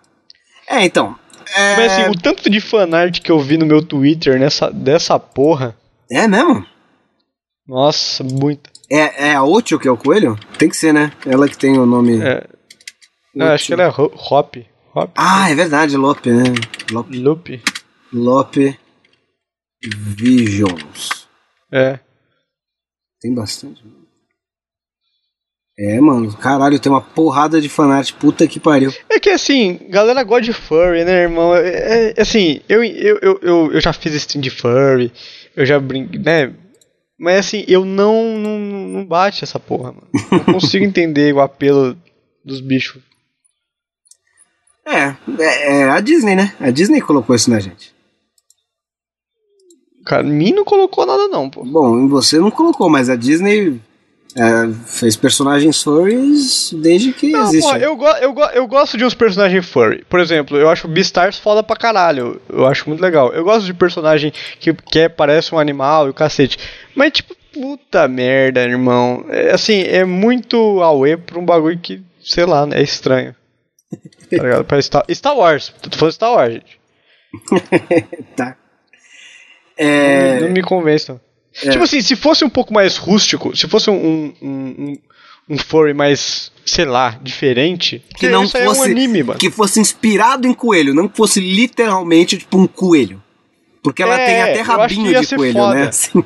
É, então. É, Mas assim, o tanto de fanart que eu vi no meu Twitter nessa, dessa porra. é mesmo? Nossa, muita. É, é a Ocho que é o coelho? Tem que ser, né? Ela que tem o nome. É. Não, acho que ela é Ho- Hop. Hop? Ah, é verdade, Lope, né? Lope. Loop. Lope Visions. É. Tem bastante. É, mano, caralho, tem uma porrada de fanart, puta que pariu. É que assim, galera gosta de furry, né, irmão? É, é, assim, eu, eu, eu, eu, eu já fiz stream de furry, eu já brinquei, né? Mas assim, eu não, não, não bate essa porra, mano. Não consigo entender o apelo dos bichos. É, é, é a Disney, né? A Disney colocou isso na gente. Cara, mim não colocou nada não, pô. Bom, em você não colocou, mas a Disney é, fez personagens furries desde que Não, existe. pô, eu, go eu, go eu gosto de uns personagens furry. Por exemplo, eu acho Beastars foda pra caralho. Eu acho muito legal. Eu gosto de personagem que, que é, parece um animal e o cacete. Mas, tipo, puta merda, irmão. É, assim, é muito away pra um bagulho que, sei lá, é estranho. Tá ligado? Pra Star, Star Wars. Tô falando Star Wars, gente. Tá. É, Não me convence, não. Tipo assim, se fosse um pouco mais rústico, se fosse um, um, um, um furry mais, sei lá, diferente, que não fosse é um anime, mano. que fosse inspirado em coelho, não que fosse literalmente tipo um coelho. Porque ela É, tem até eu acho que rabinho ia de ser coelho, foda. né? Assim,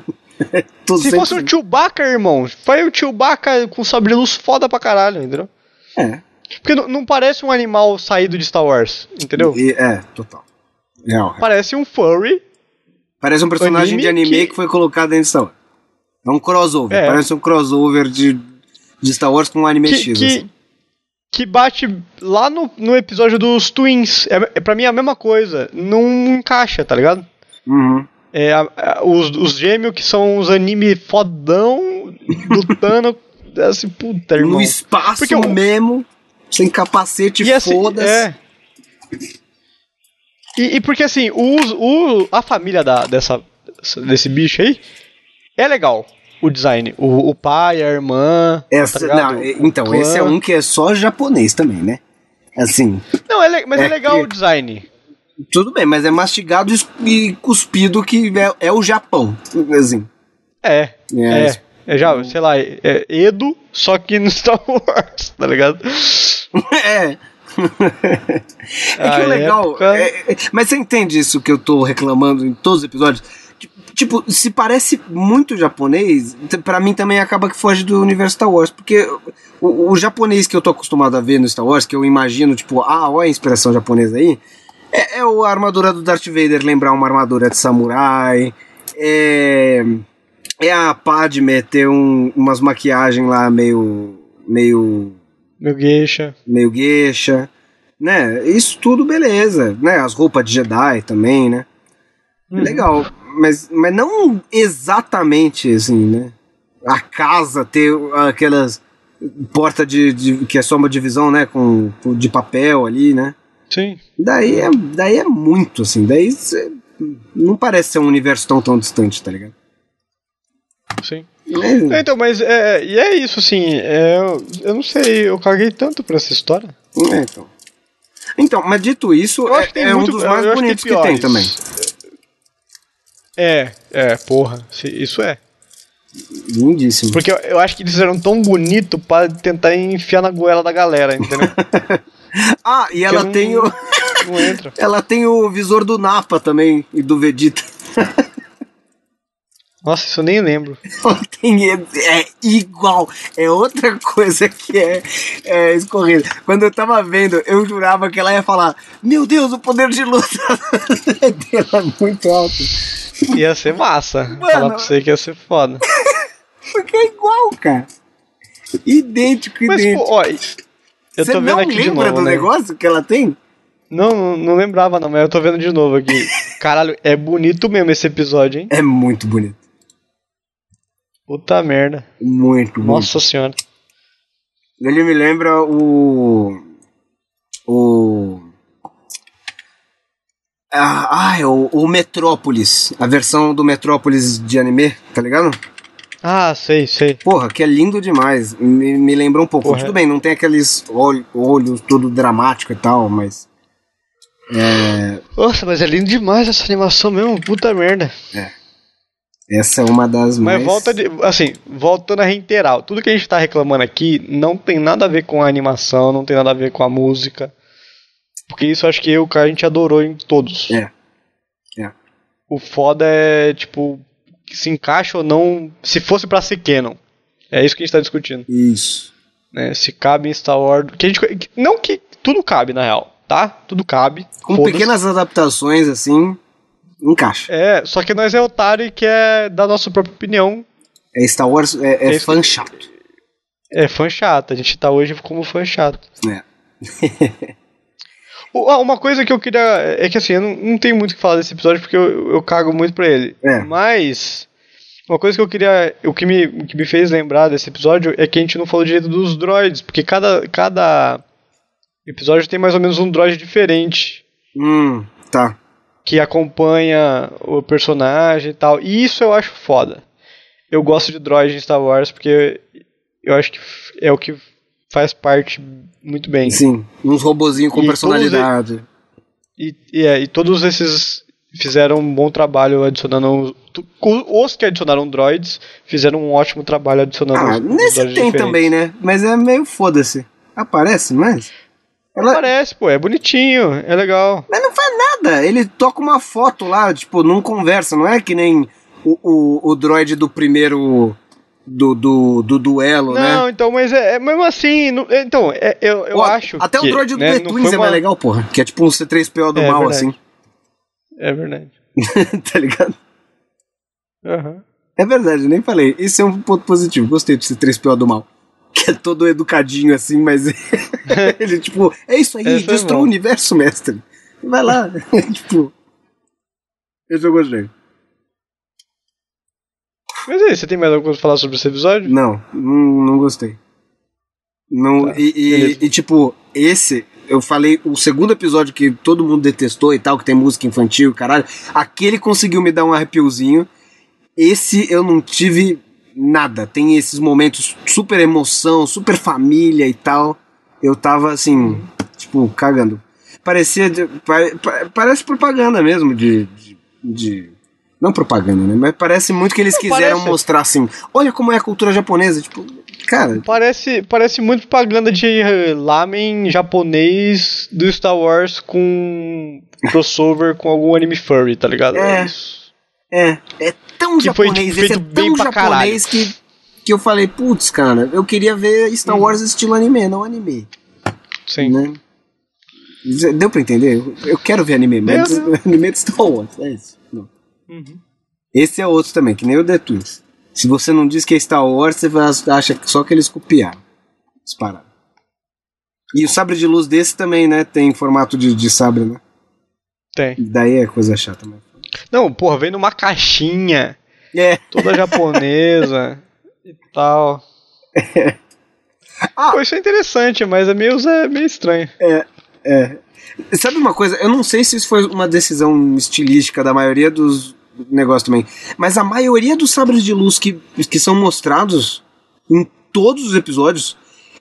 Se fosse um sempre- Chewbacca, irmão, foi o Chewbacca com sabre de luz foda pra caralho, entendeu? É, Porque não, não parece um animal saído de Star Wars, entendeu? e- é, total. Real. Parece um furry. Parece um personagem Anime de anime que... que- foi colocado de Star Wars. É um crossover. É. Parece um crossover de, de Star Wars com um anime Que, X. que, assim. que bate lá no, no episódio dos Twins. É, é, pra mim é a mesma coisa. Não encaixa, tá ligado? Uhum. É, a- a- os, os gêmeos que são os anime fodão lutando. assim, puta, irmão. No espaço Porque o- mesmo, sem capacete, assim, foda-se. é. E, e porque assim, o, o, a família da, dessa, desse bicho aí é legal. O design. O, o pai, a irmã. Essa, tá ligado? não, é- então, esse é um que é só japonês também, né? Assim, Não, é mas é, É legal que- o design. tudo bem, mas é mastigado e cuspido que é, é o Japão. Assim. É. É, É. É, já, sei lá, é Edo, só que no Star Wars, tá ligado? É. é que o legal. época- é- é- mas você entende isso que eu tô reclamando em todos os episódios? Tipo, se parece muito japonês, pra mim também acaba que foge do universo Star Wars. Porque o, o japonês que eu tô acostumado a ver no Star Wars, que eu imagino, tipo, ah, olha a inspiração japonesa aí, é, é a armadura do Darth Vader lembrar uma armadura de samurai. É. É a Padme ter um, umas maquiagens lá meio. meio. Meu gueixa. meio gueixa. Né? Isso tudo beleza. Né? As roupas de Jedi também, né? Uhum. Legal. Mas, mas não exatamente assim, né? A casa ter aquelas porta de, de que é só uma divisão, né, com de papel ali, né? Sim. Daí é, daí é muito assim, daí cê, não parece ser um universo tão tão distante, tá ligado? Sim. É, Então, mas é, e é isso, assim, é, eu não sei, eu caguei tanto pra essa história. é, então. Então, mas dito isso, Eu acho é, é um muito- dos eu mais acho que bonitos que, tem também. É, é, porra, isso é. Lindíssimo. Porque eu, eu acho que eles eram tão bonitos pra tentar enfiar na goela da galera, entendeu? Ah, e ela não- tem o não entra. ela tem o visor do Napa também e do Vegeta. Nossa, isso eu nem lembro. Tem é igual, é outra coisa que é, é escorrida. Quando eu tava vendo, eu jurava que ela ia falar: Meu Deus, o poder de luta dela é muito alto. Ia ser massa. Falar pra você que ia ser foda. Porque é igual, cara. Idêntico, Mas, idêntico. pô, ó, eu Você tô vendo não aqui de lembra novo, do né? negócio que ela tem? Não, não, não lembrava não, mas eu tô vendo de novo aqui. Caralho, é bonito mesmo esse episódio, hein? É muito bonito. Puta merda. Muito. Nossa senhora. Ele me lembra o. O. Ah, é o, o Metrópolis. A versão do Metrópolis de anime, tá ligado? Ah, sei, sei. Porra, que é lindo demais. Me, me lembra um pouco. Porra. Tudo bem, não tem aqueles olhos, olhos todo dramático e tal, mas. É, Nossa, mas é lindo demais essa animação mesmo, puta merda. Essa é uma das mais. Mas volta de, assim, voltando a reiterar, tudo que a gente tá reclamando aqui não tem nada a ver com a animação, não tem nada a ver com a música. Porque isso eu acho que eu, cara, a gente adorou em todos. É. É. O foda é, tipo, se encaixa ou não, se fosse pra ser canon. É isso que a gente tá discutindo, Isso. né? Se cabe em Star Wars, que a gente, não que tudo cabe na real, tá? Tudo cabe. Com pequenas adaptações assim, encaixa. É, só que nós é otário e quer dar nossa própria opinião. É Star Wars, é, é É fã chato. É fã chato, a gente tá hoje como fã chato. É. Ah, Uma coisa que eu queria. É que assim, eu não, não tenho muito o que falar desse episódio porque eu, eu cago muito pra ele. É. Mas. Uma coisa que eu queria. O que me, o que me fez lembrar desse episódio é que a gente não falou direito dos droids. Porque cada, cada episódio tem mais ou menos um droid diferente. Hum, tá. Que acompanha o personagem e tal. E isso eu acho foda. Eu gosto de droid em Star Wars porque eu acho que é o que faz parte muito bem. Sim, uns robozinhos com E personalidade. E, e, é, e todos esses fizeram um bom trabalho adicionando. Os que adicionaram droids fizeram um ótimo trabalho adicionando. Ah, nesse tem diferentes. também, né? Mas é meio foda-se. Aparece, mas. Ela, Parece, pô, é bonitinho, é legal. mas não faz nada. Ele toca uma foto lá, tipo, não conversa. Não é que nem o, o, o droid do primeiro. Do, do, do duelo, Não, né? então, mas é, é mesmo assim. não- é, então, é- eu, eu acho. Até que, o droid do né, The não Twins é mais uma- legal, porra. Que é tipo um C3PO do É, mal, verdade. assim. É verdade. tá ligado? Aham. É verdade, eu nem falei. Isso é um ponto positivo. Gostei de C3PO do mal. Que é todo educadinho assim, mas ele, tipo, é isso aí, Esse é destrua bom. o universo, mestre. Vai lá. tipo. Esse eu gostei. Mas aí, você tem mais alguma coisa pra falar sobre esse episódio? Não, não, não gostei. Não, Tá, e, e- e, tipo, esse, eu falei, o segundo episódio que todo mundo detestou e tal, que tem música infantil, caralho, aquele conseguiu me dar um arrepiozinho. Esse eu não tive nada. Tem esses momentos super emoção, super família e tal. Eu tava assim, tipo, cagando. Parecia. de- pa- pa- parece propaganda mesmo de- de- de não propaganda, né? Mas parece muito que eles Não, quiseram parece. mostrar assim: olha como é a cultura japonesa. Tipo, cara, Parece, parece muito propaganda de lamen japonês do Star Wars com crossover com algum anime furry, tá ligado? É. isso. é. É tão Que foi, japonês, tipo, esse é tão japonês que, que eu falei: putz, cara, eu queria ver. Star Wars estilo anime, não anime. Sim. Né? Deu pra entender? Eu- quero ver anime, mas Deu, anime de Star Wars, é isso. Uhum. Esse é outro também, que nem o The Twins. Se você não diz que é Star Wars, você acha só que eles copiaram. Disparado. E o sabre de luz desse também, né? Tem formato de, de sabre, né? Tem. Daí é coisa chata, né? Não, porra, vem numa caixinha. É. Toda japonesa e tal. Ah. Pô, isso é interessante, mas é meio, é meio estranho. É, é. Sabe uma coisa? Eu não sei se isso foi uma decisão estilística da maioria dos negócios também, mas a maioria dos sabres de luz que, que são mostrados em todos os episódios,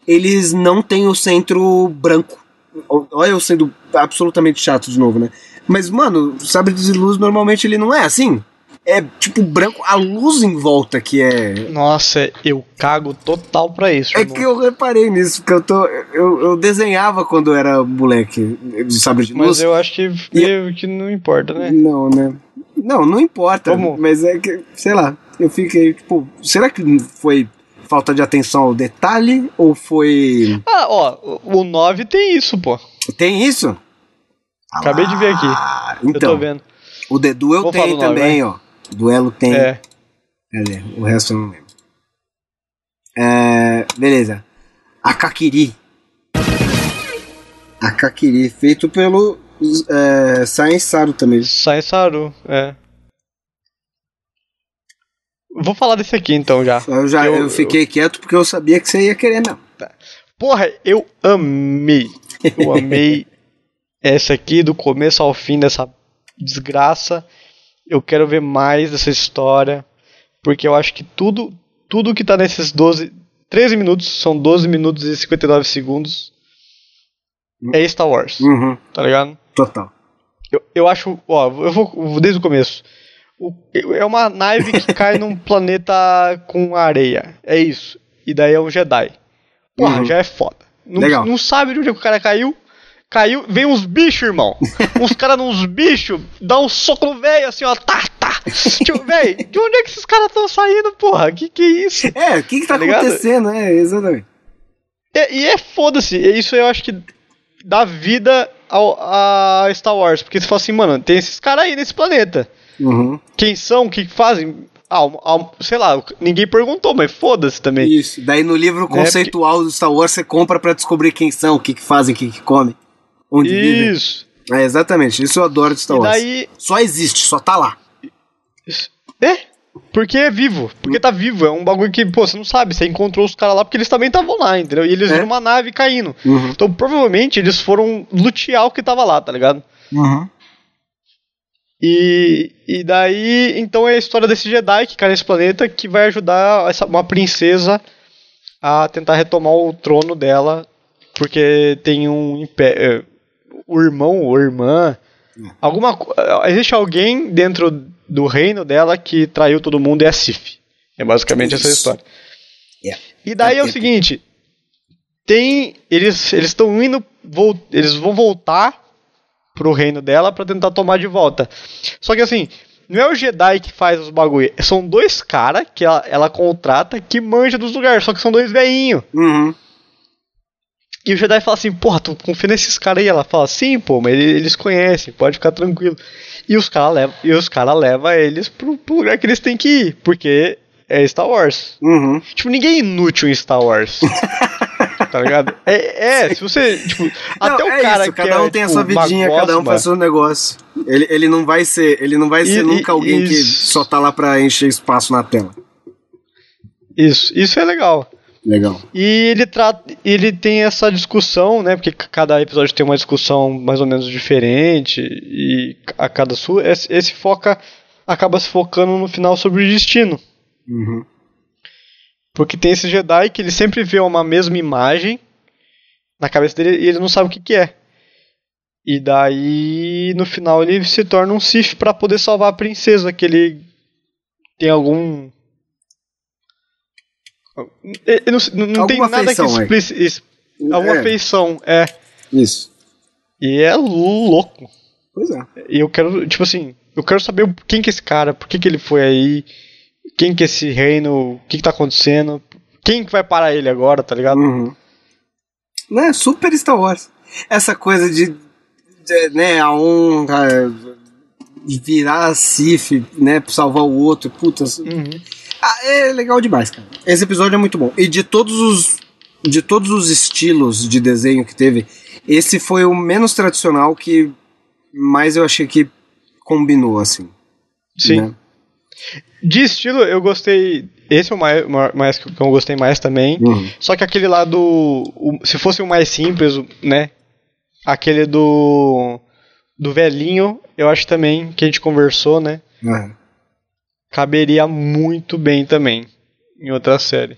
eles não têm o centro branco. Olha eu sendo absolutamente chato de novo, né? Mas, mano, o sabre de luz normalmente ele não é assim. É tipo branco, a luz em volta que é. Nossa, eu cago total pra isso. É irmão. que eu reparei nisso, porque eu tô. Eu, eu desenhava quando eu era moleque de sabre de luz. Mas eu acho que meio que não importa, né? Não, né? Não, não importa. Como? Mas é que, sei lá, eu fiquei, tipo, será que foi falta de atenção ao detalhe ou foi. Ah, ó, o 9 tem isso, pô. Tem isso? Acabei de ver aqui. Ah, eu tô então, vendo. o The Duel Vou tem nome, também, ó. Duelo tem. É. Cadê? O resto eu não lembro. É, beleza. Akakiri. Akakiri, feito pelo é, Science Saru também. Sai Saru, é. Vou falar desse aqui então já. Eu já Eu- eu, fiquei quieto porque eu sabia que você ia querer mesmo. Porra, eu amei. Eu amei essa aqui do começo ao fim dessa desgraça. Eu quero ver mais dessa história. Porque eu acho que tudo, tudo que tá nesses 12. 13 minutos, são 12 minutos e 59 segundos. É Star Wars, Uhum, tá ligado? total. Eu, eu acho. Ó, eu vou desde o começo. O- é uma nave que cai num planeta com areia. É isso. E daí é um Jedi. Porra, Uhum. já é foda. Não, Legal. não sabe de onde o cara caiu. Caiu, vem uns bichos, irmão. uns caras nos bichos, dá um soco no velho, assim, ó, tá, tá. Tipo, velho, de onde é que esses caras estão saindo, porra? Que que é isso? É, o que que tá, Tá ligado? acontecendo, é, exatamente. É- e é foda-se. Isso eu acho que dá vida ao, a Star Wars. Porque você fala assim, mano, tem esses caras aí nesse planeta. Uhum. Quem são? O que fazem? Ah, sei lá, ninguém perguntou, mas foda-se também. Isso. Daí no livro conceitual do Star Wars você compra pra descobrir quem são, o que que fazem, o que que comem, onde. Isso. É, exatamente, isso eu adoro de Star E Wars. daí. Só existe, só tá lá. É? Porque é vivo. Porque tá vivo. É um bagulho que, pô, você não sabe. Você encontrou os caras lá porque eles também estavam lá, entendeu? E eles É. viram uma nave caindo. Uhum. Então provavelmente eles foram lutear o que tava lá, tá ligado? Uhum. E, e daí, então é a história desse Jedi que cai nesse planeta que vai ajudar essa, uma princesa a tentar retomar o trono dela, porque tem um império. O irmão ou irmã. Alguma, co- existe alguém dentro do reino dela que traiu todo mundo e é a Sif. É basicamente essa Isso. história. É. E daí é o seguinte: tem. Eles eles estão indo. vol- Eles vão voltar pro reino dela pra tentar tomar de volta. Só que assim, não é o Jedi que faz os bagulho, são dois caras que ela, ela contrata que manja dos lugares, só que são dois veinhos. Uhum. E o Jedi fala assim, porra, tu confia nesses caras aí? Ela fala, sim, pô, mas ele- eles conhecem, pode ficar tranquilo. E os caras levam cara leva eles pro, pro lugar que eles têm que ir, porque é Star Wars. Uhum. Tipo, ninguém é inútil em Star Wars. tá ligado? É, é, se você, tipo, até Não, o é cara isso, que cada um é, tem a tipo, sua vidinha, cada um faz seu negócio. Ele, ele não vai ser, ele não vai ser E- nunca e- alguém que isso. só tá lá pra encher espaço na tela. Isso, isso é legal. Legal. E ele trata, ele tem essa discussão, né? Porque cada episódio tem uma discussão mais ou menos diferente e a cada sua esse, foca acaba se focando no final sobre o destino, Uhum. porque tem esse Jedi que ele sempre vê uma mesma imagem na cabeça dele e ele não sabe o que, que é. E daí no final ele se torna um Sith para poder salvar a princesa que ele tem algum não, não- não tem nada feição, que é. explique isso. Alguma É. feição, é. Isso. E é louco. Pois é. E eu quero, tipo assim, eu quero saber quem que é esse cara, por que, que ele foi aí, quem que é esse reino, o que, que tá acontecendo, quem que vai parar ele agora, tá ligado? Uhum. Né, super Star Wars. Essa coisa de, de, né, a honra virar a Sif, né, pra salvar o outro, puta. Uhum. Ah, é legal demais, cara. Esse episódio é muito bom. E de todos os de todos os estilos de desenho que teve, esse foi o menos tradicional que mais eu achei que combinou assim. Sim. né? De estilo, eu gostei. Esse é o mais, mais que eu gostei mais também. Uhum. Só que aquele lá do. o- se fosse o mais simples, né? Aquele do. Do velhinho, eu acho também que a gente conversou, né? É. Caberia muito bem também em outra série.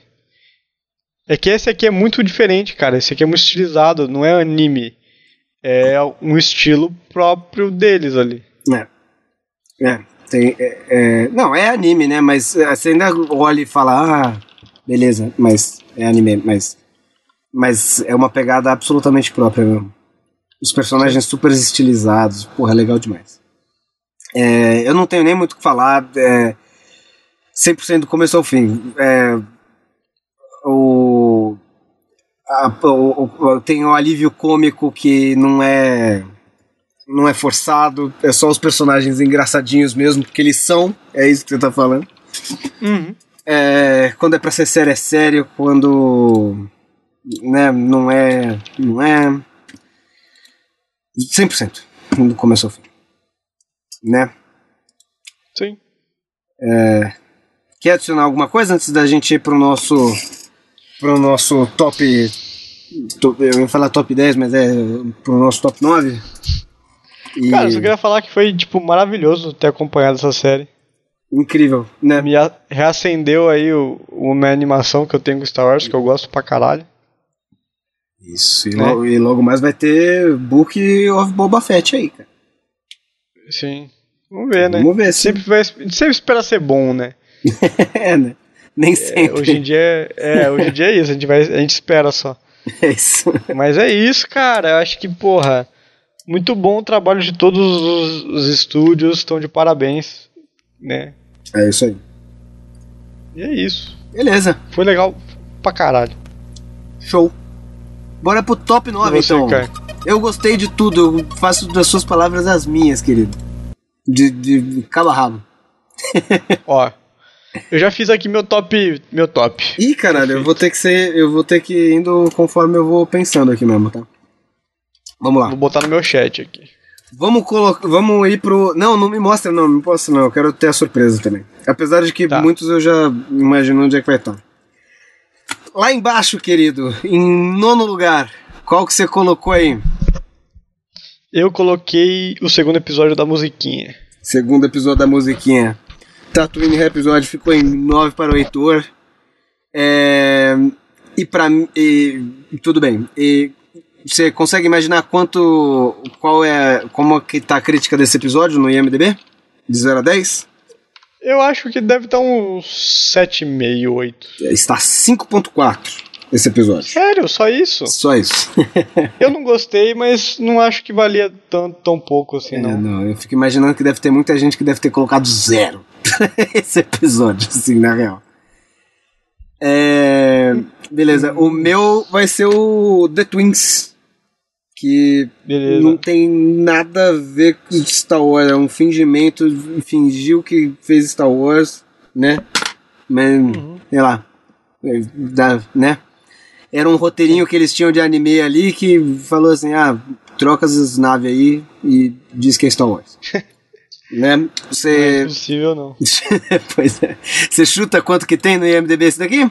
É que esse aqui é muito diferente, cara. Esse aqui é muito estilizado, não é anime. É um estilo próprio deles ali. É. É. Tem, é, é- não, é anime, né? Mas é, você ainda olha e fala, ah, beleza, mas é anime, mas. Mas é uma pegada absolutamente própria mesmo. Os personagens super estilizados, porra, é legal demais. É, eu não tenho nem muito o que falar, é, 100% do começo ao fim. É, o, a- o- o- tem o alívio cômico que não é não é forçado, é só os personagens engraçadinhos mesmo, porque eles são, é isso que você tá falando. É, quando é pra ser sério, é sério, quando né, não é, não é 100% do começo ao fim. Né? Sim. Quer adicionar alguma coisa antes da gente ir pro nosso pro nosso top, top eu ia falar top 10, mas é pro nosso top 9? E- Cara, eu só queria falar que foi, tipo, maravilhoso ter acompanhado essa série. incrível, né? Me reacendeu aí o, uma animação que eu tenho com Star Wars, que eu gosto pra caralho. Isso, e, Né? logo, e logo mais vai ter Book of Boba Fett aí, cara. Sim. Vamos ver, né? Vamos ver se- Sempre, vai, sempre espera ser bom, né? É, né? Nem É, sempre. hoje em dia é, é, hoje em dia é isso, a gente, vai, a gente espera só. É isso. Mas é isso, cara. Eu acho que, porra, muito bom o trabalho de todos os, os estúdios, estão de parabéns, né? É isso aí. E é isso. Beleza, Foi legal pra caralho. show. Bora pro top 9 E você, então. Caio? Eu gostei de tudo, eu faço das suas palavras as minhas, querido. De, de cabo a rabo. Ó, eu já fiz aqui meu top, meu top. Ih, caralho, eu vou ter que ser. Eu vou ter que ir indo conforme eu vou pensando aqui mesmo, tá? Vamos lá. Vou botar no meu chat aqui. Vamos colocar. Vamos ir pro. Não, não me mostra, não, não posso não. Eu quero ter a surpresa também. Apesar de que Tá. muitos eu já imagino onde é que vai estar. Lá embaixo, querido, em nono lugar, qual que você colocou aí? Eu coloquei o segundo episódio da musiquinha. Segundo episódio da musiquinha. Tatooine episódio ficou em 9 para o Heitor. É, e e- Tudo bem. E você consegue imaginar quanto. Qual é. Como que tá a crítica desse episódio no IMDB? De 0 a 10? Eu acho que deve estar uns 7,5, 8. Está 5.4 esse episódio. Sério, só isso? Só isso. Eu não gostei, mas não acho que valia tão, tão pouco assim, É, não. não, eu fico imaginando que deve ter muita gente que deve ter colocado zero esse episódio, assim, na real. É, beleza, o meu vai ser o The Twins, que Beleza. não tem nada a ver com Star Wars, é um fingimento, fingiu que fez Star Wars, né? Mas, sei lá, é, dá, né? Era um roteirinho que eles tinham de anime ali que falou assim: ah, troca as naves aí e diz que é Star Wars. né? Não é possível, não. pois é. Você chuta quanto que tem no IMDB esse daqui?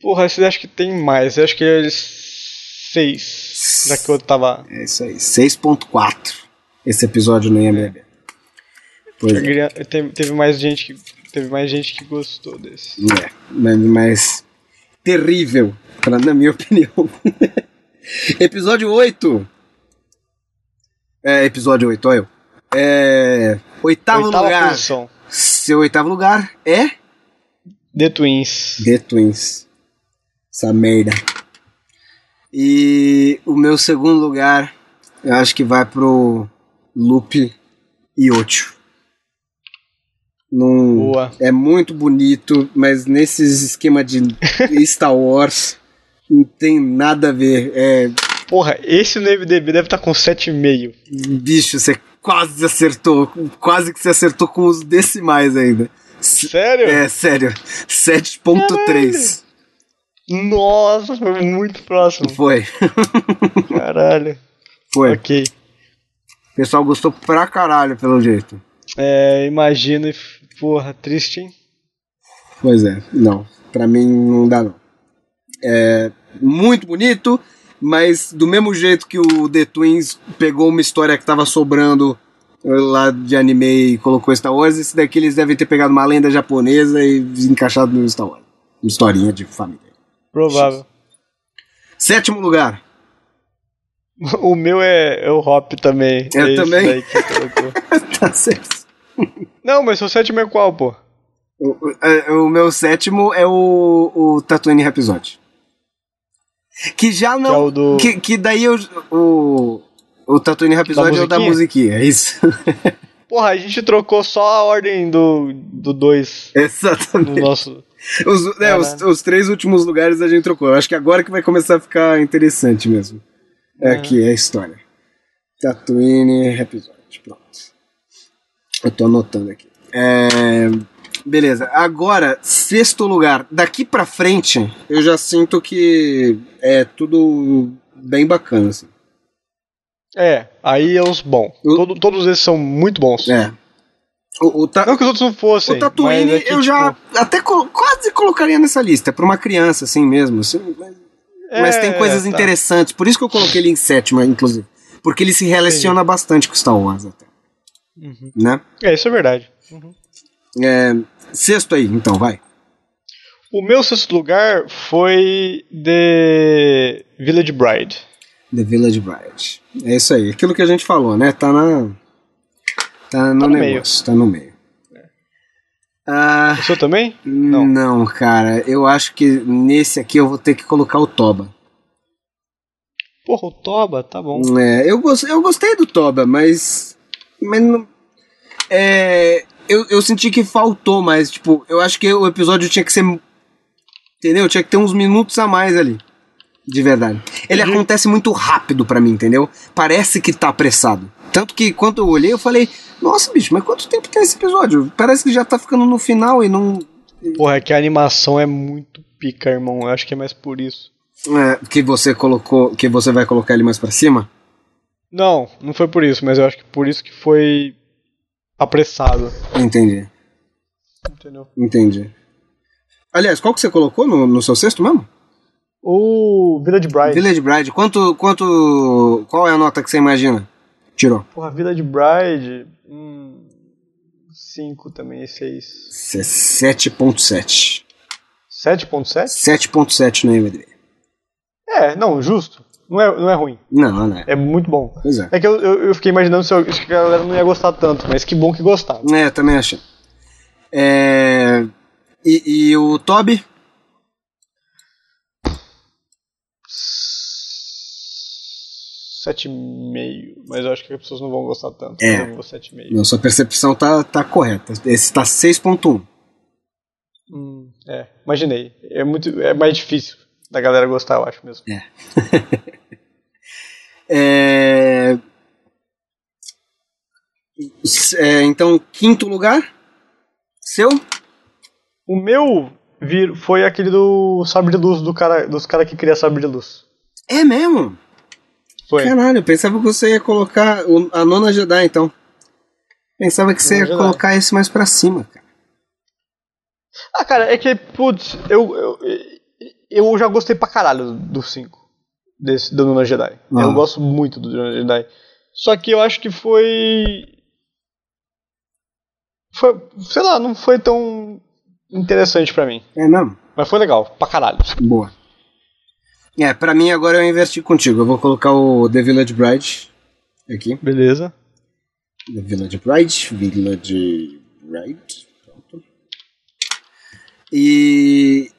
Porra, esse acho que tem mais. Eu acho que é 6. Já que o outro tava. É isso aí, 6.4 esse episódio no IMDB. Pois é. Teve, teve mais gente que. Teve mais gente que gostou desse. É, mas, mas terrível, na minha opinião. episódio 8. É, episódio 8, olha eu. É, oitavo Oitava lugar. posição. Seu oitavo lugar é The Twins. The Twins. Essa merda. E o meu segundo lugar, eu acho que vai pro Loop e 8. Num, Boa. É muito bonito, mas nesses esquema de Star Wars não tem nada a ver. É, Porra, esse no MDB deve estar com 7,5. bicho, você quase acertou, quase que você acertou com os decimais ainda. Sério? É, sério. 7.3. Nossa, foi muito próximo. Foi. Caralho. Foi. Ok. O pessoal gostou pra caralho, pelo jeito. É, imagina, e f- porra, triste, hein? Pois é, não. Pra mim não dá, não. É muito bonito, mas do mesmo jeito que o The Twins pegou uma história que tava sobrando lá de anime e colocou Star Wars, esse daqui eles devem ter pegado uma lenda japonesa e encaixado no Star Wars. Uma historinha de família. Provável. Sétimo lugar. O meu é, é o Hop também. Eu é esse também. tá certo. Não, mas seu sétimo é qual, pô? O, o- é, o meu sétimo é o, o Tatooine Rhapsody. Que já Que é não. o do. Que, que daí eu, o. O Tatooine Rhapsody é o da musiquinha, é isso. Porra, a gente trocou só a ordem do 2 do dois no Exatamente. nosso. Os, né, os, os três últimos lugares a gente trocou. Eu acho que agora que vai começar a ficar interessante mesmo. É Uhum. aqui, é a história. Tatooine Rhapsody. Pronto. Eu tô anotando aqui. É, Beleza. Agora, sexto lugar. Daqui pra frente, eu já sinto que é tudo bem bacana, assim. É, aí é os bons. Todo- todos esses são muito bons. É. O, o, ta- Não que os outros não fossem. o Tatooine mas é que, eu já tipo, até quase colocaria nessa lista, pra uma criança, assim mesmo. assim, mas- Mas é, tem coisas tá. interessantes. Por isso que eu coloquei ele em sétimo, inclusive. Porque ele se relaciona bastante com Star Wars até. Uhum. Né? É, isso é verdade. É, sexto aí, então, vai. O meu sexto lugar foi The Village Bride. The Village Bride. É isso aí. Aquilo que a gente falou, né? Tá na. Tá no, Tá no negócio. Tá no meio. Ah, O seu também? não. Não. cara. Eu acho que nesse aqui eu vou ter que colocar o Toba. Porra, o Toba, tá bom. É, eu, eu gostei do Toba, mas. Mas não. É, eu, eu senti que faltou mais. Tipo, eu acho que o episódio tinha que ser. Entendeu? Tinha que ter uns minutos a mais ali. De verdade. Ele Entendi. acontece muito rápido pra mim, entendeu? Parece que tá apressado. Tanto que quando eu olhei, eu falei: Nossa, bicho, mas quanto tempo tem esse episódio? Parece que já tá ficando no final e não. Porra, é que a animação é muito pica, irmão. Eu acho que é mais por isso. É, que você colocou. Que você vai colocar ele mais pra cima? Não, não foi por isso, mas eu acho que por isso que foi apressado. Entendi. Entendeu? Entendi. Aliás, qual que você colocou no, no seu sexto mesmo? O Village Bride. Village Bride, quanto, quanto, qual é a nota que você imagina? Tirou. Porra, Village Bride. Hum. 5 também, 6. Isso é 7.7. 7.7? 7.7 no IMDb. É, não, justo. Não é, não é ruim. Não, não é. É muito bom. Pois é. É que eu, eu, eu fiquei imaginando se eu- se a galera não ia gostar tanto, mas que bom que gostava. É, também achei. É... E, e o Toby? Sete meio, mas eu acho que as pessoas não vão gostar tanto. É. Eu vou sete e meio. Não, sua percepção tá, tá correta. Esse tá 6.1. Hum, é, imaginei. É muito, é mais difícil da galera gostar, eu acho mesmo. É... S- é, então, quinto lugar? Seu? O meu vir foi aquele do sabre de luz do cara, dos caras que cria sabre de luz. É mesmo? Foi. Caralho, eu pensava que você ia colocar o- a nona Jedi, então. Pensava que você ia Nona Jedi. colocar esse mais pra cima, cara. Ah, cara, é que, putz, eu, eu, eu já gostei pra caralho do 5. Desse, do Nona Jedi. Ah. Eu gosto muito do Nona Jedi. Só que eu acho que foi. Foi. Sei lá, não foi tão interessante pra mim. É mesmo? Mas foi legal, pra caralho. Boa. É, pra mim agora eu investi contigo. Eu vou colocar o The Village Bride aqui. Beleza. The Village Bride. Village Bride. Pronto. E.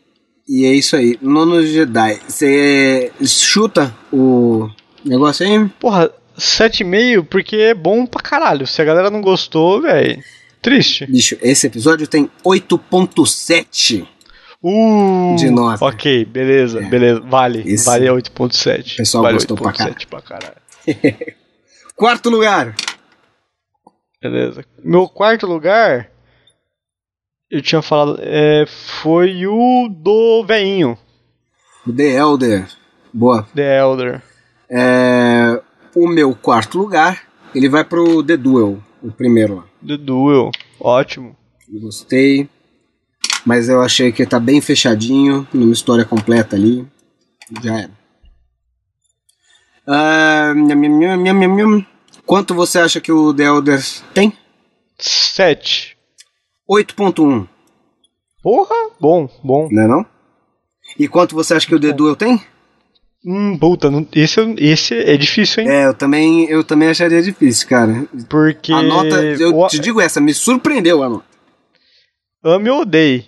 E é isso aí. Nono Jedi. Você chuta o negócio aí? Porra, 7,5 porque é bom pra caralho. Se a galera não gostou, velho. Triste. Bicho, esse episódio tem 8.7. Uh, De nota. Ok, beleza, É. beleza. Vale. Esse- Vale 8.7. O pessoal vale gostou pra 8.7 pra caralho. Quarto lugar. Beleza. Meu quarto lugar. Eu tinha falado. É, foi o do veinho. The Elder. Boa. The Elder. É, o meu quarto lugar, ele vai pro The Duel, o primeiro lá. The Duel. Ótimo. Gostei. Mas eu achei que tá bem fechadinho, numa história completa ali. Já era. Ah, nham, nham, nham. Quanto você acha que o The Elder tem? 7. 8.1, Porra, bom, bom. não é não? E quanto você acha que o The Duel tem? Hum, puta, não- esse, eu- esse é difícil, hein? É, eu também, eu também acharia difícil, cara. Porque. A nota, eu o- te digo essa, me surpreendeu a nota. Ame ou odeie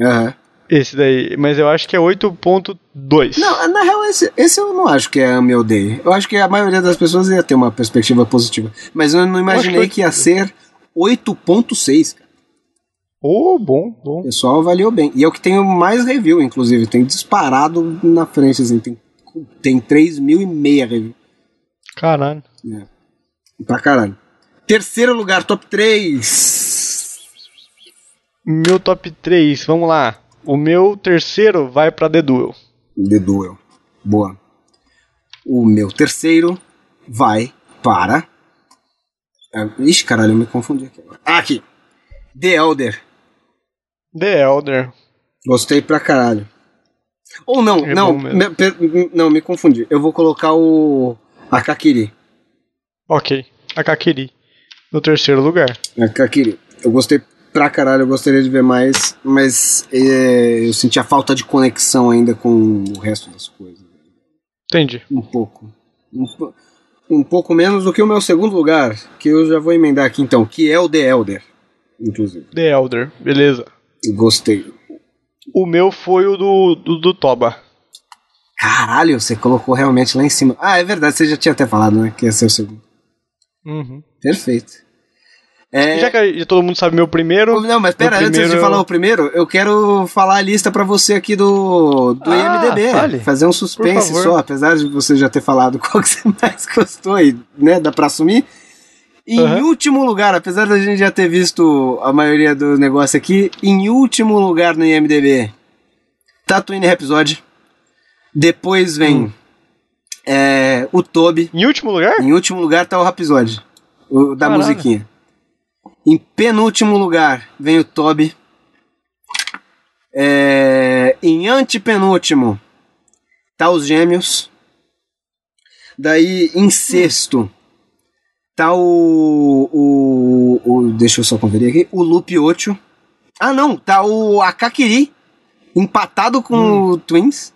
Aham. esse daí, mas eu acho que é 8.2. Não, na real, esse, esse eu não acho que é meu odeio. Eu acho que a maioria das pessoas ia ter uma perspectiva positiva. Mas eu não imaginei que que ia ser 8.6. Oh, bom, bom. O pessoal avaliou bem. E é o que tem mais review, inclusive. Tem disparado na frente, assim. Tem, tem 3 mil e meia review. Caralho. É. Pra caralho. Terceiro lugar, top 3. Meu top 3, vamos lá. O meu terceiro vai pra The Duel. The Duel. Boa. O meu terceiro vai para. Ah, Ixi, caralho, eu me confundi aqui agora. Ah, aqui. The Elder. The Elder. Gostei pra caralho. Ou não, É não, me- pe- não, me confundi. Eu vou colocar o Akakiri. Ok. A Kakiri. No terceiro lugar. Akakiri. Eu gostei pra caralho, eu gostaria de ver mais, mas é, eu senti a falta de conexão ainda com o resto das coisas. Entendi. Um pouco. Um, um pouco menos do que o meu segundo lugar, que eu já vou emendar aqui então, que é o The Elder, inclusive. The Elder. Beleza. Gostei. O meu foi o do, do, do Toba. Caralho, você colocou realmente lá em cima. Ah, é verdade, você já tinha até falado, né? Que ia ser o segundo. Uhum. Perfeito. É... Já que já todo mundo sabe meu primeiro. Não, mas pera, antes de primeiro falar eu- o primeiro, eu quero falar a lista pra você aqui do, do Ah, IMDB. fale. Fazer um suspense só, apesar de você já ter falado qual que você mais gostou e, né, dá pra assumir. Em Aham. último lugar, apesar da gente já ter visto a maioria do negócio aqui, em último lugar no IMDB, Tatooine Rhapsody. Depois vem Hum. é, o Toby. Em último lugar? Em último lugar tá o Rhapsody, o da Caralho. musiquinha. Em penúltimo lugar vem o Toby. É, em antepenúltimo tá os Gêmeos. Daí em sexto tá o, o, o- Deixa eu só conferir aqui. O Lupe 8. Ah, não, tá o Akakiri empatado com o Twins.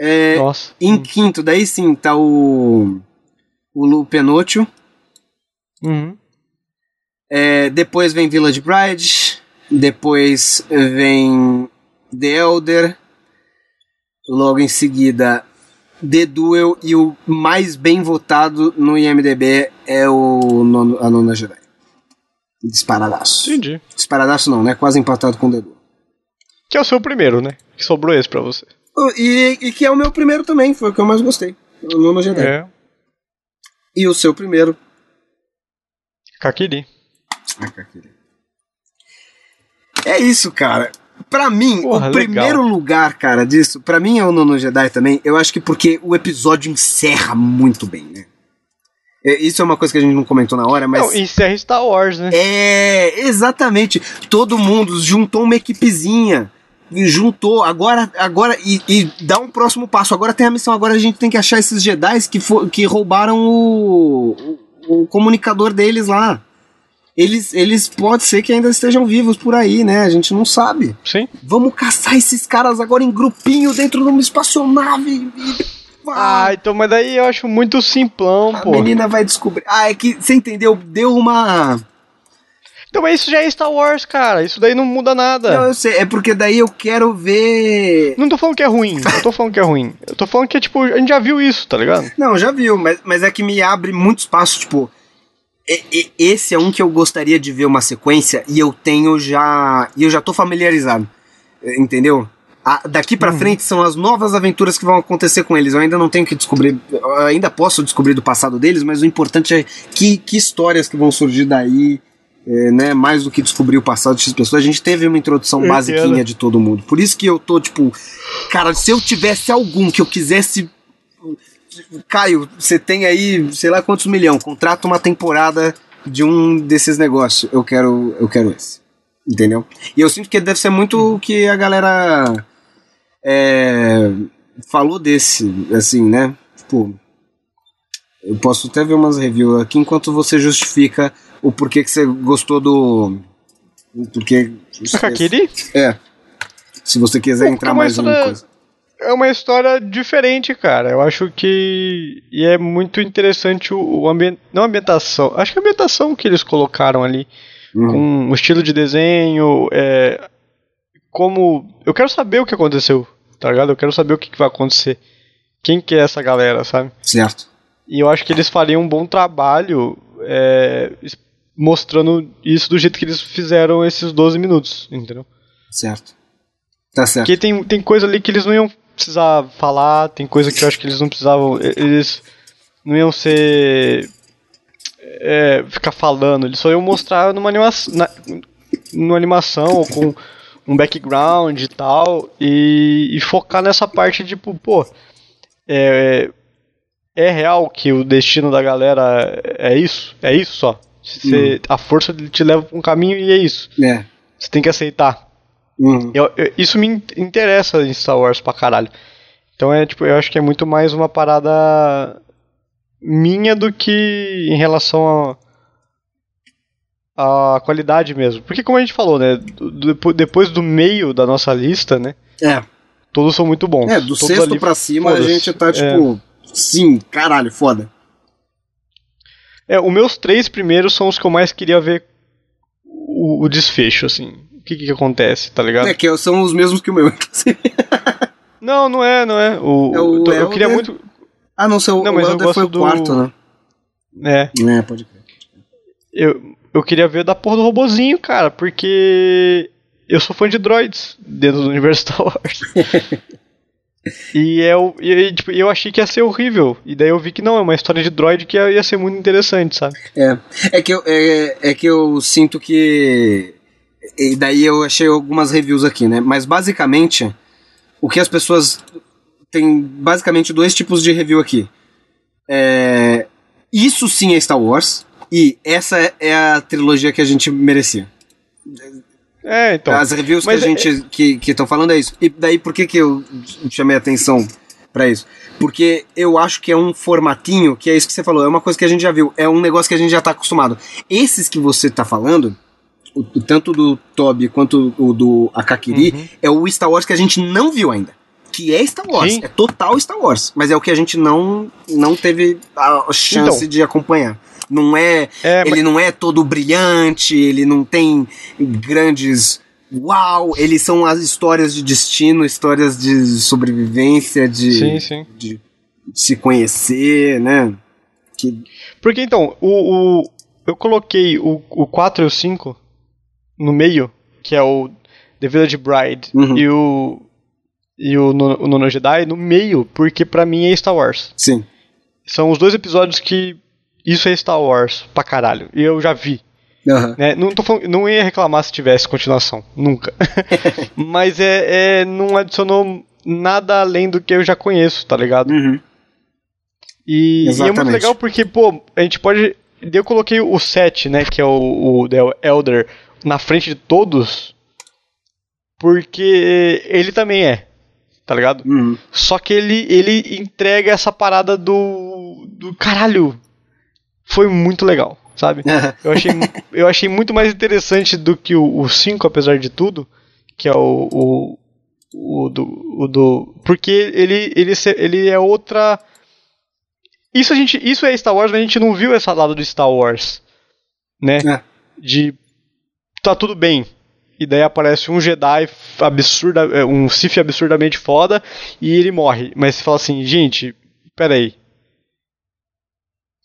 É, Nossa. em quinto, daí sim, tá o. O Lu Penúltimo. Uhum. É, depois vem Village Bride. Depois vem The Elder. Logo em seguida, The Duel. E o mais bem votado no IMDB é o nono, a Nona Jedi. Disparadaço. Entendi. Disparadaço não, né? Quase empatado com The Duel. Que é o seu primeiro, né? Que sobrou esse pra você. E, e que é o meu primeiro também, foi o que eu mais gostei. O Nona Jedi. É. E o seu primeiro. Kakiri. É isso, cara. Pra mim, Porra, o legal. primeiro lugar, cara, disso, pra mim é o Nono Jedi também. Eu acho que porque o episódio encerra muito bem, né? É, Isso é uma coisa que a gente não comentou na hora, mas. Não, encerra Star Wars, né? É, exatamente. Todo mundo juntou uma equipezinha. Juntou, agora, agora, e, e dá um próximo passo. Agora tem a missão, agora a gente tem que achar esses Jedi que, que roubaram o, o, o comunicador deles lá. Eles, eles pode ser que ainda estejam vivos por aí, né? A gente não sabe. Sim. Vamos caçar esses caras agora em grupinho dentro de uma espaçonave. Ah, então, mas daí eu acho muito simplão, a pô. menina vai descobrir. Ah, é que, você entendeu? Deu uma. Então, mas isso já é Star Wars, cara. Isso daí não muda nada. Não, eu sei, é porque daí eu quero ver. Não tô falando que é ruim. Eu tô falando que é ruim. Eu tô falando que, tipo, a gente já viu isso, tá ligado? Não, já viu, mas, mas é que me abre muito espaço, tipo. Esse é um que eu gostaria de ver uma sequência e eu tenho já. E eu já tô familiarizado. Entendeu? A- daqui pra frente são as novas aventuras que vão acontecer com eles. Eu ainda não tenho que descobrir. Ainda posso descobrir do passado deles, mas o importante é que, que histórias que vão surgir daí. é, né, mais do que descobrir o passado de X pessoas, a gente teve uma introdução basiquinha de todo mundo. Por isso que eu tô, tipo, cara, se eu tivesse algum que eu quisesse. Caio, você tem aí, sei lá quantos milhão, contrata uma temporada de um desses negócios. Eu quero, eu quero esse. Entendeu? E eu sinto que deve ser muito o que a galera é, falou desse, assim, né? Tipo, eu posso até ver umas reviews aqui enquanto você justifica o porquê que você gostou do. O porquê. Kakiri? É. Se você quiser entrar é mais uma coisa. É uma história diferente, cara. Eu acho que. E é muito interessante o, o ambiente. Não a ambientação. Acho que a ambientação que eles colocaram ali. Uhum. Com o estilo de desenho. É, como. Eu quero saber o que aconteceu, tá ligado? Eu quero saber o que, que vai acontecer. Quem que é essa galera, sabe? Certo. E eu acho que eles fariam um bom trabalho é, mostrando isso do jeito que eles fizeram esses 12 minutos, entendeu? Certo. Tá certo. Porque tem, tem coisa ali que eles não iam precisar falar, tem coisa que eu acho que eles não precisavam. Eles não iam ser. é, ficar falando, eles só iam mostrar numa animação, na, numa animação ou com um background e tal, e, e focar nessa parte de, tipo, pô, é, é real que o destino da galera é isso? É isso só? Você, A força te leva pra um caminho e é isso. É. Você tem que aceitar. Uhum. Eu- eu- isso me in- interessa em Star Wars pra caralho. Então é tipo, eu acho que é muito mais uma parada minha do que em relação a, a qualidade mesmo. Porque como a gente falou, né, do- depois do meio da nossa lista, né, É. todos são muito bons. É, do Todos sexto ali, pra cima a gente tá tipo. Sim, caralho, foda. É, os meus três primeiros são os que eu mais queria ver o, o desfecho, assim. O que que acontece, tá ligado? É que são os mesmos que o meu, inclusive. Não, não é, não é. O, É o eu queria Elder. muito. Ah, não, seu, Não, mas eu Elder foi o do- quarto, né? É, É, pode crer. eu, eu queria ver da porra do robozinho, cara, porque eu sou fã de droids dentro do universo Star Wars. e eu, e, tipo, eu achei que ia ser horrível. E daí eu vi que não, é uma história de droid que ia, ia ser muito interessante, sabe? É, é que eu, é, é que eu sinto que. E daí eu achei algumas reviews aqui, né? Mas basicamente, o que as pessoas. Tem basicamente dois tipos de review aqui. É, isso sim é Star Wars. E essa é a trilogia que a gente merecia. É, então. As reviews que a é- gente que estão falando é isso. E daí por que, que eu chamei atenção pra isso? Porque eu acho que é um formatinho, que é isso que você falou, é uma coisa que a gente já viu, é um negócio que a gente já tá acostumado. Esses que você tá falando, o, tanto do Toby quanto o do Akakiri, é o Star Wars que a gente não viu ainda. Que é Star Wars, Sim. é total Star Wars, mas é o que a gente não, não teve a chance Então. de acompanhar. Não é, É, ele não é todo brilhante, ele não tem grandes. Uau! Eles são as histórias de destino, histórias de sobrevivência, de, Sim, sim. de se conhecer, né? Que, Porque então, o, o- eu coloquei o, o 4 e o 5 no meio, que é o The Village Bride Uhum. e o e o, o Nono Jedi no meio, porque pra mim é Star Wars. sim. São os dois episódios que isso é Star Wars pra caralho. E eu já vi. Aham. Né? Não, tô falando- não ia reclamar se tivesse continuação. Nunca. Mas é, é. Não adicionou nada além do que eu já conheço, tá ligado? Uhum. E, e é muito legal porque, pô, a gente pode. Eu coloquei o 7, né? Que é o, o The Elder na frente de todos. Porque ele também é. Tá ligado? Uhum. Só que ele, ele entrega essa parada do. do caralho. Foi muito legal, sabe? Eu achei, eu achei muito mais interessante do que o 5, apesar de tudo. Que é o. o, o do, o do. Porque ele, ele, ele é outra. Isso, a gente, isso é Star Wars, mas a gente não viu essa lado do Star Wars. Né? É. De. Tá tudo bem. E daí aparece um Jedi absurda, é, um Sith absurdamente foda e ele morre. Mas você fala assim, gente, peraí.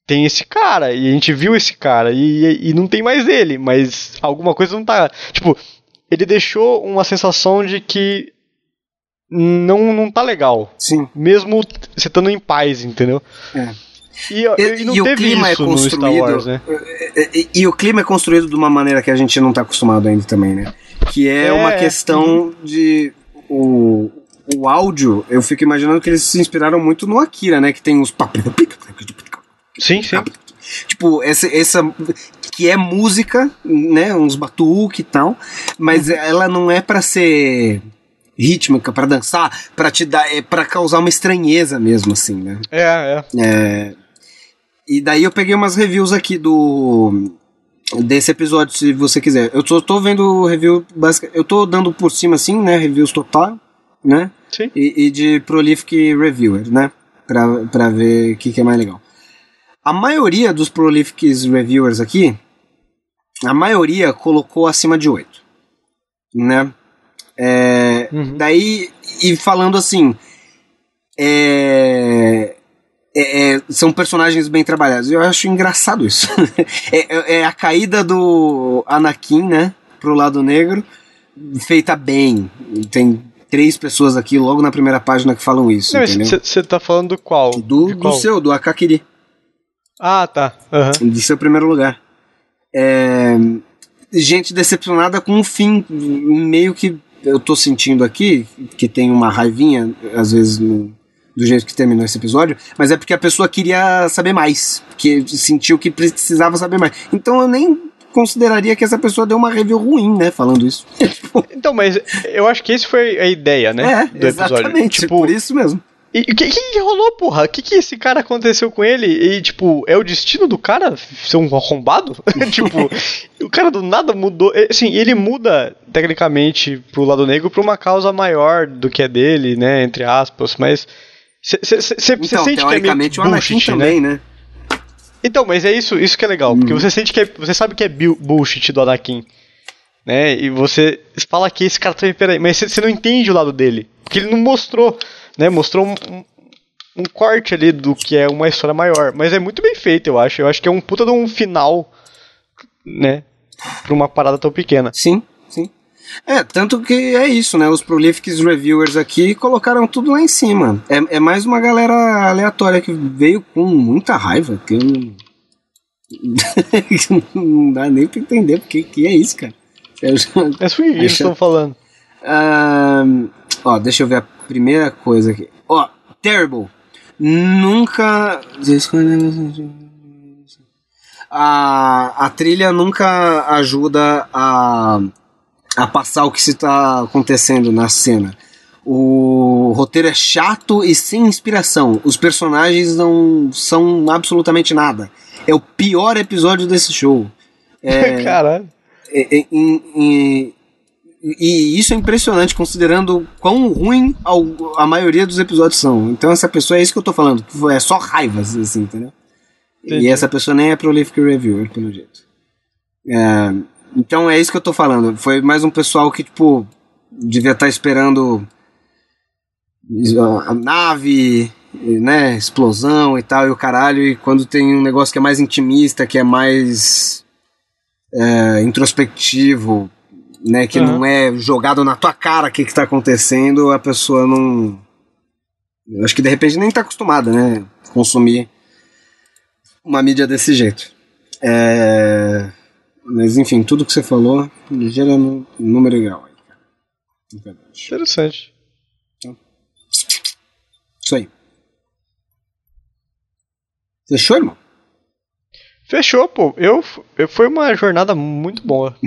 Tem esse cara, e a gente viu esse cara, e, e não tem mais ele, mas alguma coisa não tá. Tipo, ele deixou uma sensação de que não, não tá legal. Sim. Mesmo você estando em paz, entendeu? É. E, e, e teve o clima é é construído, Wars, né? E, e, o clima é construído de uma maneira que a gente não tá acostumado ainda também, né? Que é, é uma questão uhum. de. O, o áudio, eu fico imaginando que eles se inspiraram muito no Akira, né? Que tem os. Sim, sim. Tipo, essa, essa que é música, né? Uns batuque e tal, mas uhum. ela não é para ser rítmica, para dançar, para te dar, é para causar uma estranheza mesmo, assim, né? É, é. é. E daí eu peguei umas reviews aqui do desse episódio, se você quiser. Eu tô, tô vendo review básica, eu tô dando por cima assim, né, reviews total, né? Sim. E, e de prolific reviewer, né? Pra, pra ver o que, que é mais legal. A maioria dos prolific reviewers aqui, a maioria colocou acima de 8, né? É, uhum. Daí, e falando assim, é, é, é, são personagens bem trabalhados. Eu acho engraçado isso. É, é, é, a caída do Anakin, né, pro lado negro, feita bem. Tem três pessoas aqui logo na primeira página que falam isso. Você tá falando do qual? Do, qual? do seu, do Akakiri. Ah, tá. Uhum. De seu primeiro lugar. É, gente decepcionada com o fim, meio que eu tô sentindo aqui, que tem uma raivinha, às vezes, no, do jeito que terminou esse episódio, mas é porque a pessoa queria saber mais, que sentiu que precisava saber mais. Então eu nem consideraria que essa pessoa deu uma review ruim, né, falando isso. então, mas eu acho que esse foi a ideia, né, é, do episódio. Exatamente, tipo, por isso mesmo. E o que, que, rolou, porra? O que, que esse cara aconteceu com ele? E, tipo, é o destino do cara ser um arrombado? tipo, o cara do nada mudou. Assim, ele muda, tecnicamente, pro lado negro pra uma causa maior do que é dele, né? Entre aspas, mas. Você então, sente que é meio o Anakin bullshit, também, né? né? Então, mas é isso, isso que é legal, hum. porque você sente que é, você sabe que é bullshit do Anakin, né? E você fala que esse cara também, peraí, mas você não entende o lado dele, porque ele não mostrou né, mostrou um, um, um, corte ali do que é uma história maior. Mas é muito bem feito, eu acho. Eu acho que é um puta de um final, né, pra uma parada tão pequena. Sim. É, tanto que é isso, né? Os Prolifics Reviewers aqui colocaram tudo lá em cima. É, é mais uma galera aleatória que veio com muita raiva, que eu não. dá nem pra entender porque que é isso, cara. Eu já... É isso que eles estão falando. Uh, ó, deixa eu ver a primeira coisa aqui. Ó, Terrible. Nunca. A, a trilha nunca ajuda a, a passar o que se está acontecendo na cena. O roteiro é chato e sem inspiração. Os personagens não são absolutamente nada. É o pior episódio desse show. É, Caralho. É, é, e isso é impressionante, considerando quão ruim a maioria dos episódios são. Então essa pessoa é isso que eu tô falando, é só raivas, assim, entendeu? Entendi. E essa pessoa nem é prolific reviewer, pelo jeito. É, então é isso que eu tô falando. Foi mais um pessoal que, tipo, devia estar tá esperando a nave, né, explosão e tal, e o caralho, e quando tem um negócio que é mais intimista, que é mais é, introspectivo, né, que uhum. não é jogado na tua cara o que, que tá acontecendo, a pessoa não. Eu acho que de repente nem tá acostumada, né? Consumir uma mídia desse jeito. É... Mas enfim, tudo que você falou gera no número e grau aí, Interessante. Então, isso aí. Fechou, irmão? Fechou, pô. Eu, eu, foi uma jornada muito boa.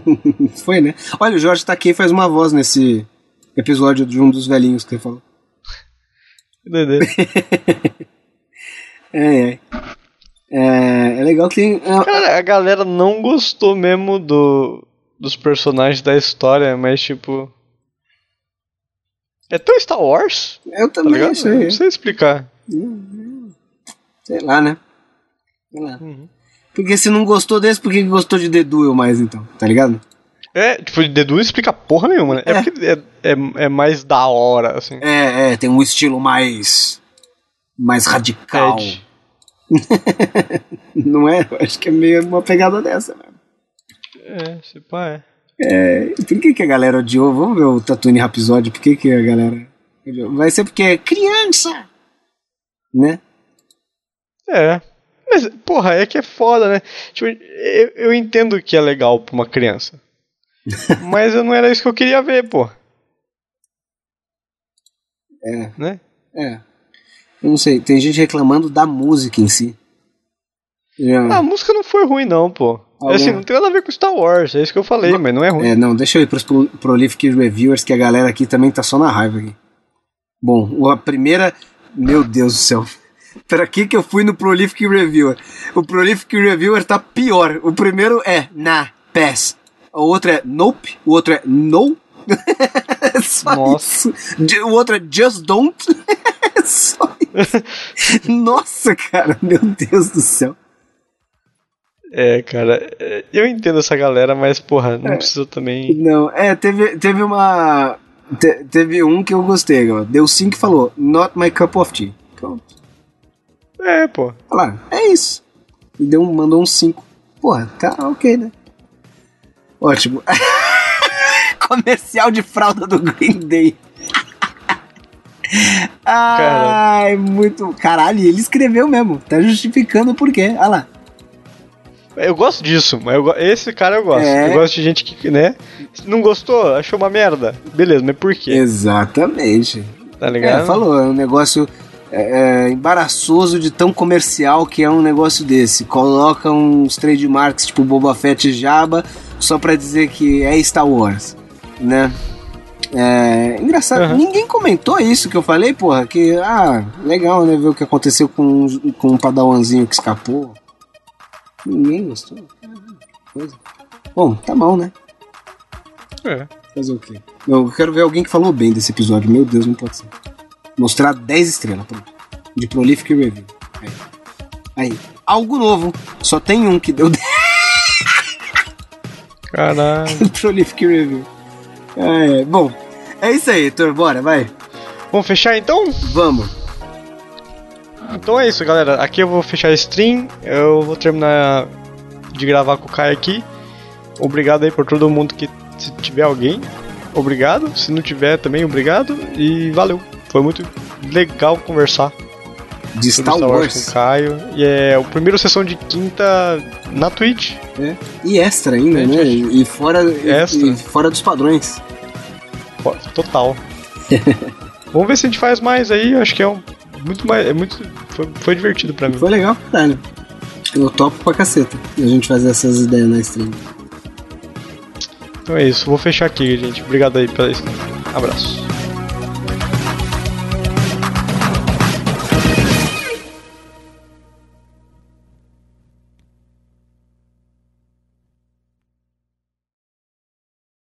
foi, né? Olha, o Jorge tá aqui e faz uma voz nesse episódio de um dos velhinhos que ele falou. É, é. É, é legal que tem. É, Cara, a galera não gostou mesmo do, dos personagens da história, mas tipo. É tão Star Wars? Eu também tá sei. Não sei explicar. Sei lá, né? Uhum. Porque se não gostou desse, por que gostou de The Duel mais então? Tá ligado? É, tipo, The Duel explica porra nenhuma, né? É, é porque é, é, é, mais da hora, assim. É, é, tem um estilo mais. mais radical. não é? Eu acho que é meio uma pegada dessa mesmo. É, se pá, é. É, por que, que a galera odiou? Vamos ver o Tatooine Rhapsody, por que, que a galera. Vai ser porque é criança! Né? É. Mas, porra, é que é foda, né? Tipo, eu, eu entendo que é legal pra uma criança. mas eu não era isso que eu queria ver, pô. É. Né? É. Eu não sei, tem gente reclamando da música em si. Já- Ah, a música não foi ruim, não, pô. Algum- Assim, não tem nada a ver com Star Wars, é isso que eu falei, mas não é ruim. É, não, deixa eu ir pros pro- Prolific Reviewers, que a galera aqui também tá só na raiva aqui. Bom, a primeira. Meu Deus do céu. Pra que que eu fui no Prolific Reviewer? O Prolific Reviewer tá pior. O primeiro é na, pass. O outro é nope. O outro é no. Só Nossa. isso. O outro é just don't. É só isso. Nossa, cara, meu Deus do céu. É, cara, é, eu entendo essa galera, mas, porra, É. não precisa também. Não, é, teve, teve uma. te- teve um que eu gostei, ó. Deu sim que falou, not my cup of tea. Pronto. É, pô. Olha lá, é isso. E deu um, mandou um 5. Porra, tá ok, né? Ótimo. Comercial de fralda do Green Day. Ai, muito. Caralho, ele escreveu mesmo. Tá justificando o porquê. Olha lá. Eu gosto disso, mas eu esse cara eu gosto. É. Eu gosto de gente que, né? Não gostou, achou uma merda. Beleza, mas por quê? Exatamente. Tá ligado? É, falou, é um negócio é, é, embaraçoso de tão comercial que é um negócio desse. Coloca uns trademarks tipo Boba Fett e Jabba só pra dizer que é Star Wars, né? É, engraçado, Aham. ninguém comentou isso que eu falei, porra, que, ah, legal, né, ver o que aconteceu com, com um padawanzinho que escapou. Ninguém gostou. Coisa. Bom, tá bom, né? É. Fazer o quê? Eu quero ver alguém que falou bem desse episódio. Meu Deus, não pode ser. Mostrar 10 estrelas, pronto. De Prolific Review. Aí. Aí. Algo novo. Só tem um que deu 10 Caralho. Prolific Review. É, bom, é isso aí, Heitor. Bora, vai. Vamos fechar então? Vamos. Então é isso, galera. Aqui eu vou fechar a stream. Eu vou terminar de gravar com o Kai aqui. Obrigado aí por todo mundo que se tiver alguém. Obrigado. Se não tiver também, obrigado. E valeu. Foi muito legal conversar De Star Star Wars Wars. com Caio. E é o primeiro sessão de quinta na Twitch. É. E extra ainda, É, né? E fora, e- Extra. e fora dos padrões. Total. Vamos ver se a gente faz mais aí. Acho que é um muito mais. É muito. Foi, foi divertido pra mim. Foi legal, caralho. Eu topo pra caceta. A gente fazer essas ideias na stream. Então é isso. Vou fechar aqui, gente. Obrigado aí pela stream. Abraço.